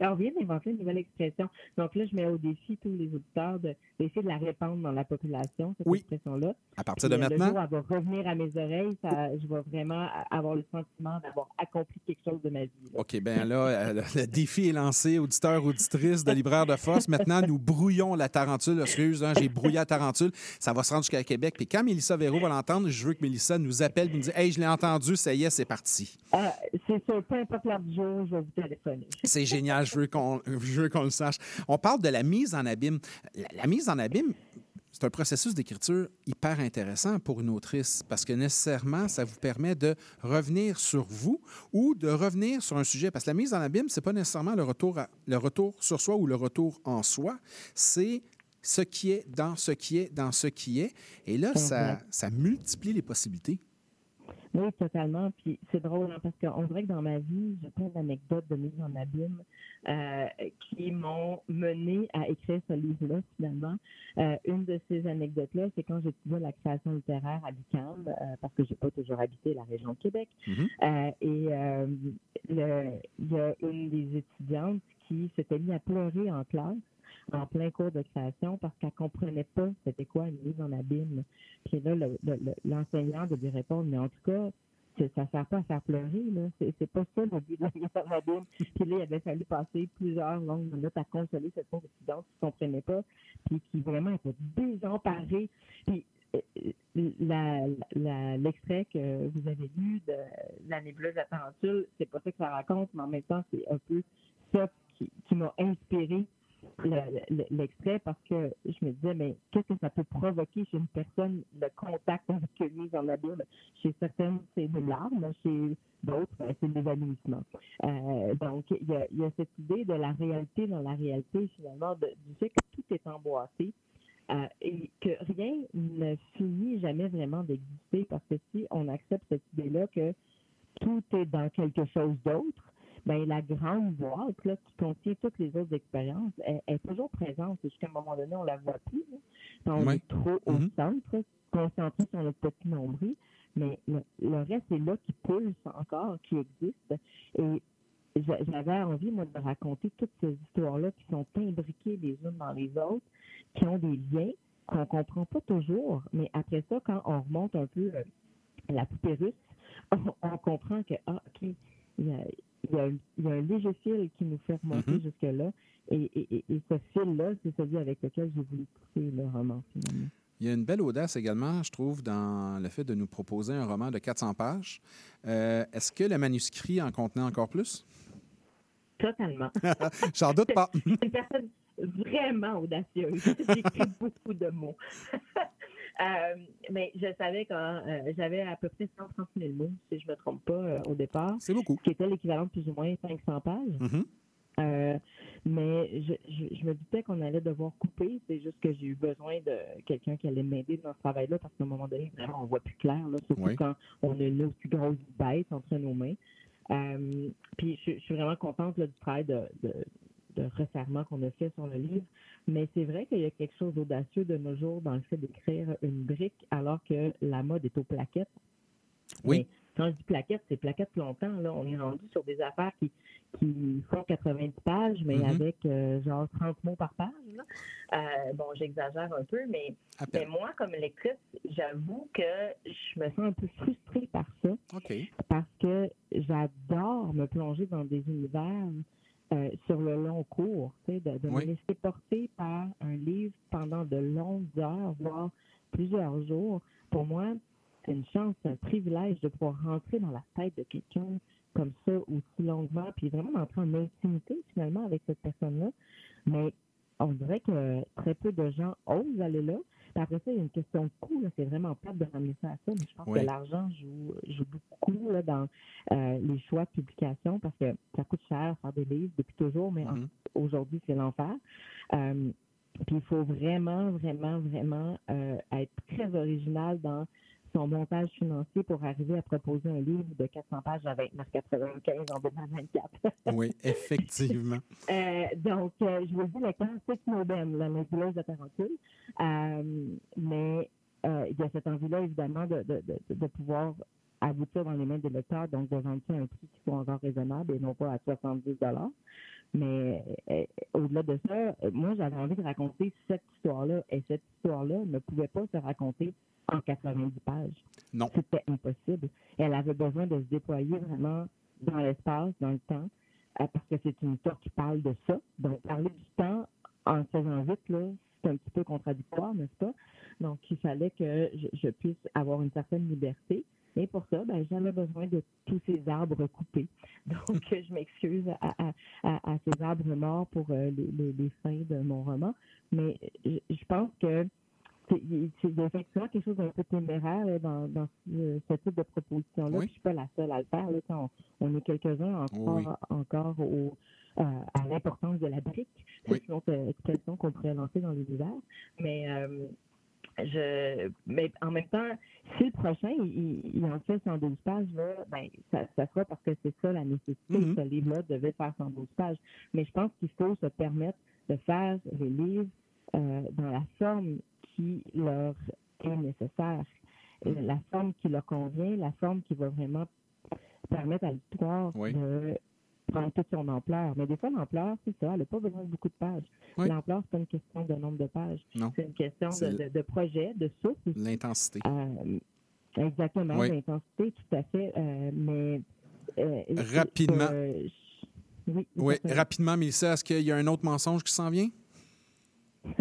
Alors, on vient d'inventer une nouvelle expression. Donc là, je mets au défi tous les auditeurs de- d'essayer de la répandre dans la population, cette Oui. expression-là. À partir de euh, maintenant? Le jour elle va revenir à mes oreilles, ça, je vais vraiment avoir le sentiment d'avoir accompli quelque chose de ma vie. là. OK, bien là, euh, le, le défi est lancé, auditeurs, auditrices de Libraire de Force. Maintenant, nous brouillons la tarentule. Excuse, hein, j'ai brouillé la tarentule. Ça va se rendre jusqu'à Québec. Puis quand Mélissa Véro va l'entendre, je veux que Mélissa nous appelle et nous dise Hey, je l'ai entendu, ça y est, c'est parti. Ah, c'est sûr, peu importe l'heure du jour, je vais vous téléphoner. C'est génial, je veux qu'on le sache. On parle de la mise en abîme. La, la mise en abîme, c'est un processus d'écriture hyper intéressant pour une autrice parce que nécessairement, ça vous permet de revenir sur vous ou de revenir sur un sujet. Parce que la mise en abîme, c'est pas nécessairement le retour, à- le retour sur soi ou le retour en soi, c'est ce qui est dans ce qui est dans ce qui est. Et là, ça, ça multiplie les possibilités. Oui, totalement. Puis c'est drôle hein, parce qu'on dirait que dans ma vie, j'ai plein d'anecdotes de mise en abîme euh, qui m'ont mené à écrire ce livre-là, finalement. Euh, une de ces anecdotes-là, c'est quand j'étudiais la création littéraire à l'UQAM, euh, parce que j'ai pas toujours habité la région de Québec. Euh, et il y a une des étudiantes qui s'était mise à pleurer en classe en plein cours de création parce qu'elle comprenait pas c'était quoi une mise en abîme. Puis là, le- le- le- l'enseignant de lui répondre, mais en tout cas, ça ne sert pas à faire pleurer, là. C'est, pas ça le but de la mise en abîme. Puis là, il avait fallu passer plusieurs longues minutes à consoler cette pauvre étudiante qui ne comprenait pas, puis qui vraiment était désemparée. Puis euh, l'extrait que vous avez lu de la nébuleuse à tarentule, c'est pas ça que ça raconte, mais en même temps, c'est un peu ça qui, qui m'a inspiré l'extrait parce que je me disais, mais qu'est-ce que ça peut provoquer chez une personne, le contact avec une mise en abîme? Chez certaines, c'est des larmes, chez d'autres, ben, c'est l'évanouissement. Euh, donc, il y, a, il y a cette idée de la réalité dans la réalité, finalement, de- du fait que tout est emboîté. euh, et que rien ne finit jamais vraiment d'exister parce que si on accepte cette idée-là que tout est dans quelque chose d'autre, ben la grande boîte là, qui contient toutes les autres expériences elle, elle est toujours présente. C'est Jusqu'à un moment donné, on la voit plus. là. On Oui. est trop au centre, concentré sur notre petit nombril, mais le, le reste est là qui pulse encore, qui existe. Et j'a- j'avais envie, moi, de raconter toutes ces histoires-là qui sont imbriquées les unes dans les autres, qui ont des liens qu'on comprend pas toujours. Mais après ça, quand on remonte un peu euh, la poupée russe, on, on comprend que, ah, OK, il y a, il y a un- il y a un léger fil qui nous fait remonter Mhm. jusque-là. Et, et- et- et ce fil-là, c'est celui avec lequel j'ai voulu pousser le roman, finalement. Il y a une belle audace également, je trouve, dans le fait de nous proposer un roman de 400 pages. Euh, Est-ce que le manuscrit en contenait encore plus? Totalement. J'en doute pas. C'est une personne vraiment audacieuse. J'écris beaucoup de mots. Euh, mais je savais quand euh, j'avais à peu près 130 000 mots, si je ne me trompe pas, euh, au départ. C'est beaucoup. Qui était l'équivalent de plus ou moins 500 pages. Mhm. Euh, mais je, je, je me doutais qu'on allait devoir couper. C'est juste que j'ai eu besoin de quelqu'un qui allait m'aider dans ce travail-là parce qu'à un moment donné, vraiment, on voit plus clair, là, surtout Oui. quand on a une aussi grosse bête entre nos mains. Puis je, je suis vraiment contente là, du travail de, de, de resserrement qu'on a fait sur le livre. Mais c'est vrai qu'il y a quelque chose d'audacieux de nos jours dans le fait d'écrire une brique alors que la mode est aux plaquettes. Oui. Mais quand je dis plaquettes, c'est plaquettes longtemps. Là. On est rendu sur des affaires qui, qui font 90 pages, mais Mhm. avec euh, genre 30 mots par page. là. Euh, bon, j'exagère un peu, mais, mais moi, comme lectrice, j'avoue que je me sens un peu frustrée par ça. Parce que j'adore me plonger dans des univers euh, sur le long cours, tu sais, de, de Oui. me laisser porter par un livre pendant de longues heures, voire plusieurs jours. Pour moi, c'est une chance, un privilège de pouvoir rentrer dans la tête de quelqu'un comme ça aussi longuement, puis vraiment d'entrer en intimité finalement avec cette personne-là. Mais on dirait que très peu de gens osent aller là. Après ça, il y a une question de coût. C'est vraiment pas de ramener ça à ça, mais je pense Oui. que l'argent joue, joue beaucoup là, dans euh, les choix de publication parce que ça coûte cher faire des livres depuis toujours, mais Mhm. aujourd'hui, c'est l'enfer. Euh, puis il faut vraiment, vraiment, vraiment euh, être très original dans son montage financier pour arriver à proposer un livre de 400 pages à 29,95 en 2024. Oui, effectivement. Euh, donc, euh, je vous dis, le temps, c'est Snowden, la nébuleuse de Tarentule. Euh, mais euh, il y a cette envie-là, évidemment, de, de, de, de pouvoir aboutir dans les mains des lecteurs, donc de vendre à un prix qui soit encore raisonnable et non pas à 70 Mais euh, au-delà de ça, moi, j'avais envie de raconter cette histoire-là. Et cette histoire-là ne pouvait pas se raconter en 90 pages. Non. C'était impossible. Elle avait besoin de se déployer vraiment dans l'espace, dans le temps, euh, parce que c'est une histoire qui parle de ça. Donc, parler du temps en faisant vite, là, c'est un petit peu contradictoire, n'est-ce pas? Donc, il fallait que je, je puisse avoir une certaine liberté. Et pour ça, ben, j'avais besoin de tous ces arbres coupés. Donc, je m'excuse à, à- à- à ces arbres morts pour euh, les, les- les fins de mon roman. Mais je, je pense que c'est c'est effectivement quelque chose d'un peu téméraire là, dans, dans ce, ce type de proposition-là. Puis Je suis pas la seule à le faire. Là. On, on est quelques-uns encore, Oui. encore au, euh, à l'importance de la brique. C'est une autre euh, question qu'on pourrait lancer dans l'univers. Mais euh, je, mais en même temps, si le prochain, il, il en fait 112 pages, là, ben, ça, ça sera parce que c'est ça la nécessité. Mhm. Ce livre-là devait faire 112 pages. Mais je pense qu'il faut se permettre de faire les livres euh, dans la forme qui leur est nécessaire, la forme qui leur convient, la forme qui va vraiment permettre à l'histoire Oui. de prendre toute son ampleur. Mais des fois, l'ampleur, c'est ça, elle n'a pas besoin de beaucoup de pages. Oui. L'ampleur, c'est pas une question de nombre de pages. C'est une question de, de, de projet, de souffle. L'intensité. Euh, exactement, Oui. l'intensité, tout à fait. euh, mais euh, Rapidement. oui, rapidement, Mélissa, est-ce qu'il y a un autre mensonge qui s'en vient?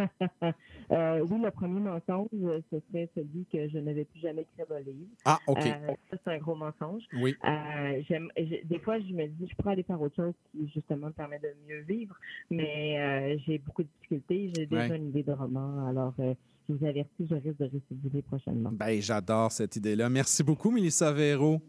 Euh, oui, le premier mensonge, euh, ce serait celui que je ne vais plus jamais écrire un livre. Ah, OK. Euh, ça, c'est un gros mensonge. Oui. Euh, j'aime- des fois, je me dis, je pourrais aller faire autre chose qui, justement, me permet de mieux vivre, mais euh, j'ai beaucoup de difficultés. J'ai déjà Ouais. une idée de roman, alors euh, je vous avertis, je risque de récidiver prochainement. Ben, j'adore cette idée-là. Merci beaucoup, Mélissa Véro.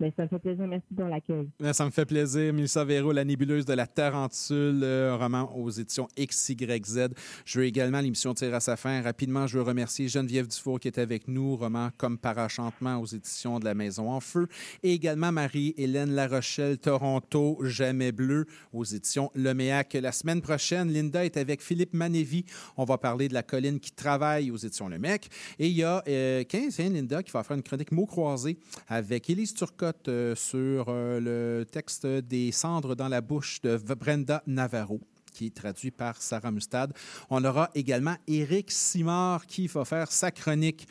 Mais ça me fait plaisir. Merci pour l'accueil. Ben, Ça me fait plaisir. Mélissa Véro, La nébuleuse de la Tarentule, euh, roman aux éditions XYZ. Je veux également, l'émission tire à sa fin. Rapidement, je veux remercier Geneviève Dufour qui est avec nous, roman Comme par enchantement aux éditions de la Maison en Feu. Et également Marie-Hélène Larochelle, Toronto, Jamais bleu aux éditions Leméac. La semaine prochaine, Linda est avec Philippe Manévi. On va parler de la colline qui travaille aux éditions Lemec. Et il y a euh, 15 hein, Linda qui va faire une chronique mots croisés avec Élise Euh, sur euh, le texte des cendres dans la bouche de Brenda Navarro qui est traduit par Sarah Mustad. On aura également Éric Simard qui va faire sa chronique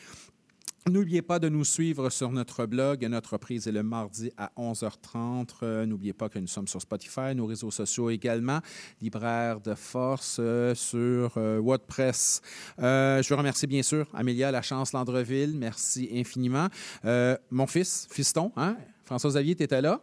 N'oubliez pas de nous suivre sur notre blog. Notre prise est le mardi à 11h30. Euh, N'oubliez pas que nous sommes sur Spotify, nos réseaux sociaux également, libraire de force euh, sur euh, WordPress. Je veux remercier bien sûr Amélia Lachance Landreville. Merci infiniment. Mon fils, fiston, hein? François Xavier, tu étais là?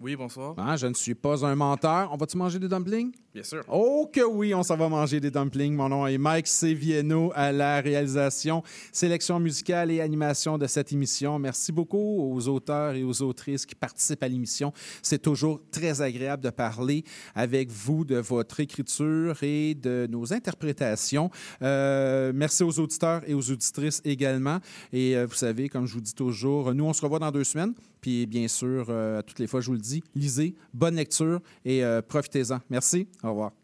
Oui, bonsoir. Hein, je ne suis pas un menteur. On va-tu manger des dumplings? Bien sûr. Oh que oui, on s'en va manger des dumplings. Mon nom est Mike Sevieno à la réalisation, sélection musicale et animation de cette émission. Merci beaucoup aux auteurs et aux autrices qui participent à l'émission. C'est toujours très agréable de parler avec vous de votre écriture et de nos interprétations. Euh, merci aux auditeurs et aux auditrices également. Et euh, vous savez, comme je vous dis toujours, nous, on se revoit dans deux semaines. Puis bien sûr, euh, toutes les fois, je vous le dis, lisez, bonne lecture et profitez-en. Merci. Au revoir.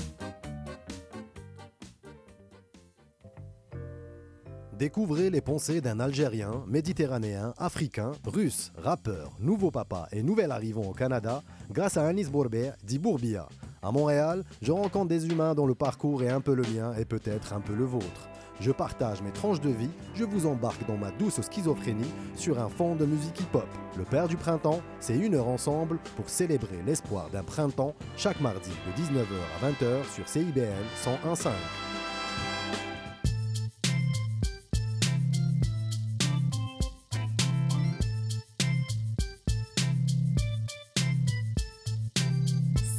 Découvrez les pensées d'un Algérien, Méditerranéen, Africain, Russe, rappeur, nouveau papa et nouvel arrivant au Canada grâce à Anis Bourbet, dit Bourbia. À Montréal, je rencontre des humains dont le parcours est un peu le mien et peut-être un peu le vôtre. Je partage mes tranches de vie, je vous embarque dans ma douce schizophrénie sur un fond de musique hip-hop. Le Père du Printemps, c'est une heure ensemble pour célébrer l'espoir d'un printemps chaque mardi de 19h à 20h sur CIBL 101.5.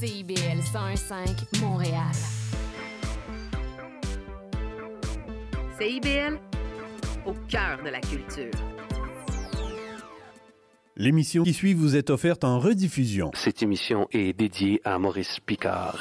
CIBL 101.5 Montréal. CIBL, au cœur de la culture. L'émission qui suit vous est offerte en rediffusion. Cette émission est dédiée à Maurice Picard.